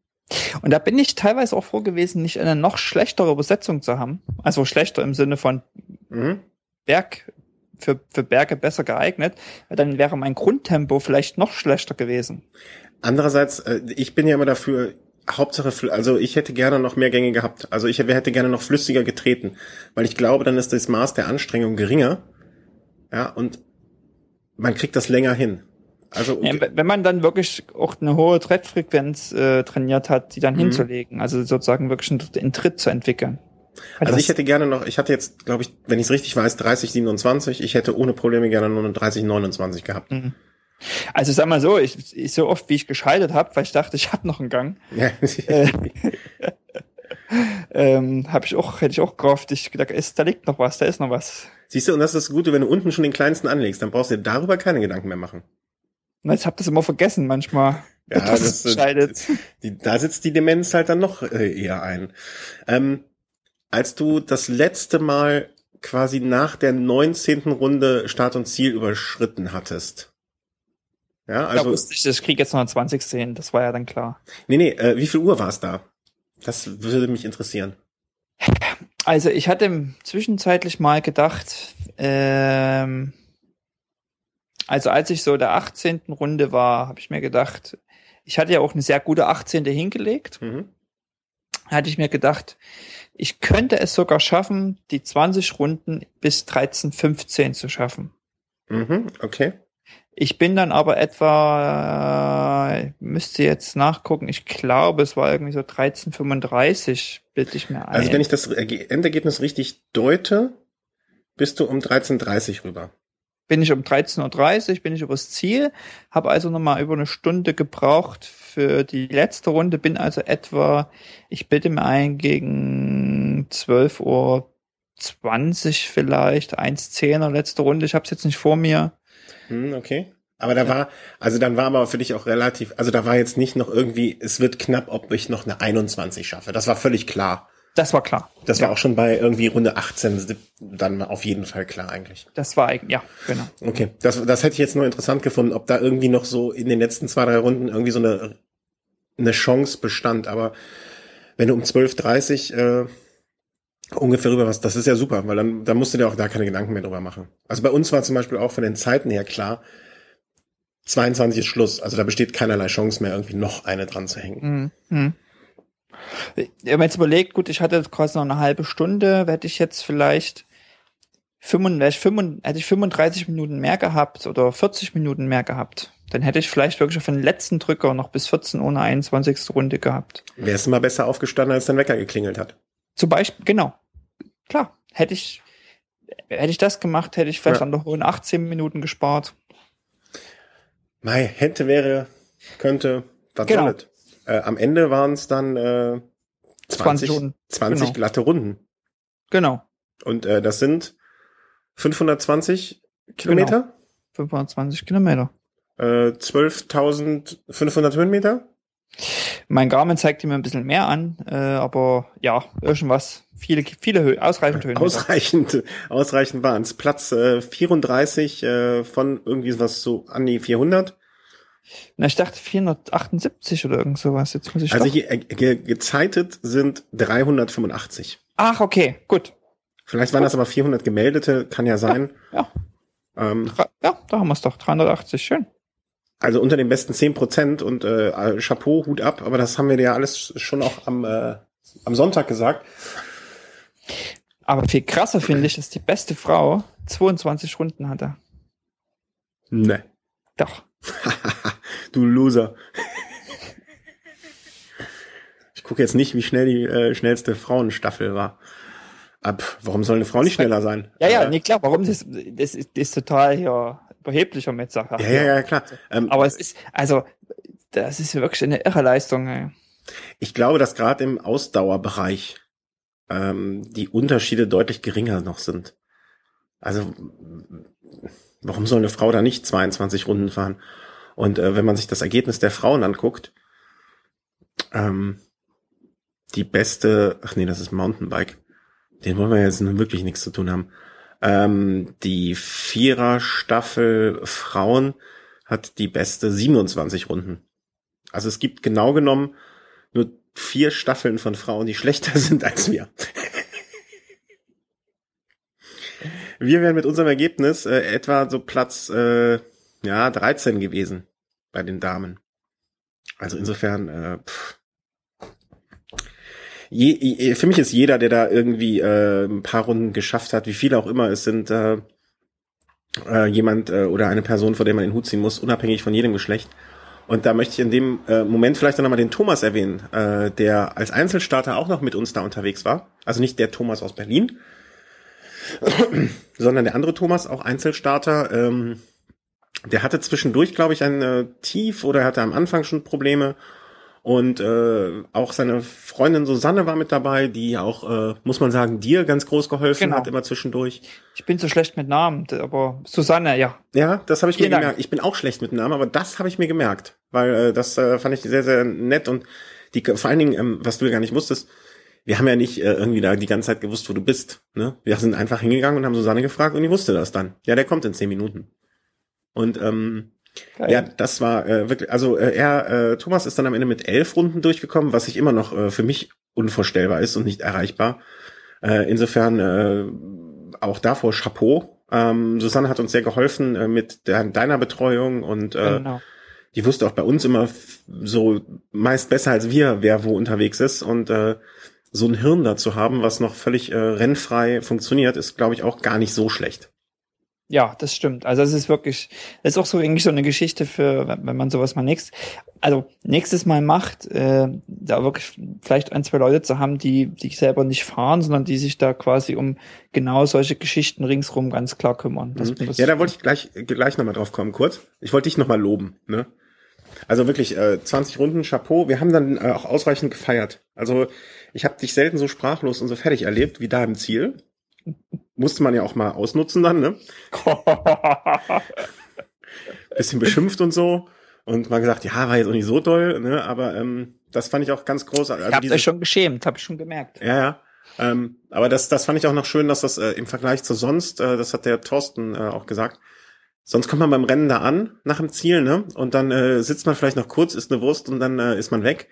Und da bin ich teilweise auch froh gewesen, nicht eine noch schlechtere Übersetzung zu haben. Also schlechter im Sinne von Mhm. Berg, für, für Berge besser geeignet. Weil dann wäre mein Grundtempo vielleicht noch schlechter gewesen. Andererseits, äh, ich bin ja immer dafür, Hauptsache, also ich hätte gerne noch mehr Gänge gehabt. Also ich hätte gerne noch flüssiger getreten, weil ich glaube, dann ist das Maß der Anstrengung geringer. Ja, und man kriegt das länger hin. Also Ja, wenn man dann wirklich auch eine hohe Trittfrequenz äh, trainiert hat, die dann Mhm. hinzulegen. Also sozusagen wirklich einen, einen Tritt zu entwickeln. Also das- ich hätte gerne noch, ich hatte jetzt, glaube ich, wenn ich es richtig weiß, 30, 27. Ich hätte ohne Probleme gerne nur eine 30, 29 gehabt. Also sag mal so, ich, ich so oft wie ich gescheitert habe, weil ich dachte, ich habe noch einen Gang, Ja. Äh. ähm, habe ich auch, hätte ich auch gehofft, ich gedacht, ist, da liegt noch was, da ist noch was. Siehst du, und das ist das Gute, wenn du unten schon den kleinsten anlegst, dann brauchst du dir darüber keine Gedanken mehr machen. Und jetzt hab das immer vergessen manchmal. Ja, das, scheidet. Die, da sitzt die Demenz halt dann noch äh, eher ein. Ähm, als du das letzte Mal quasi nach der 19. Runde Start und Ziel überschritten hattest. Ja, da also, wusste ich, ich krieg jetzt noch eine 20 sehen, das war ja dann klar. nee, nee, äh, wie viel Uhr war es da? Das würde mich interessieren. Also ich hatte zwischenzeitlich mal gedacht, ähm, also als ich so der 18. Runde war, habe ich mir gedacht, ich hatte ja auch eine sehr gute 18. hingelegt, Mhm. hatte ich mir gedacht, ich könnte es sogar schaffen, die 20 Runden bis 13, 15 zu schaffen. Mhm, okay. Ich bin dann aber etwa, äh, müsste jetzt nachgucken, ich glaube, es war irgendwie so 13,35, bitte ich mir ein. Also wenn ich das Erge- Endergebnis richtig deute, bist du um 13.30 rüber. Bin ich um 13.30 Uhr, bin ich übers Ziel, habe also nochmal über eine Stunde gebraucht für die letzte Runde, bin also etwa, ich bitte mir ein, gegen 12 Uhr 20 vielleicht, 1.10er letzte Runde, ich habe es jetzt nicht vor mir. Hm, okay. Aber da war, also dann war aber für dich auch relativ, also da war jetzt nicht noch irgendwie, es wird knapp, ob ich noch eine 21 schaffe. Das war völlig klar. Das war klar. Das war auch schon bei irgendwie Runde 18 dann auf jeden Fall klar eigentlich. Das war eigentlich, ja, genau. Okay, das, das hätte ich jetzt nur interessant gefunden, ob da irgendwie noch so in den letzten zwei, drei Runden irgendwie so eine, eine Chance bestand. Aber wenn du um 12.30 äh, ungefähr rüber warst, das ist ja super, weil dann, dann musst du dir auch da keine Gedanken mehr drüber machen. Also bei uns war zum Beispiel auch von den Zeiten her klar, 22 ist Schluss. Also da besteht keinerlei Chance mehr, irgendwie noch eine dran zu hängen. Mhm. Ich habe jetzt überlegt, gut, ich hatte quasi noch eine halbe Stunde, hätte ich jetzt vielleicht 35, 35, hätte ich 35 Minuten mehr gehabt oder 40 Minuten mehr gehabt, dann hätte ich vielleicht wirklich auf den letzten Drücker noch bis 14 ohne 21. Runde gehabt. Wärst du mal besser aufgestanden, als dein Wecker geklingelt hat. Zum Beispiel, genau. Klar, hätte ich, hätte ich das gemacht, hätte ich vielleicht Ja. an der hohen 18 Minuten gespart. Mei, hätte, wäre, könnte, was Genau. soll? Äh, am Ende waren es dann äh, 20, 20 Runden. 20 Genau. glatte Runden. Genau. Und äh, das sind 520 Kilometer, 520 Kilometer. äh, 12.500 Höhenmeter. Mein Garmin zeigte mir ein bisschen mehr an, äh, aber ja, irgendwas. Viele, viele Höhe, ausreichend Höhen. Ausreichend, ausreichend waren es. Platz äh, 34 äh, von irgendwie was so an die 400. Na, ich dachte 478 oder irgend sowas. Jetzt muss ich Also hier äh, ge gezeitet sind 385. Ach, okay, gut. Vielleicht waren das aber 400 gemeldete, kann ja sein. Ja, Ähm, Dra- ja da haben wir es doch. 380, schön. also unter den besten 10 Prozent und äh, Chapeau, Hut ab, aber das haben wir ja alles schon auch am, äh, am Sonntag gesagt. Aber viel krasser finde ich, dass die beste Frau 22 Runden hatte. Ne. Doch. du Loser. Ich gucke jetzt nicht, wie schnell die äh, schnellste Frauenstaffel war. Ab, warum soll eine Frau nicht schneller sein? Ja, ja, Äh, nee, klar, warum das, das ist, das ist total hier überheblicher mit Sache. ja, ja, ja, klar. Ähm, Aber es ist, also, das ist wirklich eine irre Leistung, ey. Ich glaube, dass gerade im Ausdauerbereich ähm, die Unterschiede deutlich geringer noch sind. Also warum soll eine Frau da nicht 22 Runden fahren? Und äh, wenn man sich das Ergebnis der Frauen anguckt, ähm, die beste, ach nee, das ist Mountainbike. Den wollen wir jetzt nun wirklich nichts zu tun haben. Ähm, die Vierer-Staffel Frauen hat die beste 27 Runden. Also es gibt genau genommen nur vier Staffeln von Frauen, die schlechter sind als wir. wir wären mit unserem Ergebnis äh, etwa so Platz äh, ja 13 gewesen bei den Damen. Also insofern, äh, pff. Je, je, für mich ist jeder, der da irgendwie äh, ein paar Runden geschafft hat, wie viele auch immer es sind, äh, äh, jemand äh, oder eine Person, vor der man den Hut ziehen muss, unabhängig von jedem Geschlecht. Und da möchte ich in dem äh, Moment vielleicht noch mal den Thomas erwähnen, äh, der als Einzelstarter auch noch mit uns da unterwegs war. Also nicht der Thomas aus Berlin, sondern der andere Thomas, auch Einzelstarter. Ähm, der hatte zwischendurch, glaube ich, ein äh, Tief oder hatte am Anfang schon Probleme. Und äh, auch seine Freundin Susanne war mit dabei, die auch, äh, muss man sagen, dir ganz groß geholfen Genau. hat, immer zwischendurch. Ich bin so schlecht mit Namen, aber Susanne, ja. Ja, das habe ich mir Vielen Dank. gemerkt. Ich bin auch schlecht mit Namen, aber das habe ich mir gemerkt, weil äh, das äh, fand ich sehr, sehr nett und die vor allen Dingen, ähm, was du ja gar nicht wusstest, wir haben ja nicht äh, irgendwie da die ganze Zeit gewusst, wo du bist. Ne? Wir sind einfach hingegangen und haben Susanne gefragt und die wusste das dann. Ja, der kommt in zehn Minuten. Und ähm, Geil. ja, das war äh, wirklich, also äh, er, äh, Thomas ist dann am Ende mit elf Runden durchgekommen, was sich immer noch äh, für mich unvorstellbar ist und nicht erreichbar. Äh, insofern äh, auch davor Chapeau. Ähm, Susanne hat uns sehr geholfen äh, mit der, deiner Betreuung und äh, genau. die wusste auch bei uns immer so meist besser als wir, wer wo unterwegs ist und äh, so ein Hirn dazu haben, was noch völlig äh, rennfrei funktioniert, ist glaube ich auch gar nicht so schlecht. Ja, das stimmt. Also es ist wirklich, das ist auch so eigentlich so eine Geschichte für, wenn man sowas mal nächstes, also nächstes Mal macht, äh, da wirklich vielleicht ein, zwei Leute zu haben, die, die selber nicht fahren, sondern die sich da quasi um genau solche Geschichten ringsrum ganz klar kümmern. Das- Mhm. Ja, da wollte ich gleich gleich nochmal drauf kommen, kurz. Ich wollte dich nochmal loben, ne? Also wirklich, äh, 20 Runden, Chapeau. Wir haben dann äh, auch ausreichend gefeiert. Also ich habe dich selten so sprachlos und so fertig erlebt wie da im Ziel. Musste man ja auch mal ausnutzen dann, ne? Bisschen beschimpft und so. Und mal gesagt, ja, war jetzt auch nicht so doll, ne? Aber ähm, das fand ich auch ganz großartig. Ich Also hab diese- euch schon geschämt, habe ich schon gemerkt. ja, ja. Ähm, aber das, das fand ich auch noch schön, dass das äh, im Vergleich zu sonst, äh, das hat der Thorsten äh, auch gesagt, sonst kommt man beim Rennen da an, nach dem Ziel, ne? Und dann äh, sitzt man vielleicht noch kurz, isst eine Wurst und dann äh, ist man weg.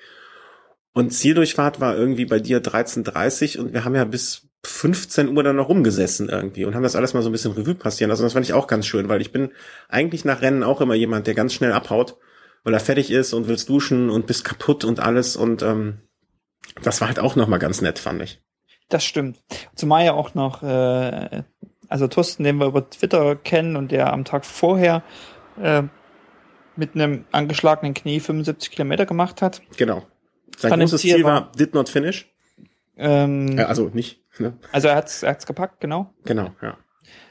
Und Zieldurchfahrt war irgendwie bei dir 13.30 und wir haben ja bis 15 Uhr dann noch rumgesessen irgendwie und haben das alles mal so ein bisschen Revue passieren lassen. Das fand ich auch ganz schön, weil ich bin eigentlich nach Rennen auch immer jemand, der ganz schnell abhaut, weil er fertig ist und willst duschen und bist kaputt und alles und ähm, das war halt auch nochmal ganz nett, fand ich. Das stimmt. Zumal ja auch noch, äh, also Thorsten, den wir über Twitter kennen und der am Tag vorher äh, mit einem angeschlagenen Knie 75 Kilometer gemacht hat. Genau. Sein großes Ziel Ziel war war- did not finish. Ähm, Äh, also nicht. Ne? Also er hat's, er hat's gepackt, genau. Genau, ja.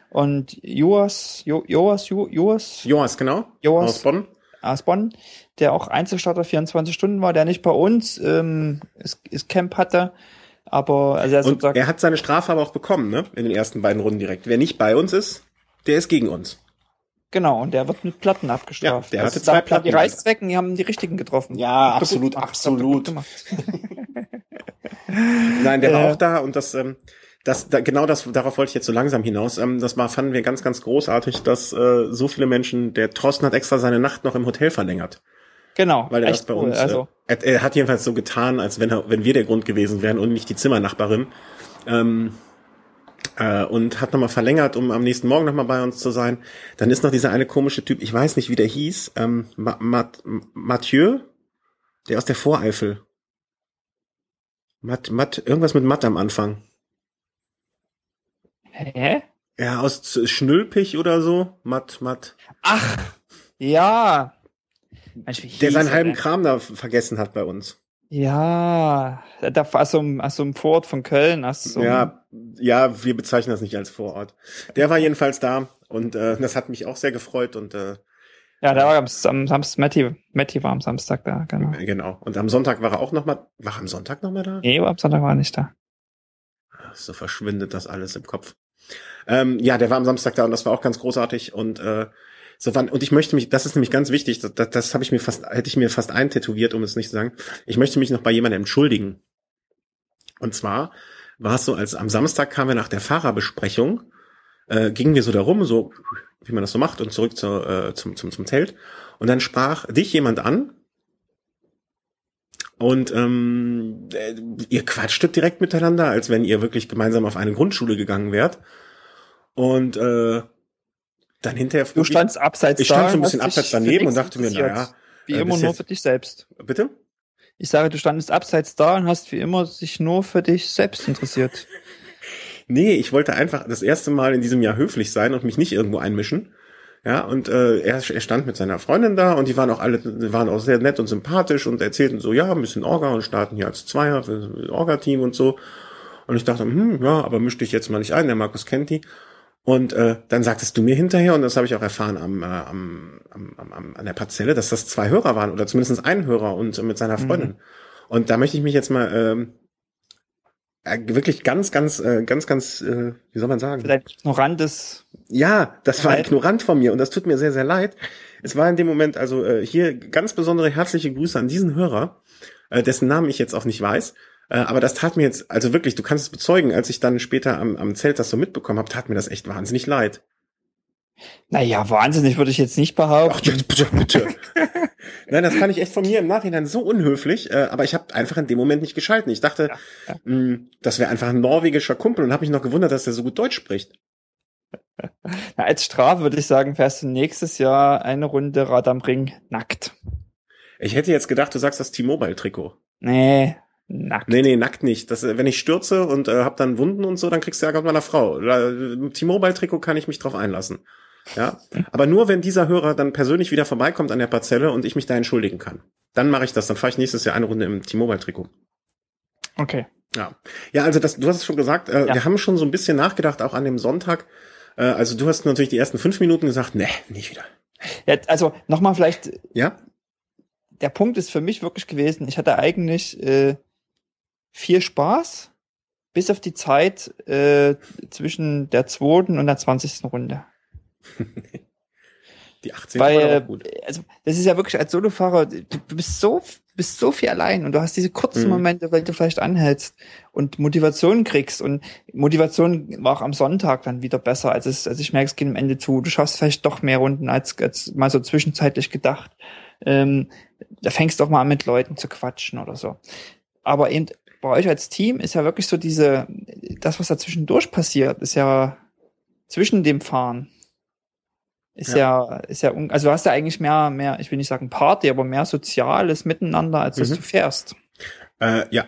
Und Joas, jo, Joas, jo, Joas Joas, genau. Joas. Aus Bonn. aus Bonn, der auch Einzelstarter 24 Stunden war, der nicht bei uns ähm, ist, ist Camp hatte, aber also er Und sozusagen er hat seine Strafe aber auch bekommen, ne? In den ersten beiden Runden direkt. Wer nicht bei uns ist, der ist gegen uns. genau und der wird mit Platten abgestraft. Ja, der hatte da- zwei Platten. Die Reißzwecken, die haben die richtigen getroffen. Ja, absolut, gemacht, absolut. habt ihr gut gemacht. Nein, der war Äh. auch da und das, ähm, das, da, genau das, darauf wollte ich jetzt so langsam hinaus. Ähm, das war, fanden wir ganz, ganz großartig, dass äh, so viele Menschen, der Thorsten hat extra seine Nacht noch im Hotel verlängert. Genau, Weil er das echt bei cool. uns, also äh, er, er hat jedenfalls so getan, als wenn er, wenn wir der Grund gewesen wären und nicht die Zimmernachbarin. Ähm, äh, und hat nochmal verlängert, um am nächsten Morgen nochmal bei uns zu sein. Dann ist noch dieser eine komische Typ, ich weiß nicht, wie der hieß, ähm, Ma Mat Mathieu, der aus der Voreifel. Matt, Matt, irgendwas mit Matt am Anfang. hä? Ja, aus Schnülpich oder so. Matt, Matt. Ach, ja. Wie Der seinen halben denn? Kram da vergessen hat bei uns. Ja, da aus so einem, aus so einem Vorort von Köln. Aus so einem- Ja, ja, wir bezeichnen das nicht als Vorort. Der war jedenfalls da und äh, das hat mich auch sehr gefreut und äh, ja, da war am, am Samstag, Matti, Matti war am Samstag da, genau. genau. Und am Sonntag war er auch noch mal. War er am Sonntag noch mal da? Nee, am Sonntag war er nicht da. So verschwindet das alles im Kopf. Ähm, ja, der war am Samstag da und das war auch ganz großartig und äh, so wann und ich möchte mich, das ist nämlich ganz wichtig, das, das, das habe ich mir fast, hätte ich mir fast eintätowiert, um es nicht zu sagen. Ich möchte mich noch bei jemandem entschuldigen. Und zwar war es so, als am Samstag kamen wir nach der Fahrerbesprechung, äh, gingen wir so darum, so wie man das so macht und zurück zur, äh, zum, zum, zum Zelt. Und dann sprach dich jemand an und ähm, äh, ihr quatschtet direkt miteinander, als wenn ihr wirklich gemeinsam auf eine Grundschule gegangen wärt. Und äh, dann hinterher Du standst abseits ich stand so ein bisschen abseits daneben und dachte mir, naja, Wie äh, immer nur für dich selbst. bitte? Ich sage, du standest abseits da und hast wie immer dich nur für dich selbst interessiert. Nee, ich wollte einfach das erste Mal in diesem Jahr höflich sein und mich nicht irgendwo einmischen. Ja, und äh, er, er stand mit seiner Freundin da und die waren auch alle, waren auch sehr nett und sympathisch und erzählten so, ja, ein bisschen Orga und starten hier als Zweier für das Orga-Team und so. Und ich dachte, hm, ja, aber misch dich jetzt mal nicht ein, der Markus kennt die. Und äh, dann sagtest du mir hinterher, und das habe ich auch erfahren am, äh, am, am, am, an der Parzelle, dass das zwei Hörer waren oder zumindest ein Hörer und äh, mit seiner Freundin. Und da möchte ich mich jetzt mal ähm, äh, wirklich ganz, ganz, äh, ganz, ganz, äh, wie soll man sagen? Dein ignorantes Ja, das war ignorant von mir und das tut mir sehr, sehr leid. Es war in dem Moment, also äh, hier ganz besondere herzliche Grüße an diesen Hörer, äh, dessen Namen ich jetzt auch nicht weiß. Äh, aber das tat mir jetzt, also wirklich, du kannst es bezeugen, als ich dann später am, am Zelt das so mitbekommen habe, tat mir das echt wahnsinnig leid. Naja, wahnsinnig würde ich jetzt nicht behaupten. Ach, bitte, bitte. Nein, das fand ich echt von mir im Nachhinein so unhöflich, äh, aber ich habe einfach in dem Moment nicht geschalten. Ich dachte, ja. mh, das wäre einfach ein norwegischer Kumpel und habe mich noch gewundert, dass er so gut Deutsch spricht. Na, als Strafe würde ich sagen, fährst du nächstes Jahr eine Runde Rad am Ring nackt. Ich hätte jetzt gedacht, du sagst das T-Mobile-Trikot. Nee, nackt. Nee, nee, nackt nicht. Das, äh, wenn ich stürze und äh, hab dann Wunden und so, dann kriegst du Ärger mit meiner Frau. Im T-Mobile-Trikot kann ich mich drauf einlassen. Ja, aber nur wenn dieser Hörer dann persönlich wieder vorbeikommt an der Parzelle und ich mich da entschuldigen kann. Dann mache ich das. Dann fahre ich nächstes Jahr eine Runde im T-Mobile-Trikot. Okay. Ja, ja, also das, du hast es schon gesagt. Äh, Ja. Wir haben schon so ein bisschen nachgedacht, auch an dem Sonntag. Äh, also du hast natürlich die ersten fünf Minuten gesagt, nee, nicht wieder. Ja, also nochmal vielleicht, Ja, der Punkt ist für mich wirklich gewesen, ich hatte eigentlich äh, viel Spaß, bis auf die Zeit äh, zwischen der zweiten und der zwanzigsten Runde. die 18 war Weil, auch gut. also, das ist ja wirklich als Solofahrer, du, bist so, bist so viel allein und du hast diese kurzen Mhm. Momente, weil du vielleicht anhältst und Motivation kriegst und Motivation war auch am Sonntag dann wieder besser, als es, als ich merke, es geht am Ende zu. Du schaffst vielleicht doch mehr Runden als, als mal so zwischenzeitlich gedacht. Ähm, da fängst du auch mal an mit Leuten zu quatschen oder so. Aber eben bei euch als Team ist ja wirklich so diese, das, was da zwischendurch passiert, ist ja zwischen dem Fahren. Ist ja, ist ja, un- also du hast ja eigentlich mehr, mehr, ich will nicht sagen Party, aber mehr soziales Miteinander, als dass Mhm. du fährst. Äh, ja.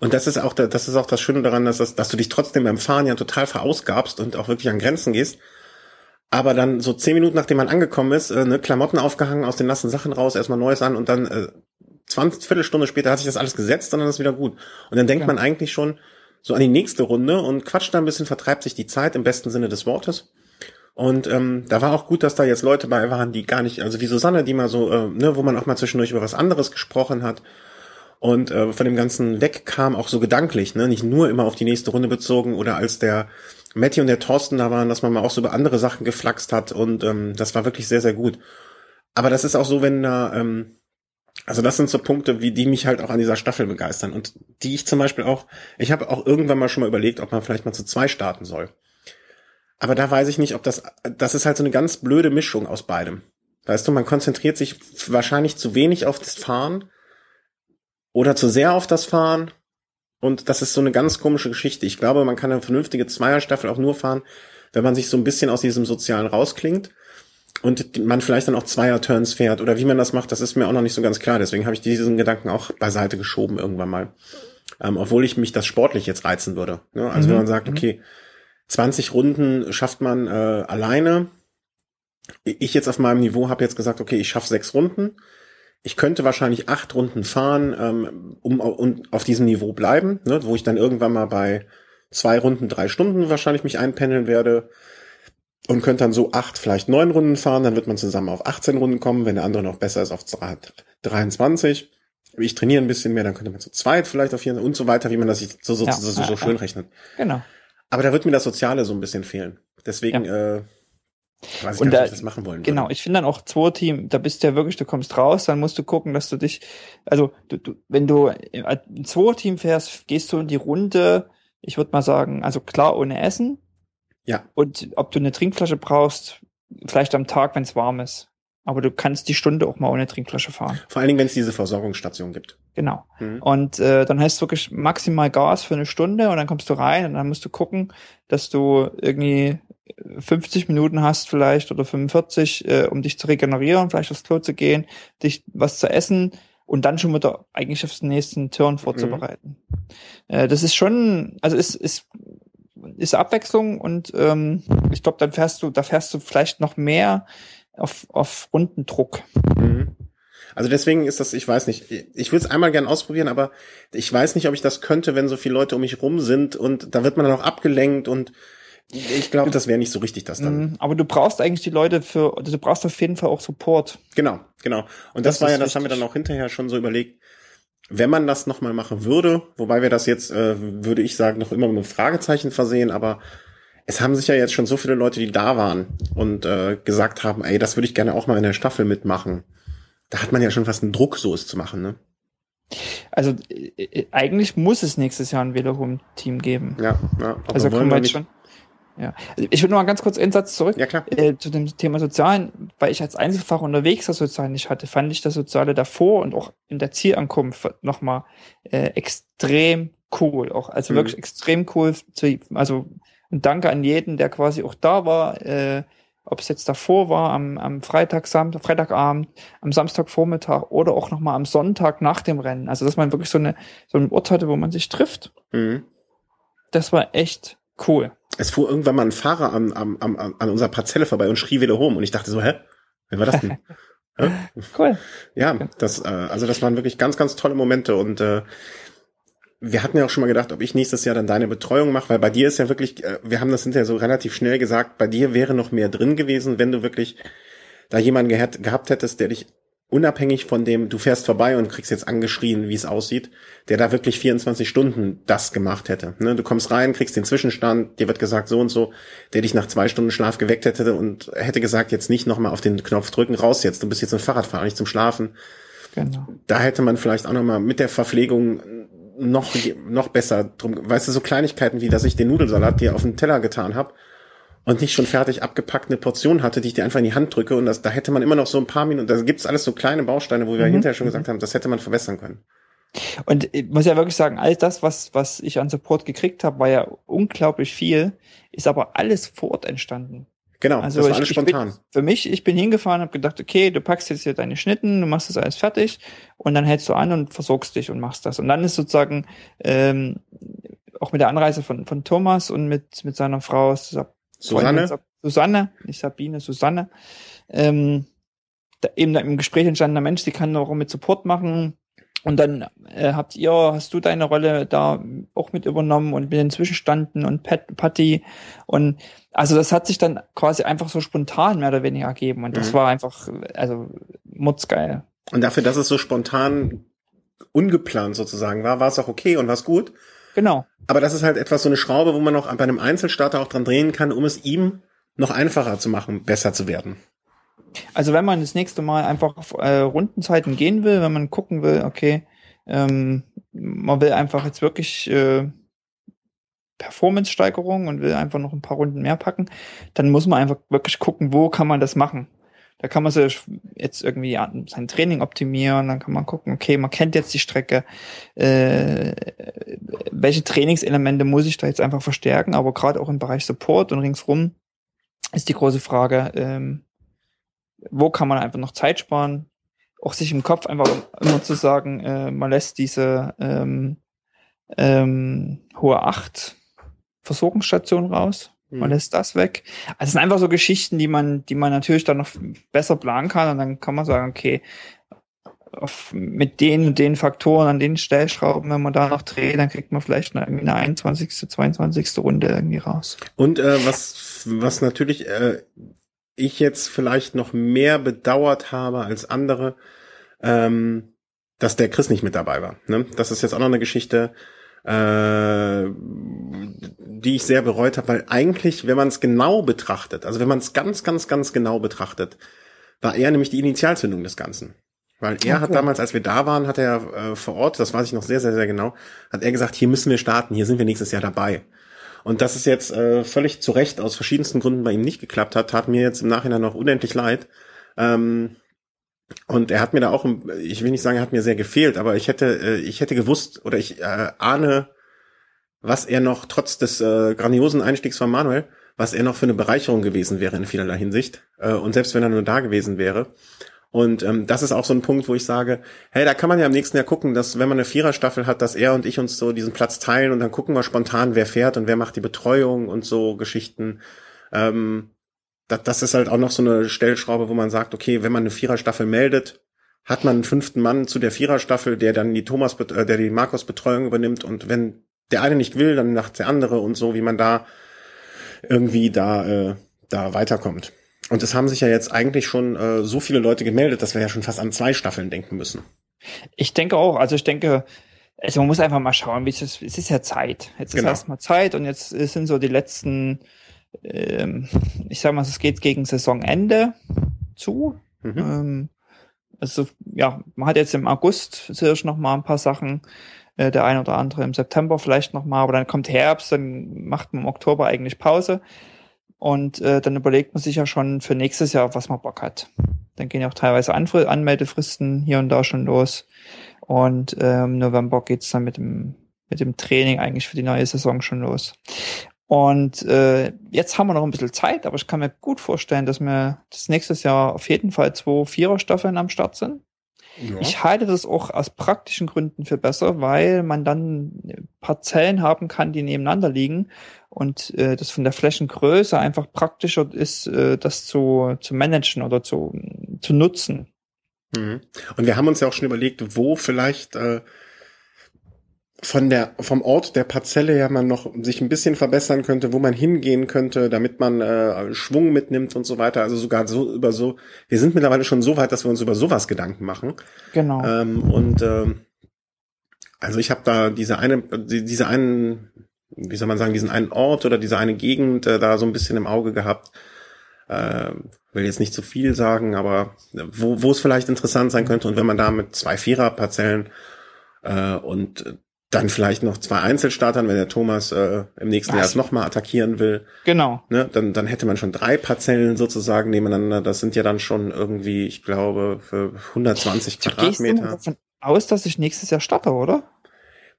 Und das ist auch, da- das ist auch das Schöne daran, dass, das, dass du dich trotzdem beim Fahren ja total verausgabst und auch wirklich an Grenzen gehst. Aber dann so zehn Minuten nachdem man angekommen ist, äh, ne, Klamotten aufgehangen, aus den nassen Sachen raus, erstmal Neues an und dann äh, 20 Viertelstunde später hat sich das alles gesetzt und dann ist wieder gut. Und dann denkt Ja. man eigentlich schon so an die nächste Runde und quatscht da ein bisschen, vertreibt sich die Zeit im besten Sinne des Wortes. Und ähm, da war auch gut, dass da jetzt Leute bei waren, die gar nicht, also wie Susanne, die mal so, äh, ne, wo man auch mal zwischendurch über was anderes gesprochen hat und äh, von dem Ganzen wegkam, auch so gedanklich, ne, nicht nur immer auf die nächste Runde bezogen oder als der Matti und der Thorsten da waren, dass man mal auch so über andere Sachen geflaxt hat und ähm, das war wirklich sehr, sehr gut. Aber das ist auch so, wenn da, ähm, also das sind so Punkte, wie die mich halt auch an dieser Staffel begeistern und die ich zum Beispiel auch, ich habe auch irgendwann mal schon mal überlegt, ob man vielleicht mal zu zwei starten soll. Aber da weiß ich nicht, ob das, das ist halt so eine ganz blöde Mischung aus beidem. Weißt du, man konzentriert sich wahrscheinlich zu wenig auf das Fahren oder zu sehr auf das Fahren. Und das ist so eine ganz komische Geschichte. Ich glaube, man kann eine vernünftige Zweierstaffel auch nur fahren, wenn man sich so ein bisschen aus diesem Sozialen rausklingt und man vielleicht dann auch Zweier-Turns fährt oder wie man das macht, das ist mir auch noch nicht so ganz klar. Deswegen habe ich diesen Gedanken auch beiseite geschoben irgendwann mal. Ähm, obwohl ich mich das sportlich jetzt reizen würde. Ne? Also Mhm, wenn man sagt, mhm. okay, 20 Runden schafft man äh, alleine. Ich jetzt auf meinem Niveau habe jetzt gesagt, okay, ich schaffe sechs Runden. ich könnte wahrscheinlich acht Runden fahren, ähm, um, um auf diesem Niveau bleiben, ne, wo ich dann irgendwann mal bei zwei Runden, drei Stunden wahrscheinlich mich einpendeln werde und könnte dann so acht, vielleicht neun Runden fahren, dann wird man zusammen auf 18 Runden kommen, wenn der andere noch besser ist auf 23. Ich trainiere ein bisschen mehr, dann könnte man zu zweit vielleicht auf 4 und so weiter, wie man das sich so, so, Ja, so, so, ja, so ja. schön rechnet. Genau. Aber da wird mir das Soziale so ein bisschen fehlen. Deswegen äh, weiß ich Und gar nicht, da- ob ich das machen wollen Genau, würde. ich finde dann auch zwei Team, da bist du ja wirklich, du kommst raus, dann musst du gucken, dass du dich, also du, du, wenn du ein zwei Team fährst, gehst du in die Runde, ich würde mal sagen, also klar ohne Essen. Ja. Und ob du eine Trinkflasche brauchst, vielleicht am Tag, wenn es warm ist. Aber du kannst die Stunde auch mal ohne Trinkflasche fahren. Vor allen Dingen, wenn es diese Versorgungsstation gibt. Genau. Mhm. Und äh, dann hast du wirklich maximal Gas für eine Stunde und dann kommst du rein und dann musst du gucken, dass du irgendwie 50 Minuten hast vielleicht oder 45, äh, um dich zu regenerieren, vielleicht aufs Klo zu gehen, dich was zu essen und dann schon wieder eigentlich aufs nächsten Turn vorzubereiten. Äh, das ist schon, also ist, ist, ist Abwechslung und ähm, ich glaube, dann fährst du, da fährst du vielleicht noch mehr auf, auf Rundendruck. Mhm. Also deswegen ist das, ich weiß nicht, ich würde es einmal gern ausprobieren, aber ich weiß nicht, ob ich das könnte, wenn so viele Leute um mich rum sind und da wird man dann auch abgelenkt und ich glaube, das wäre nicht so richtig das dann. Mhm, Aber du brauchst eigentlich die Leute für, also du brauchst auf jeden Fall auch Support. Genau, genau. Und das, Das war ja, das haben wir dann auch hinterher schon so überlegt, wenn man das nochmal machen würde, wobei wir das jetzt, äh, würde ich sagen, noch immer mit einem Fragezeichen versehen, aber es haben sich ja jetzt schon so viele Leute, die da waren und äh, gesagt haben, ey, das würde ich gerne auch mal in der Staffel mitmachen. Da hat man ja schon fast einen Druck, so es zu machen, ne? Also äh, äh, eigentlich muss es nächstes Jahr ein Velohome-Team geben. Ja, ja. Also kommen wir jetzt schon. Ja. Also ich würde noch mal ganz kurz einen Satz zurück Ja, klar. äh, zu dem Thema Sozialen, weil ich als Einzelfach unterwegs das Soziale nicht hatte, fand ich das Soziale davor und auch in der Zielankunft nochmal äh, extrem cool. Auch, also Mhm. wirklich extrem cool. Zu, also und danke an jeden, der quasi auch da war, äh, ob es jetzt davor war, am, am Freitag, Samstag, Freitagabend, am Samstagvormittag oder auch nochmal am Sonntag nach dem Rennen. Also dass man wirklich so eine so einen Ort hatte, wo man sich trifft. Mhm. Das war echt cool. Es fuhr irgendwann mal ein Fahrer an, am- am- am- an unserer Parzelle vorbei und schrie wieder home und ich dachte so, hä? Wer war das denn? Cool. Ja, das, äh, also das waren wirklich ganz, ganz tolle Momente und äh, wir hatten ja auch schon mal gedacht, ob ich nächstes Jahr dann deine Betreuung mache, weil bei dir ist ja wirklich, äh, wir haben das hinterher so relativ schnell gesagt, bei dir wäre noch mehr drin gewesen, wenn du wirklich da jemanden gehabt, gehabt hättest, der dich unabhängig von dem, du fährst vorbei und kriegst jetzt angeschrien, wie es aussieht, der da wirklich 24 Stunden das gemacht hätte. Ne? Du kommst rein, kriegst den Zwischenstand, dir wird gesagt so und so, der dich nach zwei Stunden Schlaf geweckt hätte und hätte gesagt, jetzt nicht nochmal auf den Knopf drücken, raus jetzt, du bist jetzt ein Fahrradfahrer, nicht zum Schlafen Genau. da hätte man vielleicht auch noch mal mit der Verpflegung noch noch besser drum, weißt du, so Kleinigkeiten wie, dass ich den Nudelsalat dir auf den Teller getan habe und nicht schon fertig abgepackt eine Portion hatte, die ich dir einfach in die Hand drücke und das, da hätte man immer noch so ein paar Minuten, da gibt's alles so kleine Bausteine, wo wir Mhm. hinterher schon gesagt haben, das hätte man verbessern können. Und ich muss ja wirklich sagen, all das, was, was ich an Support gekriegt habe, war ja unglaublich viel, ist aber alles vor Ort entstanden. Genau, Also das war ich, alles ich spontan. Bin, für mich, ich bin hingefahren, habe gedacht, okay, du packst jetzt hier deine Schnitten, du machst das alles fertig und dann hältst du an und versorgst dich und machst das. Und dann ist sozusagen ähm, auch mit der Anreise von, von Thomas und mit, mit seiner Frau Sab- Susanne, Freundin Susanne, nicht Sabine, Susanne, ähm, da eben da im Gespräch entstandener Mensch, die kann auch mit Support machen. Und dann äh, habt ihr, hast du deine Rolle da auch mit übernommen und mit den Zwischenstanden und Pat, Patty und also das hat sich dann quasi einfach so spontan mehr oder weniger ergeben und das Mhm. war einfach, also mutzgeil. und dafür, dass es so spontan ungeplant sozusagen war, war es auch okay und war es gut. Genau. Aber das ist halt etwas, so eine Schraube, wo man noch bei einem Einzelstarter auch dran drehen kann, um es ihm noch einfacher zu machen, besser zu werden. Also wenn man das nächste Mal einfach auf äh, Rundenzeiten gehen will, wenn man gucken will, okay, ähm, man will einfach jetzt wirklich äh, Performance-Steigerung und will einfach noch ein paar Runden mehr packen, dann muss man einfach wirklich gucken, wo kann man das machen. Da kann man sich jetzt irgendwie sein Training optimieren, dann kann man gucken, okay, man kennt jetzt die Strecke, äh, welche Trainingselemente muss ich da jetzt einfach verstärken, aber gerade auch im Bereich Support und ringsrum ist die große Frage, ähm, wo kann man einfach noch Zeit sparen? Auch sich im Kopf einfach immer zu sagen, äh, man lässt diese ähm, ähm, hohe acht Versorgungsstation raus. Man Mhm. lässt das weg. Also es sind einfach so Geschichten, die man, die man natürlich dann noch besser planen kann und dann kann man sagen, okay, auf, mit den und den Faktoren an den Stellschrauben, wenn man da noch dreht, dann kriegt man vielleicht eine, irgendwie eine 21., 22. Runde irgendwie raus. Und äh, was, was natürlich äh, ich jetzt vielleicht noch mehr bedauert habe als andere, ähm, dass der Chris nicht mit dabei war. Ne? Das ist jetzt auch noch eine Geschichte, äh, die ich sehr bereut habe, weil eigentlich, wenn man es genau betrachtet, also wenn man es ganz, ganz, ganz genau betrachtet, war er nämlich die Initialzündung des Ganzen. Weil er Okay. hat damals, als wir da waren, hat er äh, vor Ort, das weiß ich noch sehr, sehr, sehr genau, hat er gesagt, hier müssen wir starten, hier sind wir nächstes Jahr dabei. Und dass es jetzt äh, völlig zu Recht aus verschiedensten Gründen bei ihm nicht geklappt hat, tat mir jetzt im Nachhinein noch unendlich leid. Ähm, und er hat mir da auch, ich will nicht sagen, er hat mir sehr gefehlt, aber ich hätte, äh, ich hätte gewusst oder ich äh, ahne, was er noch trotz des äh, grandiosen Einstiegs von Manuel, was er noch für eine Bereicherung gewesen wäre in vielerlei Hinsicht. Äh, und selbst wenn er nur da gewesen wäre. Und ähm, das ist auch so ein Punkt, wo ich sage, hey, da kann man ja im nächsten Jahr gucken, dass wenn man eine Viererstaffel hat, dass er und ich uns so diesen Platz teilen und dann gucken wir spontan, wer fährt und wer macht die Betreuung und so Geschichten. Ähm, das, das ist halt auch noch so eine Stellschraube, wo man sagt, okay, wenn man eine Viererstaffel meldet, hat man einen fünften Mann zu der Viererstaffel, der dann die Thomas, äh, der die Markus Betreuung übernimmt und wenn der eine nicht will, dann macht der andere und so, wie man da irgendwie da äh, da weiterkommt. Und es haben sich ja jetzt eigentlich schon äh, so viele Leute gemeldet, dass wir ja schon fast an zwei Staffeln denken müssen. Ich denke auch, also ich denke, also man muss einfach mal schauen, wie es ist, es ist ja Zeit. Jetzt Genau. ist erstmal Zeit und jetzt sind so die letzten, ähm, ich sag mal, es geht gegen Saisonende zu. Mhm. Ähm, also ja, man hat jetzt im August sicherlich noch mal ein paar Sachen, äh, der ein oder andere im September vielleicht noch mal, aber dann kommt Herbst, dann macht man im Oktober eigentlich Pause und äh, dann überlegt man sich ja schon für nächstes Jahr, was man Bock hat. Dann gehen ja auch teilweise Anfr Anmeldefristen hier und da schon los und äh, im November geht's dann mit dem mit dem Training eigentlich für die neue Saison schon los. Und äh, jetzt haben wir noch ein bisschen Zeit, aber ich kann mir gut vorstellen, dass wir das nächstes Jahr auf jeden Fall zwei Viererstaffeln am Start sind. Ich halte das auch aus praktischen Gründen für besser, weil man dann Parzellen haben kann, die nebeneinander liegen und äh, das von der Flächengröße einfach praktischer ist, äh, das zu, zu managen oder zu, zu nutzen. Mhm. Und wir haben uns ja auch schon überlegt, wo vielleicht äh, von der vom Ort der Parzelle ja man noch sich ein bisschen verbessern könnte, wo man hingehen könnte, damit man äh, Schwung mitnimmt und so weiter. Also sogar so über so. Wir sind mittlerweile schon so weit, dass wir uns über sowas Gedanken machen. Genau. Ähm, und ähm, also ich habe da diese eine, die- diese einen, wie soll man sagen, diesen einen Ort oder diese eine Gegend äh, da so ein bisschen im Auge gehabt. Äh, will jetzt nicht zu viel sagen, aber wo, wo es vielleicht interessant sein könnte und wenn man da mit zwei Vierer-Parzellen äh, und dann vielleicht noch zwei Einzelstartern, wenn der Thomas äh, im nächsten Was? Jahr nochmal attackieren will, genau. ne, dann, dann hätte man schon drei Parzellen sozusagen nebeneinander. Das sind ja dann schon irgendwie, ich glaube, für 120 Du gehst Quadratmeter. immer davon aus, dass ich nächstes Jahr starte, oder?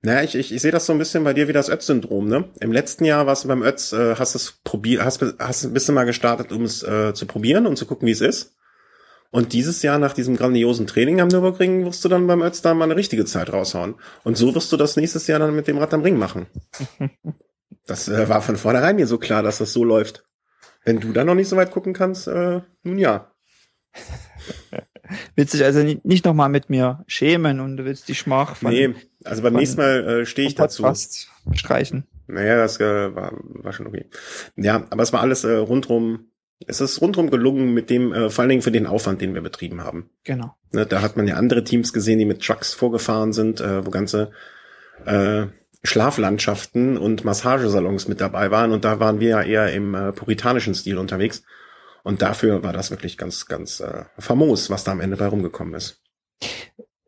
Naja, ich, ich, ich sehe das so ein bisschen bei dir wie das Ötz-Syndrom, ne? Im letzten Jahr warst du beim Ötz, äh, hast es probiert, hast, hast bist du mal gestartet, um es äh, zu probieren und zu gucken, wie es ist. Und dieses Jahr nach diesem grandiosen Training am Nürburgring wirst du dann beim Ötz da mal eine richtige Zeit raushauen. Und so wirst du das nächstes Jahr dann mit dem Rad am Ring machen. Das äh, war von vornherein mir so klar, dass das so läuft. Wenn du da noch nicht so weit gucken kannst, äh, nun ja. Willst dich also ni- nicht nochmal mit mir schämen und du willst die Schmach von, nee, also beim nächsten Mal äh, stehe ich dazu. Podcast streichen. Naja, das äh, war, war schon okay. Ja, aber es war alles äh, rundrum, es ist rundrum gelungen mit dem, äh, vor allen Dingen für den Aufwand, den wir betrieben haben. Genau. Ne, da hat man ja andere Teams gesehen, die mit Trucks vorgefahren sind, äh, wo ganze äh, Schlaflandschaften und Massagesalons mit dabei waren. Und da waren wir ja eher im äh, puritanischen Stil unterwegs. Und dafür war das wirklich ganz, ganz äh, famos, was da am Ende bei rumgekommen ist.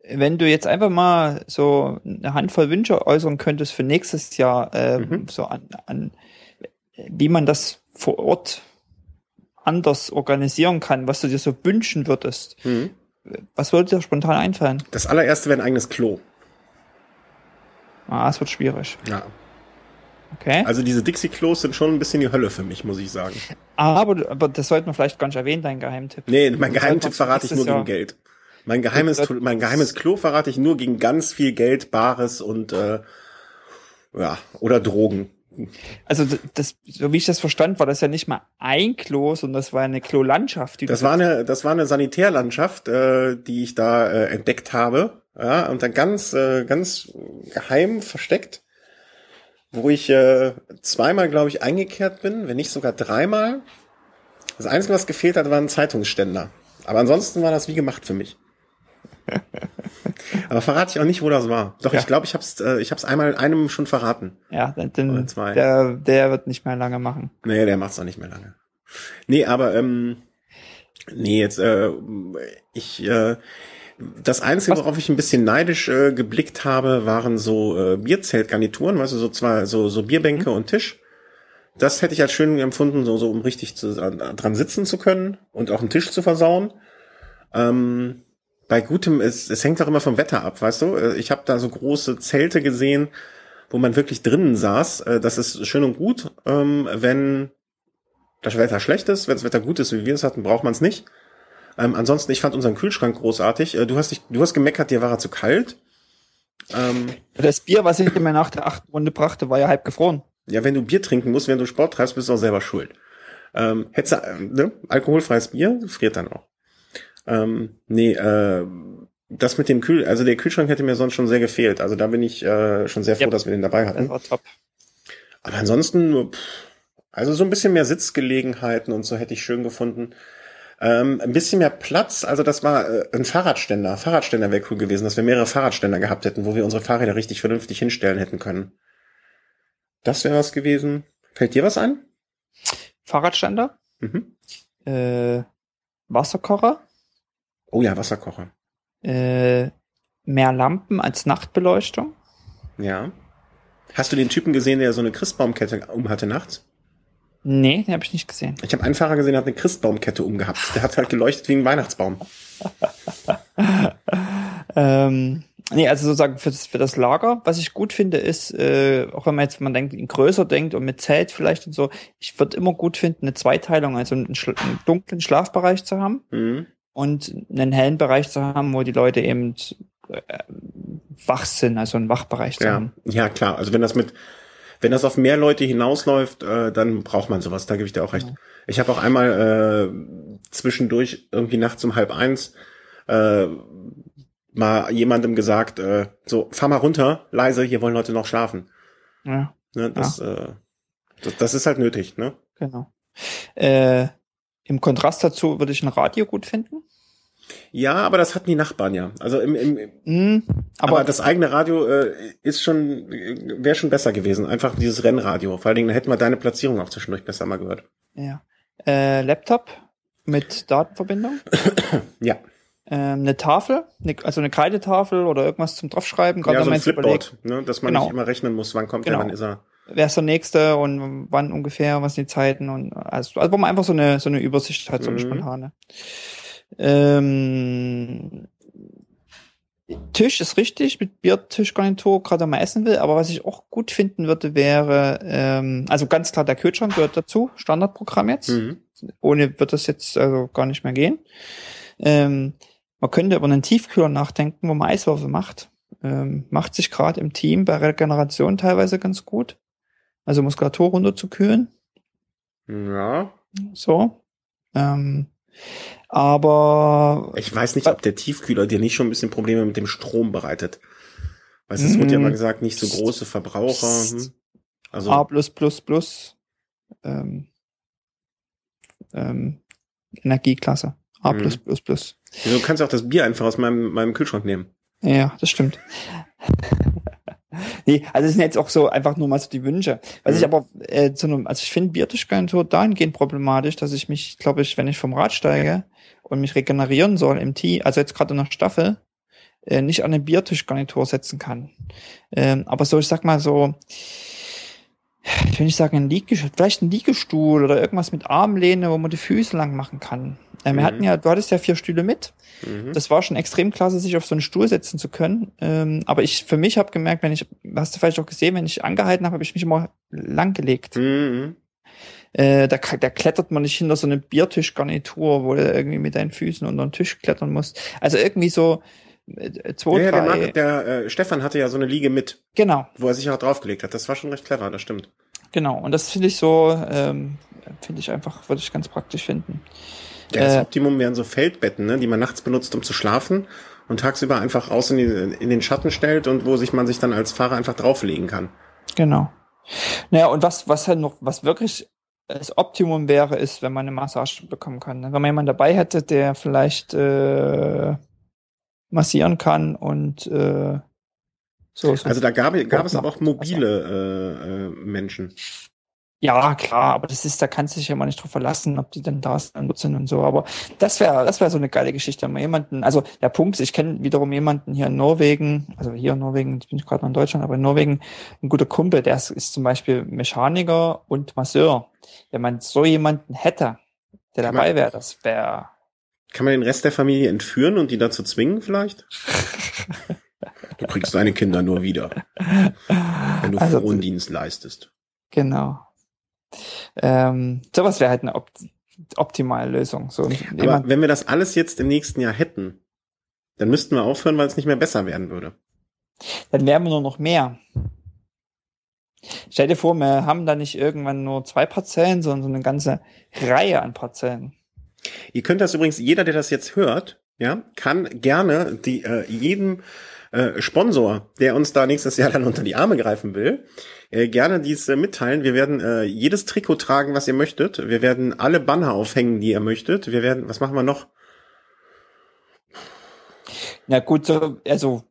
Wenn du jetzt einfach mal so eine Handvoll Wünsche äußern könntest für nächstes Jahr, ähm, Mhm. so an, an, wie man das vor Ort anders organisieren kann, was du dir so wünschen würdest, Mhm. was würde dir spontan einfallen? Das allererste wäre ein eigenes Klo. Ah, es wird schwierig. Ja. Okay. Also diese Dixie-Klos sind schon ein bisschen die Hölle für mich, muss ich sagen. aber, aber das sollte man vielleicht gar nicht erwähnen, dein Geheimtipp. Nee, mein Geheimtipp Sollte man verrate ich nur nächstes gegen Jahr- Geld. Mein geheimes, Das- mein geheimes Klo verrate ich nur gegen ganz viel Geld, Bares und äh, ja, oder Drogen. Also das, so wie ich das verstand, war das ja nicht mal ein Klo, sondern das war eine Klolandschaft. Die Das war eine, das war eine Sanitärlandschaft, äh, die ich da äh, entdeckt habe. Ja, und dann ganz, äh, ganz geheim versteckt, wo ich äh, zweimal, glaube ich, eingekehrt bin, wenn nicht sogar dreimal. Das Einzige, was gefehlt hat, war ein Zeitungsständer. Aber ansonsten war das wie gemacht für mich. Aber verrate ich auch nicht, wo das war. Doch, Ja. ich glaube, ich hab's, äh, ich hab's einmal einem schon verraten. ja, Oder zwei. der, der wird nicht mehr lange machen. Nee, der macht's auch nicht mehr lange. Nee, aber ähm, nee, jetzt äh, ich äh, das Einzige, worauf ich ein bisschen neidisch äh, geblickt habe, waren so äh, Bierzeltgarnituren, weißt du, so zwei, so, so Bierbänke und Tisch. Das hätte ich als schön empfunden, so, so um richtig zu, dran sitzen zu können und auch einen Tisch zu versauen. Ähm, bei gutem, es, es hängt auch immer vom Wetter ab, weißt du? Äh, Ich habe da so große Zelte gesehen, wo man wirklich drinnen saß. Äh, Das ist schön und gut, ähm, wenn das Wetter schlecht ist. Wenn das Wetter gut ist, wie wir es hatten, braucht man es nicht. Ähm, ansonsten, ich fand unseren Kühlschrank großartig. Äh, Du hast dich, du hast gemeckert, dir war er zu kalt. Ähm, Das Bier, was ich mir nach der achten Runde brachte, war ja halb gefroren. ja, wenn du Bier trinken musst, wenn du Sport treibst, bist du auch selber schuld. Ähm, hättest äh, ne? Alkoholfreies Bier friert dann auch. Ähm, nee, äh, das mit dem Kühl, also der Kühlschrank hätte mir sonst schon sehr gefehlt. Also da bin ich äh, schon sehr froh, Ja. dass wir den dabei Das hatten. war top. Aber ansonsten, pff, also so ein bisschen mehr Sitzgelegenheiten und so hätte ich schön gefunden. Ähm, ein bisschen mehr Platz, also das war äh, ein Fahrradständer. Fahrradständer wäre cool gewesen, dass wir mehrere Fahrradständer gehabt hätten, wo wir unsere Fahrräder richtig vernünftig hinstellen hätten können. Das wäre was gewesen. Fällt dir was ein? Fahrradständer, Mhm. äh, Wasserkocher, Oh ja, Wasserkocher. äh, mehr Lampen als Nachtbeleuchtung. Ja. Hast du den Typen gesehen, der so eine Christbaumkette um hatte nachts? Nee, den habe ich nicht gesehen. Ich habe einen Fahrer gesehen, der hat eine Christbaumkette umgehabt. Der hat halt geleuchtet wie ein Weihnachtsbaum. Ähm, nee, also sozusagen für das, für das Lager, was ich gut finde, ist, äh, auch wenn man jetzt, wenn man denkt, in größer denkt und mit Zelt vielleicht und so, ich würde immer gut finden, eine Zweiteilung, also einen, Schla- einen dunklen Schlafbereich zu haben Mhm. und einen hellen Bereich zu haben, wo die Leute eben äh, wach sind, also einen Wachbereich zu Ja, haben. ja klar. Also wenn das mit, wenn das auf mehr Leute hinausläuft, äh, dann braucht man sowas. Da gebe ich dir auch recht. Ja. Ich habe auch einmal äh, zwischendurch irgendwie nachts um halb eins äh, mal jemandem gesagt, äh, so fahr mal runter, leise, hier wollen Leute noch schlafen. Ja, Ne, das, äh, das, das ist halt nötig. Ne? genau. Äh, Im Kontrast dazu würde ich ein Radio gut finden. Ja, aber das hatten die Nachbarn ja. Also im, im, Hm, aber, aber das eigene Radio äh, ist schon wäre schon besser gewesen. Einfach dieses Rennradio. Vor allen Dingen hätten wir deine Platzierung auch zwischendurch besser mal gehört. ja. Äh, Laptop mit Datenverbindung. Ja. ähm, eine Tafel, eine, also eine Kreidetafel oder irgendwas zum draufschreiben. Gerade ja, wenn so man ein überlegt, Flipboard, ne, dass man Genau. nicht immer rechnen muss, wann kommt Genau. er, wann ist er. wer ist der nächste und wann ungefähr, was sind die Zeiten und also, also wo man einfach so eine so eine Übersicht hat, so eine Mhm. spontane. Ähm, Tisch ist richtig mit Biertischgarnitur, gerade man essen will, aber was ich auch gut finden würde, wäre, ähm, also ganz klar, der Kühlschrank gehört dazu, Standardprogramm jetzt. Mhm. Ohne wird das jetzt also gar nicht mehr gehen. Ähm, man könnte über einen Tiefkühler nachdenken, wo man Eiswürfel macht. Ähm, macht sich gerade im Team bei Regeneration teilweise ganz gut. Also Muskulatur runterzukühlen. Ja. So. Ähm, aber Ich weiß nicht, ob der Tiefkühler dir nicht schon ein bisschen Probleme mit dem Strom bereitet. Weißt du, es wurde ja mal gesagt, nicht so große Verbraucher. Hm. Also, A ähm, ähm, Energieklasse. A Mhm. du kannst auch das Bier einfach aus meinem, meinem Kühlschrank nehmen. Ja, das stimmt. Nee, also das sind jetzt auch so einfach nur mal so die Wünsche. Was Mhm. ich aber äh, zu einem, also ich finde Biertischgarnitur dahingehend problematisch, dass ich mich, glaube ich, wenn ich vom Rad steige und mich regenerieren soll im Tee, also jetzt gerade in der Staffel, äh, nicht an eine Biertischgarnitur setzen kann. Ähm, aber so, ich sag mal so, ich will nicht sagen ein Liegestuhl, vielleicht ein Liegestuhl oder irgendwas mit Armlehne, wo man die Füße lang machen kann. Äh, wir Mhm. hatten ja, du hattest ja vier Stühle mit. Mhm. Das war schon extrem klasse, sich auf so einen Stuhl setzen zu können. Ähm, aber ich für mich habe gemerkt, wenn ich, hast du vielleicht auch gesehen, wenn ich angehalten habe, habe ich mich immer langgelegt. Mhm. Äh, da, da klettert man nicht hinter so eine Biertischgarnitur, wo du irgendwie mit deinen Füßen unter den Tisch klettern musst. Also irgendwie so zwei, Ja, ja, der, drei. Marc, der äh, Stefan hatte ja so eine Liege mit, genau. wo er sich auch draufgelegt hat. Das war schon recht clever, das stimmt. Genau, und das finde ich so, ähm, finde ich einfach, würde ich ganz praktisch finden. Ja, das Äh, Optimum wären so Feldbetten, ne, die man nachts benutzt, um zu schlafen und tagsüber einfach raus in, die, in den Schatten stellt und wo sich man sich dann als Fahrer einfach drauflegen kann. Genau. Naja, und was, was halt noch, was wirklich das Optimum wäre, ist, wenn man eine Massage bekommen kann. ne? Wenn man jemanden dabei hätte, der vielleicht äh, massieren kann und äh, so, so. Also da gab, gab es noch aber auch mobile äh, äh, Menschen. Ja, klar, aber das ist, da kannst du dich ja mal nicht drauf verlassen, ob die dann da sind und so. Aber das wäre, das wäre so eine geile Geschichte, wenn man jemanden, also der Punkt ist, ich kenne wiederum jemanden hier in Norwegen, also hier in Norwegen, jetzt bin ich gerade mal in Deutschland, aber in Norwegen, ein guter Kumpel, der ist, ist zum Beispiel Mechaniker und Masseur. Wenn man so jemanden hätte, der dabei wäre, das wäre, Kann man den Rest der Familie entführen und die dazu zwingen vielleicht? Du kriegst deine Kinder nur wieder, wenn du Also- Frondienst leistest. genau. Ähm, sowas wäre halt eine opt optimale Lösung. So Aber wenn wir das alles jetzt im nächsten Jahr hätten, dann müssten wir aufhören, weil es nicht mehr besser werden würde. dann wären wir nur noch mehr. Stell dir vor, wir haben da nicht irgendwann nur zwei Parzellen, sondern so eine ganze Reihe an Parzellen. Ihr könnt das übrigens, jeder, der das jetzt hört, ja, kann gerne die, äh, jedem äh, Sponsor, der uns da nächstes Jahr dann unter die Arme greifen will, äh, gerne dies äh, mitteilen. Wir werden äh, jedes Trikot tragen, was ihr möchtet. Wir werden alle Banner aufhängen, die ihr möchtet. Wir werden, was machen wir noch? Na gut, so, also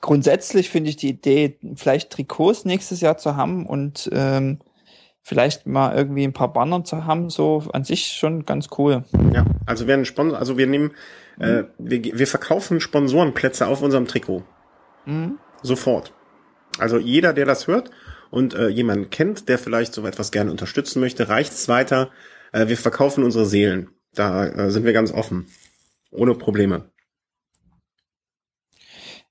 grundsätzlich finde ich die Idee, vielleicht Trikots nächstes Jahr zu haben und ähm, vielleicht mal irgendwie ein paar Banner zu haben, so an sich schon ganz cool. Ja, also wir werden Sponsor, also wir nehmen, äh, wir, wir verkaufen Sponsorenplätze auf unserem Trikot. Mhm. Sofort. Also jeder, der das hört und äh, jemanden kennt, der vielleicht so etwas gerne unterstützen möchte, reicht es weiter. Äh, wir verkaufen unsere Seelen. Da äh, sind wir ganz offen. Ohne Probleme.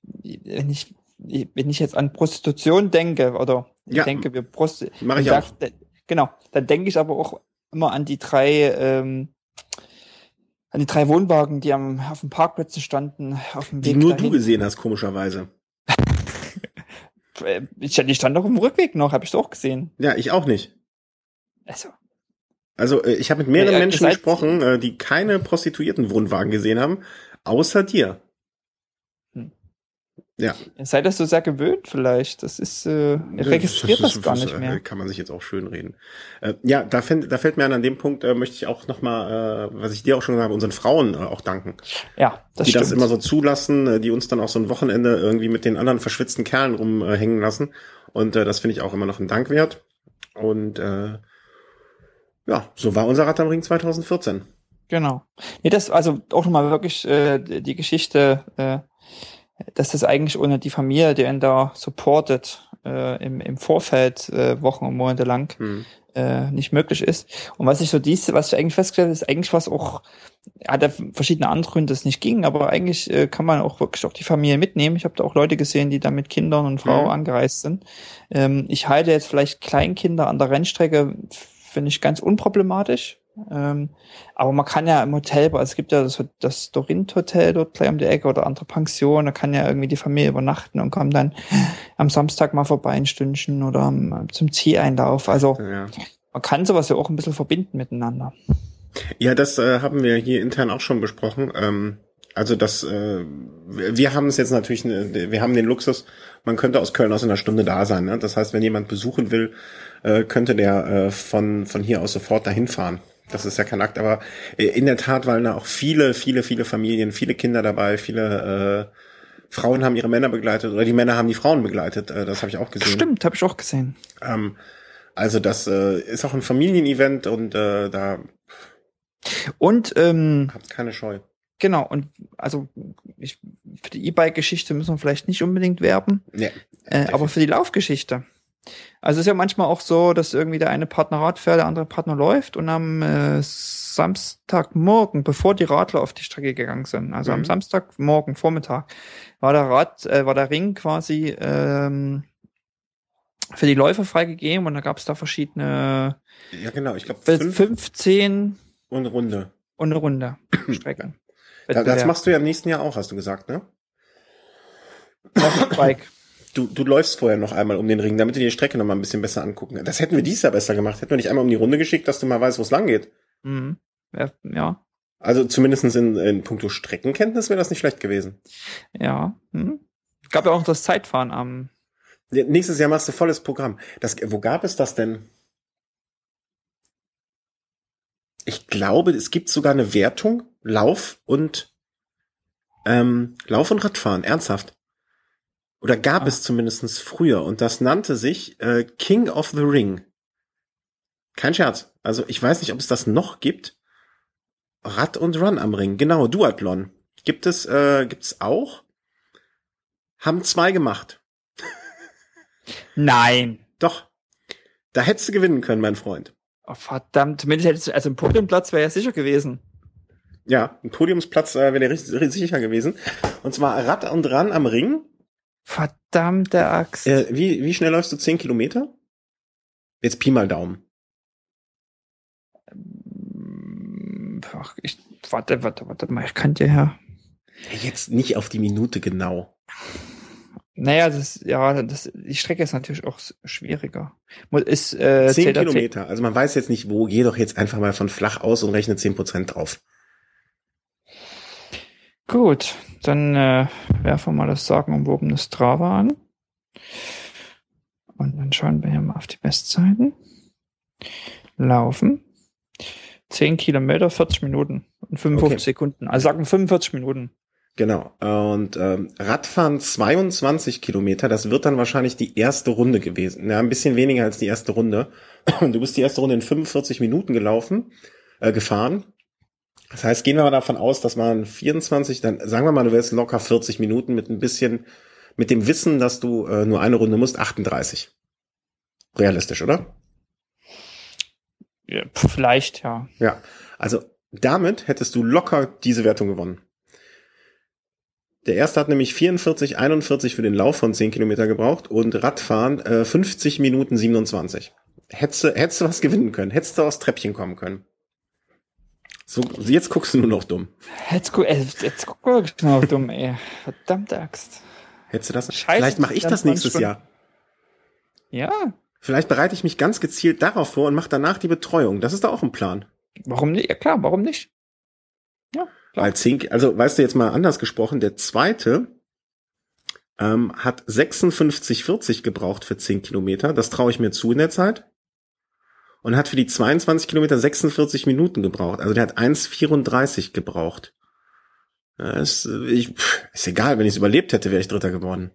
Wenn ich, wenn ich jetzt an Prostitution denke, oder ich Ja, denke, wir Prosti mach ich dann auch. sag- Genau, dann denke ich aber auch immer an die drei, ähm, an die drei Wohnwagen, die am, auf dem Parkplätzen standen, auf dem Die Weg nur dahin. du gesehen hast, komischerweise. Ich, die stand doch im Rückweg noch, habe ich auch gesehen. Ja, ich auch nicht. Also, Also äh, ich habe mit mehreren Ja, Menschen gesprochen, äh, die keine Prostituiertenwohnwagen gesehen haben, außer dir. Ja. seid das so sehr gewöhnt vielleicht. Das ist, äh, registriert das, gar nicht äh, mehr. Kann man sich jetzt auch schön reden. Äh, ja, da, fänd, da fällt mir an, an dem Punkt äh, möchte ich auch nochmal, äh, was ich dir auch schon gesagt habe, unseren Frauen äh, auch danken. Ja, das die stimmt. das immer so zulassen, äh, die uns dann auch so ein Wochenende irgendwie mit den anderen verschwitzten Kerlen rumhängen lassen. Und äh, das finde ich auch immer noch ein Dank wert. Und äh, ja, so war unser Rad am Ring 2014. Genau. Nee, das, also auch nochmal wirklich äh, die Geschichte, äh, dass das eigentlich ohne die Familie, die einen da supportet, äh, im, im Vorfeld äh, Wochen und Monate lang Hm. äh, nicht möglich ist. Und was ich so diese, was ich eigentlich festgestellt habe, ist eigentlich was auch, hat ja verschiedene andere Gründe, dass es nicht ging, aber eigentlich äh, kann man auch wirklich auch die Familie mitnehmen. Ich habe da auch Leute gesehen, die da mit Kindern und Frau Mhm. angereist sind. Ähm, ich halte jetzt vielleicht Kleinkinder an der Rennstrecke, finde ich ganz unproblematisch. Ähm, aber man kann ja im Hotel, also es gibt ja das, das Dorint Hotel dort gleich um die Ecke oder andere Pensionen, da kann ja irgendwie die Familie übernachten und kommt dann am Samstag mal vorbei ein Stündchen oder am, zum Zieleinlauf. Also Ja. man kann sowas ja auch ein bisschen verbinden miteinander. Ja, das äh, haben wir hier intern auch schon besprochen. Ähm, also das, äh, wir haben es jetzt natürlich, äh, wir haben den Luxus, man könnte aus Köln aus in einer Stunde da sein. Ne? Das heißt, wenn jemand besuchen will, äh, könnte der äh, von von hier aus sofort dahin fahren. Das ist ja kein Akt, aber äh, in der Tat waren da auch viele, viele, viele Familien, viele Kinder dabei, viele äh, Frauen haben ihre Männer begleitet oder die Männer haben die Frauen begleitet. Äh, das habe ich auch gesehen. Stimmt, habe ich auch gesehen. Ähm, also das äh, ist auch ein Familienevent und äh, da Und ähm, habt keine Scheu. genau, und also ich, für die E-Bike-Geschichte müssen wir vielleicht nicht unbedingt werben, Nee. äh, aber für die Laufgeschichte. Also es ist ja manchmal auch so, dass irgendwie der eine Partner Rad fährt, der andere Partner läuft und am äh, Samstagmorgen, bevor die Radler auf die Strecke gegangen sind, also am Mhm. Samstagmorgen, Vormittag, war der Rad, äh, war der Ring quasi ähm, für die Läufer freigegeben und da gab es da verschiedene Ja, genau. Ich glaube, fünf, fünf 15 und Runde. und eine Runde Strecken. Das machst du ja im nächsten Jahr auch, hast du gesagt, ne? Bike. Du, du läufst vorher noch einmal um den Ring, damit du die Strecke noch mal ein bisschen besser angucken. Das hätten wir dies Jahr besser gemacht. Hätten wir nicht einmal um die Runde geschickt, dass du mal weißt, wo es lang geht. Mhm. Ja. Also zumindestens in, in puncto Streckenkenntnis wäre das nicht schlecht gewesen. ja. Hm. Gab ja auch noch das Zeitfahren am Ja, Nächstes Jahr machst du volles Programm. Das, wo gab es das denn? Ich glaube, es gibt sogar eine Wertung, Lauf und ähm, Lauf und Radfahren, ernsthaft. Oder gab Ah. es zumindestens früher und das nannte sich äh, King of the Ring. Kein Scherz. Also ich weiß nicht, ob es das noch gibt. Rad und Run am Ring, genau, Duathlon. Gibt es, äh, gibt's auch? Haben zwei gemacht. Nein. Doch. Da hättest du gewinnen können, mein Freund. Oh, verdammt, zumindest hättest du, also ein Podiumplatz wäre ja sicher gewesen. Ja, ein Podiumsplatz äh, wäre richtig, richtig sicher gewesen. Und zwar Rad und Ran am Ring. Verdammte Axt. Äh, wie, wie schnell läufst du? Zehn Kilometer? Jetzt Pi mal Daumen. Ach, ich, warte, warte, warte mal, ich kann dir ja. Jetzt nicht auf die Minute genau. Naja, das, ja, das, die Strecke ist natürlich auch schwieriger. Ist, äh, Zehn zählt da zehn- Kilometer. Also man weiß jetzt nicht wo. Geh doch jetzt einfach mal von flach aus und rechne zehn Prozent drauf. Gut, dann äh, werfen wir mal das sagenumwobene Strava an. Und dann schauen wir hier mal auf die Bestzeiten. Laufen. 10 Kilometer, 40 Minuten und 55 Okay. Sekunden. Also sagen 45 Minuten. Genau. Und ähm, Radfahren 22 Kilometer, das wird dann wahrscheinlich die erste Runde gewesen. Ja, ein bisschen weniger als die erste Runde. Und du bist die erste Runde in 45 Minuten gelaufen, äh, gefahren. Das heißt, gehen wir mal davon aus, dass man 24, dann sagen wir mal, du wärst locker 40 Minuten mit ein bisschen, mit dem Wissen, dass du äh, nur eine Runde musst, 38. Realistisch, oder? Ja, vielleicht, ja. Ja. Also damit hättest du locker diese Wertung gewonnen. Der erste hat nämlich 44, 41 für den Lauf von 10 Kilometer gebraucht und Radfahren äh, 50 Minuten 27. Hättest du, hättest du was gewinnen können, hättest du aus Treppchen kommen können. So, jetzt guckst du nur noch dumm. Jetzt, gu äh, jetzt guck mal wirklich mal auf dumm, ey. Verdammte Axt. Hättest du das? Scheiße, Vielleicht mache ich das 24 nächstes Stunden. Jahr. Ja, Vielleicht bereite ich mich ganz gezielt darauf vor und mache danach die Betreuung. Das ist doch auch ein Plan. warum nicht? Ja klar, warum nicht? Ja, klar. Weil 10, also weißt du jetzt mal anders gesprochen, der zweite ähm, hat 56,40 gebraucht für 10 Kilometer. Das traue ich mir zu in der Zeit. Und hat für die 22 Kilometer 46 Minuten gebraucht. Also der hat 1,34 gebraucht. Ja, ist, äh, ich, ist egal, wenn ich es überlebt hätte, wäre ich Dritter geworden.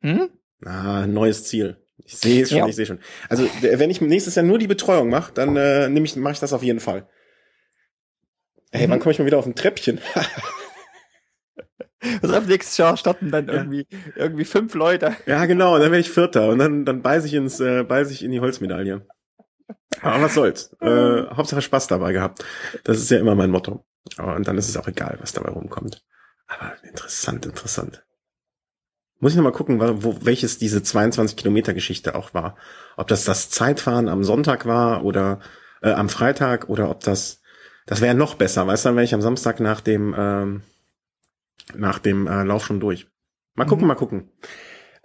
Hm? Ah, neues Ziel. Ich sehe es schon, Ja. ich sehe schon. Also wenn ich nächstes Jahr nur die Betreuung mache, dann äh, nehme ich, mache ich das auf jeden Fall. Hey, Mhm. wann komme ich mal wieder auf ein Treppchen? Also ab nächstes Jahr starten dann Ja. irgendwie, irgendwie fünf Leute. Ja, genau, und dann werde ich Vierter und dann, dann beiß ich ins, äh, beiß ich in die Holzmedaille. Aber was soll's. Äh, Hauptsache Spaß dabei gehabt. Das ist ja immer mein Motto. Aber, und dann ist es auch egal, was dabei rumkommt. Aber interessant, interessant. Muss ich noch mal gucken, wo, welches diese 22 Kilometer Geschichte auch war. Ob das das Zeitfahren am Sonntag war oder äh, am Freitag oder ob das, das wäre noch besser. Weißt du, dann wäre ich am Samstag nach dem, ähm, nach dem äh, Lauf schon durch. Mal gucken, Mhm. mal gucken.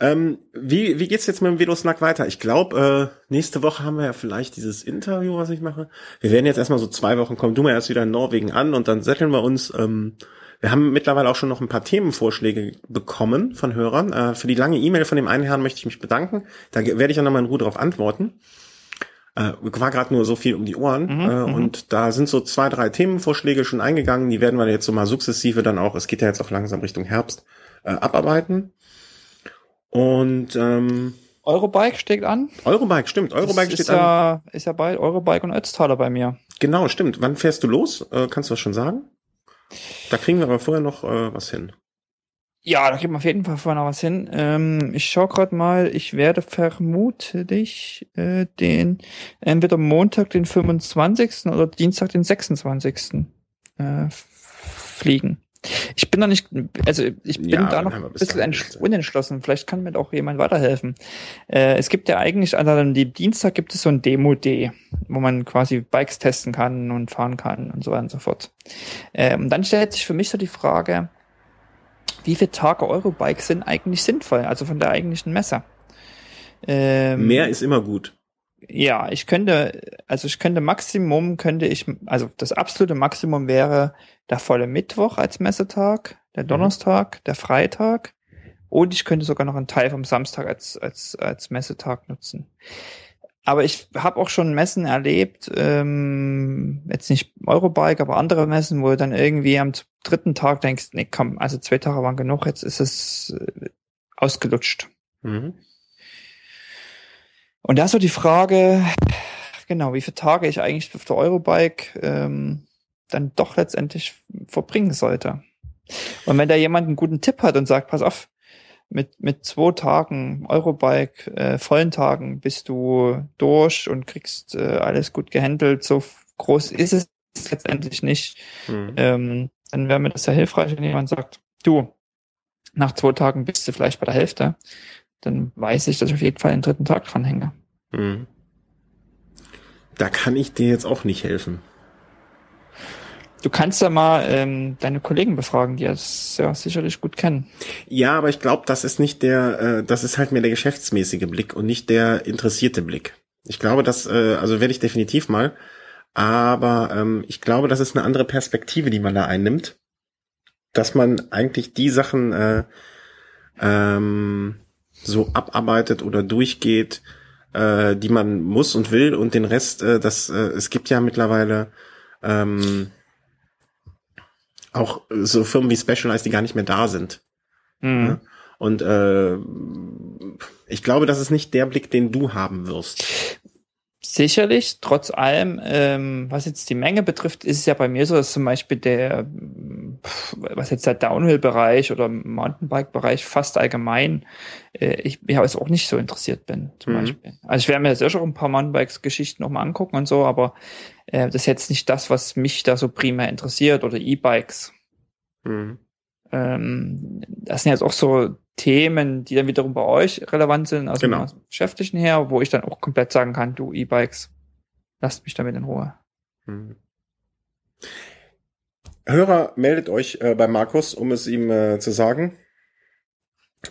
Ähm, wie, wie geht's jetzt mit dem Velosnack weiter? Ich glaube, äh, nächste Woche haben wir ja vielleicht dieses Interview, was ich mache. Wir werden jetzt erstmal so zwei Wochen kommen. Du mal erst wieder in Norwegen an und dann setteln wir uns. Ähm, wir haben mittlerweile auch schon noch ein paar Themenvorschläge bekommen von Hörern. Äh, für die lange E-Mail von dem einen Herrn möchte ich mich bedanken. Da werde ich auch nochmal in Ruhe darauf antworten. Äh, war gerade nur so viel um die Ohren. Mhm, äh, mhm. und da sind so zwei, drei Themenvorschläge schon eingegangen. Die werden wir jetzt so mal sukzessive dann auch, es geht ja jetzt auch langsam Richtung Herbst, äh, abarbeiten. Und ähm, Eurobike steht an. Eurobike, stimmt. Eurobike das steht ist an. ja, ist ja bei Eurobike und Ötztaler bei mir. Genau, stimmt. Wann fährst du los? Äh, kannst du das schon sagen? Da kriegen wir aber vorher noch äh, was hin. Ja, da gibt man auf jeden Fall vorher noch was hin. Ähm, ich schau gerade mal, ich werde vermutlich äh, den entweder Montag den 25. oder Dienstag den 26. Äh, fliegen. Ich bin noch nicht, also ich bin Ja, da noch ein bis bisschen unentschlossen. Vielleicht kann mir auch jemand weiterhelfen. Äh, es gibt ja eigentlich, also an dem Dienstag gibt es so ein Demo-Day, wo man quasi Bikes testen kann und fahren kann und so weiter und so fort. Ähm, dann stellt sich für mich so die Frage, wie viele Tage Eurobike sind eigentlich sinnvoll, also von der eigentlichen Messe. Ähm, Mehr ist immer gut. Ja, ich könnte, also ich könnte Maximum, könnte ich, also das absolute Maximum wäre der volle Mittwoch als Messetag, der Donnerstag, der Freitag und ich könnte sogar noch einen Teil vom Samstag als, als, als Messetag nutzen. Aber ich habe auch schon Messen erlebt, ähm, jetzt nicht Eurobike, aber andere Messen, wo du dann irgendwie am dritten Tag denkst, nee, komm, also zwei Tage waren genug, jetzt ist es äh, ausgelutscht. Mhm. Und da ist so die Frage, genau, wie viele Tage ich eigentlich auf der Eurobike ähm, dann doch letztendlich verbringen sollte. Und wenn da jemand einen guten Tipp hat und sagt, pass auf, mit, mit zwei Tagen Eurobike, äh, vollen Tagen bist du durch und kriegst äh, alles gut gehandelt, so groß ist es letztendlich nicht, Mhm. ähm, dann wäre mir das sehr hilfreich, wenn jemand sagt, du, nach zwei Tagen bist du vielleicht bei der Hälfte, dann weiß ich, dass ich auf jeden Fall den dritten Tag dranhänge. Mhm. Da kann ich dir jetzt auch nicht helfen. Du kannst ja mal ähm, deine Kollegen befragen, die das ja sicherlich gut kennen. Ja, aber ich glaube, das ist nicht der, äh, das ist halt mehr der geschäftsmäßige Blick und nicht der interessierte Blick. Ich glaube, das, äh, also werde ich definitiv mal, aber ähm, ich glaube, das ist eine andere Perspektive, die man da einnimmt, dass man eigentlich die Sachen äh, ähm, so abarbeitet oder durchgeht, äh, die man muss und will und den Rest, äh, das, äh, es gibt ja mittlerweile ähm, auch so Firmen wie Specialized, die gar nicht mehr da sind. Mhm. Ja. Und äh, ich glaube, das ist nicht der Blick, den du haben wirst. Sicherlich, trotz allem, ähm, was jetzt die Menge betrifft, ist es ja bei mir so, dass zum Beispiel der, was jetzt der Downhill-Bereich oder Mountainbike-Bereich fast allgemein, äh, ich ja jetzt auch nicht so interessiert bin, zum Mhm. Beispiel. Also ich werde mir sicher auch ein paar Mountainbikes-Geschichten noch mal angucken und so, aber äh, das ist jetzt nicht das, was mich da so primär interessiert oder E-Bikes. Mhm. Ähm, das sind jetzt auch so Themen, die dann wiederum bei euch relevant sind, aus Genau. dem Geschäftlichen her, wo ich dann auch komplett sagen kann, du E-Bikes, lasst mich damit in Ruhe. Mhm. Hörer, meldet euch äh, bei Markus, um es ihm äh, zu sagen.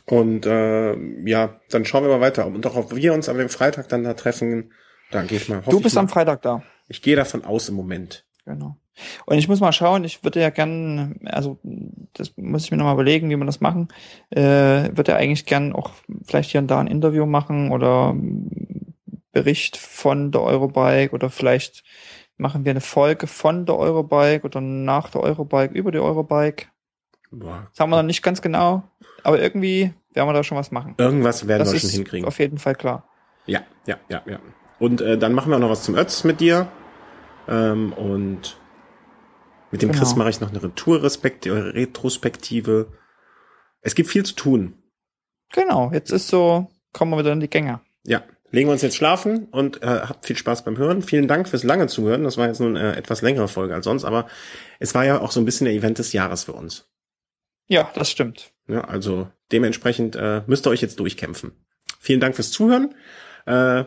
Und äh, ja, dann schauen wir mal weiter. Und auch ob wir uns am Freitag dann da treffen, da gehe ich mal. du bist mal. am Freitag da. Ich gehe davon aus im Moment. Genau. Und ich muss mal schauen, ich würde ja gern, also das muss ich mir nochmal überlegen, wie wir das machen. Äh, würde ja eigentlich gern auch vielleicht hier und da ein Interview machen oder Bericht von der Eurobike oder vielleicht machen wir eine Folge von der Eurobike oder nach der Eurobike über die Eurobike. Boah. Das haben wir noch nicht ganz genau, aber irgendwie werden wir da schon was machen. Irgendwas werden Das wir schon ist hinkriegen. auf jeden Fall klar. Ja, ja, ja, ja. Und äh, dann machen wir auch noch was zum Ötz mit dir. Ähm, und mit dem Genau. Chris mache ich noch eine Retour-Respektive, Retrospektive. Es gibt viel zu tun. Genau, jetzt ist so, kommen wir wieder in die Gänge. Ja, legen wir uns jetzt schlafen und äh, habt viel Spaß beim Hören. Vielen Dank fürs lange Zuhören. Das war jetzt nun äh, etwas längere Folge als sonst, aber es war ja auch so ein bisschen der Event des Jahres für uns. Ja, das stimmt. Ja, also dementsprechend äh, müsst ihr euch jetzt durchkämpfen. Vielen Dank fürs Zuhören. Äh,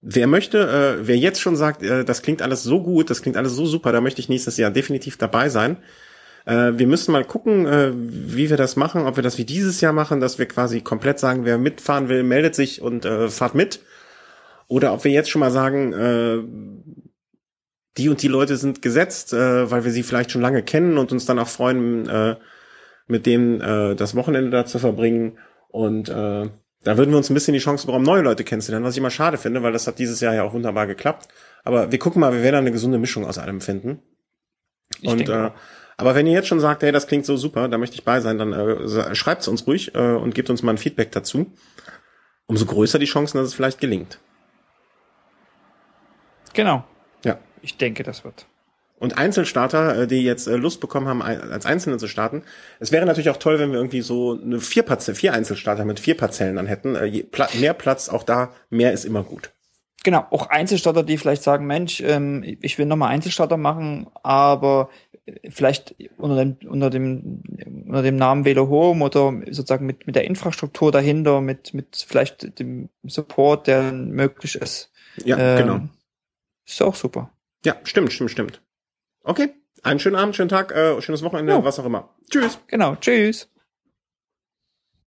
wer möchte, äh, wer jetzt schon sagt, äh, das klingt alles so gut, das klingt alles so super, da möchte ich nächstes Jahr definitiv dabei sein. Äh, wir müssen mal gucken, äh, wie wir das machen, ob wir das wie dieses Jahr machen, dass wir quasi komplett sagen, wer mitfahren will, meldet sich und äh, fahrt mit. Oder ob wir jetzt schon mal sagen, äh, die und die Leute sind gesetzt, äh, weil wir sie vielleicht schon lange kennen und uns dann auch freuen, äh, mit denen äh, das Wochenende da zu verbringen. Und äh, da würden wir uns ein bisschen die Chance bekommen, neue Leute kennenzulernen, was ich immer schade finde, weil das hat dieses Jahr ja auch wunderbar geklappt. Aber wir gucken mal, wir werden da eine gesunde Mischung aus allem finden. Ich und denke äh, aber wenn ihr jetzt schon sagt, hey, das klingt so super, da möchte ich bei sein, dann äh, schreibt's uns ruhig äh, und gebt uns mal ein Feedback dazu. Umso größer die Chancen, dass es vielleicht gelingt. Genau. Ja. Ich denke, das wird. Und Einzelstarter, äh, die jetzt äh, Lust bekommen haben, als Einzelne zu starten. Es wäre natürlich auch toll, wenn wir irgendwie so eine vier, Parze vier Einzelstarter mit vier Parzellen dann hätten. Äh, je, mehr Platz, auch da, mehr ist immer gut. Genau, auch Einzelstarter, die vielleicht sagen, Mensch, ähm, ich will nochmal Einzelstarter machen, aber vielleicht unter dem, unter dem, unter dem Namen Velo Home oder sozusagen mit, mit der Infrastruktur dahinter, mit, mit vielleicht dem Support, der möglich ist. Ja, Ähm, genau. Ist auch super. Ja, stimmt, stimmt, stimmt. Okay, einen schönen Abend, schönen Tag, äh, schönes Wochenende, Ja. was auch immer. Tschüss. Genau. Tschüss.